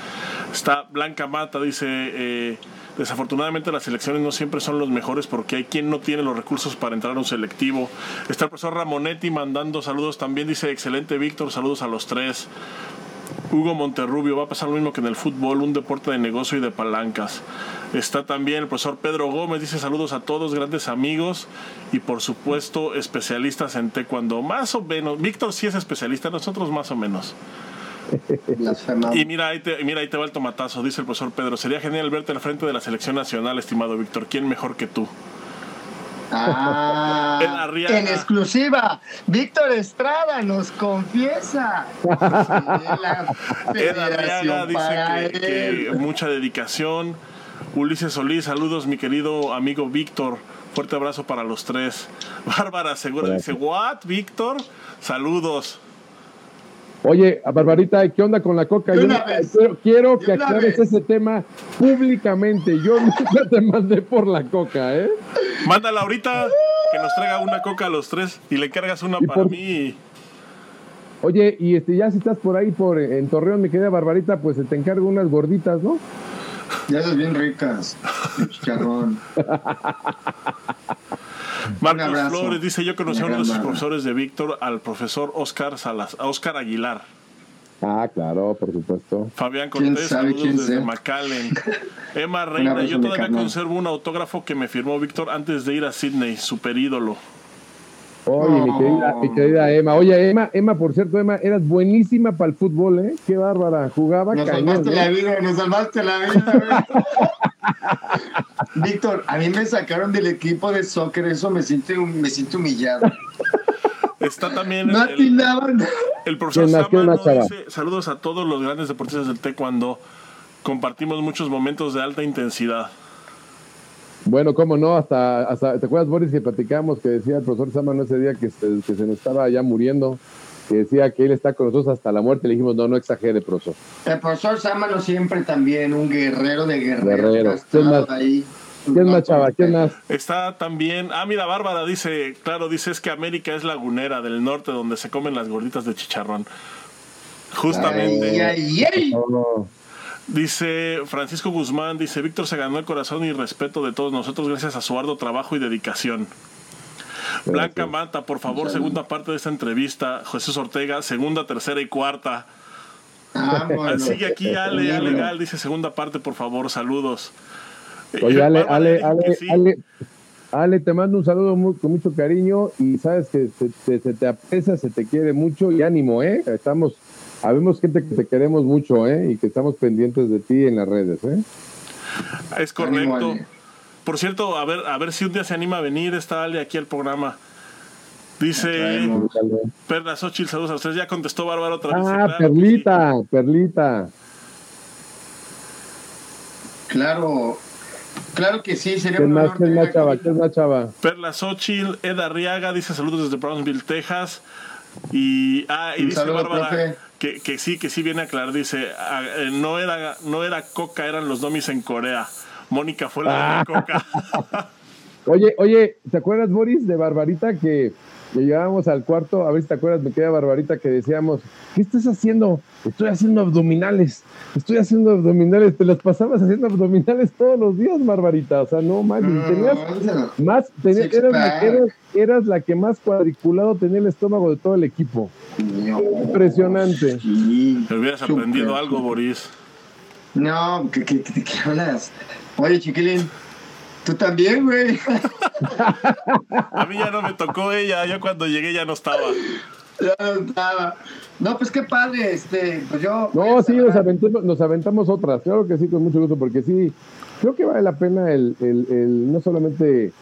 Está Blanca Mata, dice, eh, desafortunadamente las elecciones no siempre son los mejores porque hay quien no tiene los recursos para entrar a un selectivo. Está el profesor Ramonetti mandando saludos también, dice, excelente Víctor, saludos a los tres. Hugo Monterrubio, va a pasar lo mismo que en el fútbol, un deporte de negocio y de palancas. Está también el profesor Pedro Gómez, dice saludos a todos, grandes amigos y por supuesto especialistas en taekwondo. Más o menos, Víctor sí es especialista, nosotros más o menos. Y mira ahí, te, mira, ahí te va el tomatazo, dice el profesor Pedro. Sería genial verte al frente de la selección nacional, estimado Víctor. ¿Quién mejor que tú? Ah, en exclusiva, Víctor Estrada nos confiesa. dice que, mucha dedicación. Ulises Solís, saludos mi querido amigo Víctor. Fuerte abrazo para los tres. Bárbara Segura dice, ¿what, Víctor? Saludos. Oye, Barbarita, ¿qué onda con la coca? Yo quiero, que aclares ese tema públicamente. Yo nunca te mandé por la coca, ¿eh? Mándala ahorita que nos traiga una coca a los tres y le cargas una para mí. Oye, y este, ya si estás por ahí por en Torreón, mi querida Barbarita, pues te encargo unas gorditas, ¿no? Ya son bien ricas. Chicharrón. Marcos Flores dice, yo conocí a uno de sus profesores de Víctor, al profesor Oscar Salas, Oscar Aguilar. Ah, claro, por supuesto. Fabián Cortés, saludos desde McAllen. Emma Reina, yo todavía conservo un autógrafo que me firmó Víctor antes de ir a Sydney, super ídolo. Oye, mi, querida, mi, querida, Emma. Oye, Emma, Emma, por cierto, Emma, eras buenísima para el fútbol, ¿eh? Qué bárbara. Jugaba Nos salvaste ¿eh? la vida, nos salvaste la vida. Víctor, a mí me sacaron del equipo de soccer, eso me siento, me siento humillado. Está también no el, el, profesor Samano dice, saludos a todos los grandes deportistas del cuando Compartimos muchos momentos de alta intensidad. Bueno, cómo no, hasta, hasta ¿te acuerdas, Boris, que platicamos que decía el profesor Samano ese día que se, que se nos estaba ya muriendo? que decía que él está con nosotros hasta la muerte. Le dijimos, no, no exagere, profesor. El profesor Samano siempre también, un guerrero de guerreros. Guerrero. ¿Quién más? Ahí. ¿Quién más, chava? ¿Quién más? Está también, ah, mira, Bárbara dice, claro, dice, es que América es lagunera del norte donde se comen las gorditas de chicharrón. Justamente. Ay, ay, Dice Francisco Guzmán, dice, Víctor se ganó el corazón y respeto de todos nosotros gracias a su arduo trabajo y dedicación. Blanca Mata, por favor, segunda parte de esta entrevista. Jesús Ortega, segunda, tercera y cuarta. Ah, Sigue aquí Ale, Ale Gal, dice segunda parte, por favor, saludos. Oye, Ale, Ale, Ale, Ale, te mando un saludo con mucho cariño y sabes que se, te aprecia, se te quiere mucho y ánimo, ¿eh? Estamos, habemos gente que te queremos mucho, ¿eh? Y que estamos pendientes de ti en las redes, ¿eh? Es correcto. Por cierto, a ver, a ver si un día se anima a venir esta Ale aquí al programa. Dice Perla Xochitl, saludos a ustedes. Ya contestó Bárbara otra vez. Ah, Perlita, Perlita. Claro, claro que sí, sería ¿Qué más, ¿qué más, chava? ¿Qué más, chava? Perla Xochitl, Eda Arriaga, dice saludos desde Brownsville, Texas. Y, ah, y dice Bárbara que, que, sí, que sí viene a aclarar. Dice, eh, no, era, no era coca, eran los domis en Corea. Mónica fue la de ah. coca. oye, oye, ¿te acuerdas, Boris, de Barbarita, que llegábamos al cuarto, a ver si te acuerdas, me queda Barbarita, que decíamos, ¿qué estás haciendo? Estoy haciendo abdominales, estoy haciendo abdominales, te los pasabas haciendo abdominales todos los días, Barbarita, o sea, no más, tenías más, tenías, eras, la que más cuadriculado tenía el estómago de todo el equipo. Impresionante. Te hubieras aprendido algo, Boris. No, ¿qué, qué, qué, hablas? Oye, chiquilín, tú también, güey. A mí ya no me tocó ella, yo cuando llegué ya no estaba. Ya no estaba. No, pues qué padre, este, pues yo. No, sí, nos aventamos, nos aventamos otras, claro que sí, con mucho gusto, porque sí, creo que vale la pena el, el, el no solamente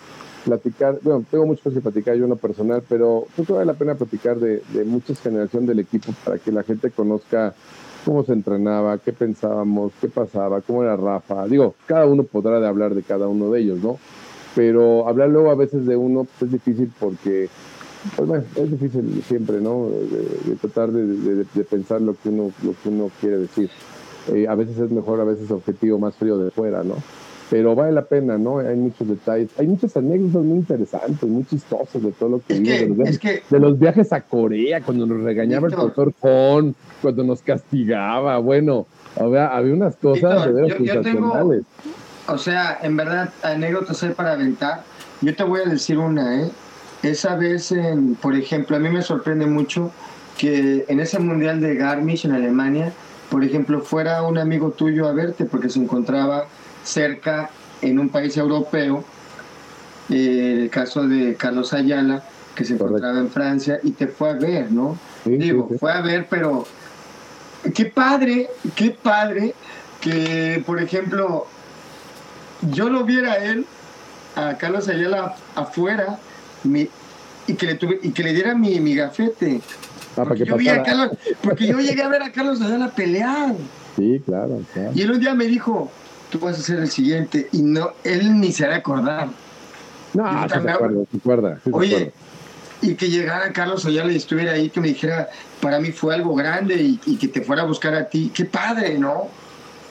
platicar, bueno, tengo mucho que platicar yo en lo personal, pero creo que vale la pena platicar de, de muchas generaciones del equipo para que la gente conozca cómo se entrenaba, qué pensábamos, qué pasaba, cómo era Rafa. Digo, cada uno podrá de hablar de cada uno de ellos, ¿no? Pero hablar luego a veces de uno pues, es difícil porque, pues bueno, es difícil siempre, ¿no? De, tratar de, pensar lo que uno, lo que uno quiere decir. Eh, a veces es mejor, a veces objetivo más frío de fuera, ¿no? Pero vale la pena, ¿no? Hay muchos detalles, hay muchas anécdotas muy interesantes, muy chistosas de todo lo que vimos, de, los viajes a Corea, cuando nos regañaba el doctor John, cuando nos castigaba, bueno, había, había unas cosas de sensacionales. o sea, en verdad, anécdotas hay para aventar. Yo te voy a decir una, ¿eh? Esa vez, en, por ejemplo, a mí me sorprende mucho que en ese mundial de Garmisch en Alemania, por ejemplo, fuera un amigo tuyo a verte porque se encontraba cerca en un país europeo, eh, el caso de Carlos Ayala, que se encontraba en Francia y te fue a ver, ¿no? Digo, fue a ver, pero qué padre, qué padre que, por ejemplo, yo lo viera a él, a Carlos Ayala afuera, y, que le tuve, y que le diera mi, mi gafete. Ah, porque, yo porque yo llegué a ver a Carlos Ayala pelear. Sí, claro, claro. Y él un día me dijo, tú vas a ser el siguiente y no, él ni se a acordar. No, se acuerda, se Oye, y que llegara Carlos Ayala y estuviera ahí, que me dijera, para mí fue algo grande y, que te fuera a buscar a ti. Qué padre, ¿no?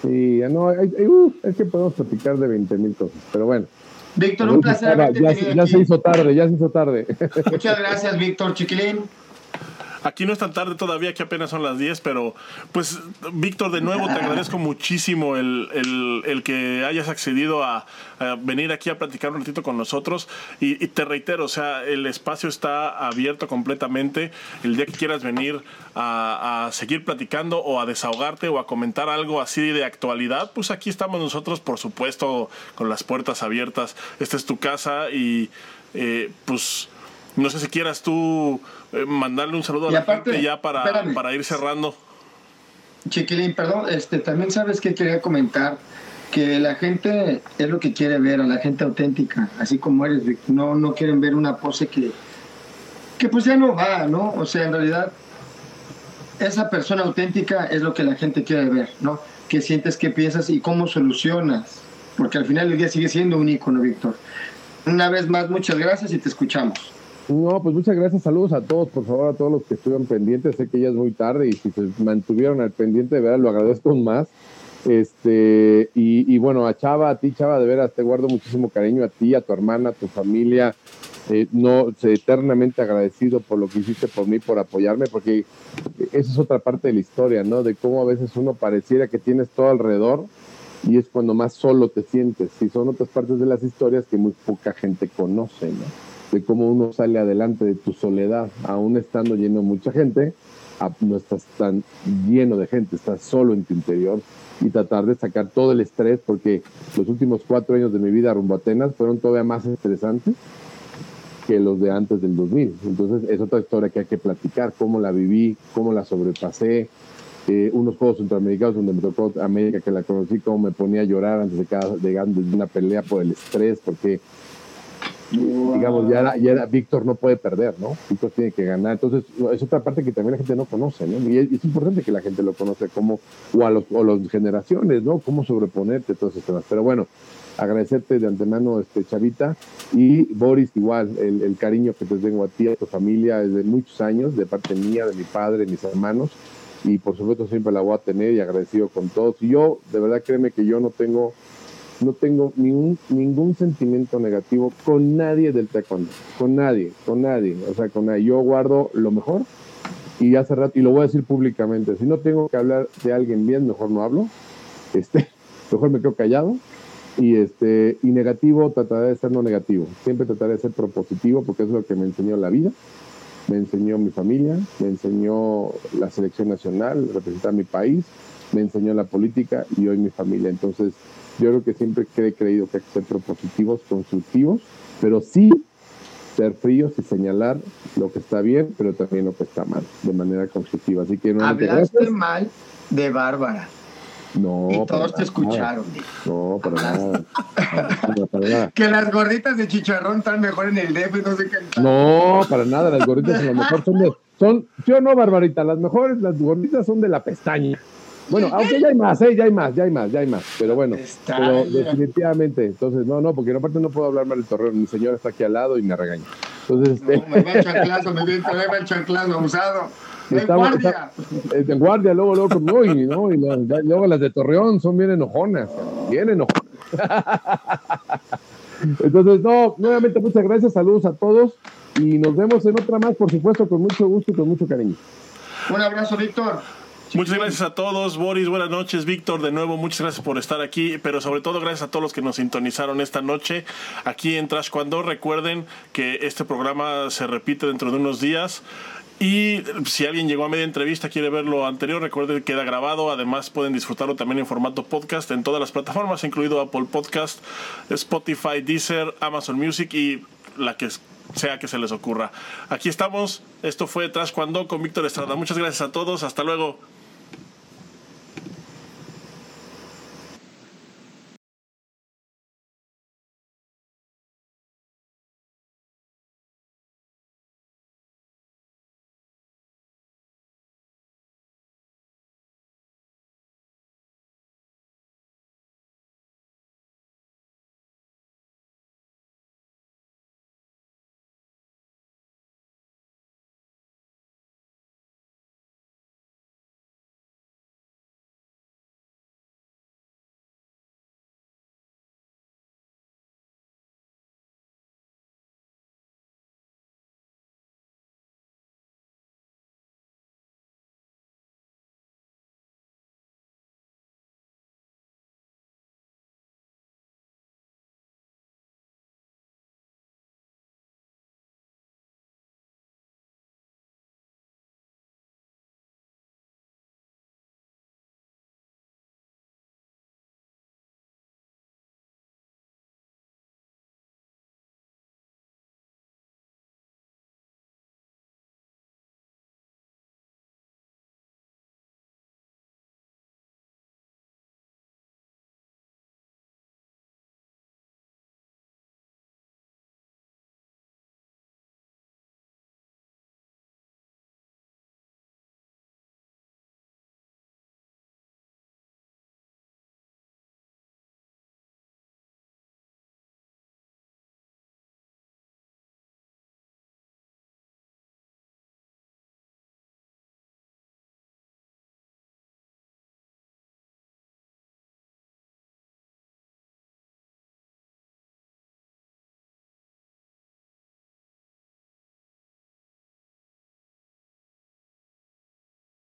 Sí, no, uh, es que podemos platicar de 20 mil cosas, pero bueno. Víctor, un placer. Ya, ya se hizo tarde, ya se hizo tarde. Muchas gracias, Víctor Chiquilín. Aquí no es tan tarde todavía, que apenas son las 10, pero pues Víctor, de nuevo te agradezco muchísimo el, el, que hayas accedido a, venir aquí a platicar un ratito con nosotros. Y, te reitero, o sea, el espacio está abierto completamente. El día que quieras venir a, a, seguir platicando o a desahogarte o a comentar algo así de actualidad, pues aquí estamos nosotros, por supuesto, con las puertas abiertas. Esta es tu casa y eh, pues no sé si quieras tú mandarle un saludo a la gente ya para, para ir cerrando. Chiquilín, perdón, este, también sabes que quería comentar que la gente es lo que quiere ver, a la gente auténtica, así como eres, no, no quieren ver una pose que, que pues ya no va, ¿no? O sea, en realidad, esa persona auténtica es lo que la gente quiere ver, ¿no? ¿Qué sientes, qué piensas y cómo solucionas? Porque al final del día sigue siendo un ícono, Víctor. Una vez más, muchas gracias y te escuchamos. No, pues muchas gracias, saludos a todos, por favor, a todos los que estuvieron pendientes, sé que ya es muy tarde y si se mantuvieron al pendiente, de verdad, lo agradezco más. Este, y, bueno, a Chava, a ti, Chava, de veras, te guardo muchísimo cariño, a ti, a tu hermana, a tu familia, eh, no, eternamente agradecido por lo que hiciste por mí, por apoyarme, porque esa es otra parte de la historia, ¿no? De cómo a veces uno pareciera que tienes todo alrededor y es cuando más solo te sientes, y son otras partes de las historias que muy poca gente conoce, ¿no? De cómo uno sale adelante de tu soledad, aún estando lleno de mucha gente, no estás tan lleno de gente, estás solo en tu interior y tratar de sacar todo el estrés, porque los últimos cuatro años de mi vida rumbo a Atenas fueron todavía más estresantes que los de antes del 2000. Entonces es otra historia que hay que platicar, cómo la viví, cómo la sobrepasé. Eh, unos Juegos Centroamericanos donde me tocó América, que la conocí, cómo me ponía a llorar antes de, cada, de una pelea por el estrés, porque digamos, ya ya Víctor no puede perder, ¿no? Víctor tiene que ganar. Entonces, es otra parte que también la gente no conoce, ¿no? Y es, importante que la gente lo conoce como, o a los, o las generaciones, ¿no? Cómo sobreponerte, todos esos temas. Pero bueno, agradecerte de antemano, este, Chavita, y Boris, igual, el, el cariño que te tengo a ti, a tu familia, desde muchos años, de parte mía, de mi padre, de mis hermanos, y por supuesto siempre la voy a tener y agradecido con todos. Y yo, de verdad, créeme que yo no tengo no tengo ningún, ningún sentimiento negativo con nadie del taekwondo, con nadie, con nadie, o sea, con nadie. Yo guardo lo mejor y hace rato, y lo voy a decir públicamente, si no tengo que hablar de alguien bien, mejor no hablo, este, mejor me quedo callado, y este, y negativo trataré de ser no negativo, siempre trataré de ser propositivo porque es lo que me enseñó la vida, me enseñó mi familia, me enseñó la selección nacional, representar mi país, me enseñó la política y hoy mi familia, entonces yo creo que siempre he creído que hay que ser propositivos, constructivos, pero sí ser fríos y señalar lo que está bien, pero también lo que está mal, de manera constructiva. Así que no Hablaste mal de Bárbara. No. Y todos te escucharon. No, para nada. Que las gorditas de chicharrón están mejor en el DF, no sé qué. No, para nada. Las gorditas a lo mejor son de. Son, yo no, Barbarita, las mejores, las gorditas son de la pestaña. Bueno, aunque ya hay más, ¿eh? ya hay más, ya hay más, ya hay más. Pero bueno, pero definitivamente. Entonces, no, no, porque aparte no puedo hablar mal del torreo. Mi señora está aquí al lado y me regaña. Entonces, este... me va el chanclazo, me va el chanclazo usado. En guardia. en guardia, luego, luego, no, y, no, y luego las de Torreón son bien enojonas, bien enojonas. Entonces, no, nuevamente muchas gracias, saludos a todos y nos vemos en otra más, por supuesto, con mucho gusto y con mucho cariño. Un abrazo, Víctor. Muchas gracias a todos, Boris, buenas noches, Víctor, de nuevo, muchas gracias por estar aquí, pero sobre todo gracias a todos los que nos sintonizaron esta noche aquí en Trash Cuando. Recuerden que este programa se repite dentro de unos días. Y si alguien llegó a media entrevista, quiere ver lo anterior, recuerden que queda grabado. Además, pueden disfrutarlo también en formato podcast en todas las plataformas, incluido Apple Podcast, Spotify, Deezer, Amazon Music y la que sea que se les ocurra. Aquí estamos. Esto fue Trash Cuando con Víctor Estrada. Muchas gracias a todos. Hasta luego.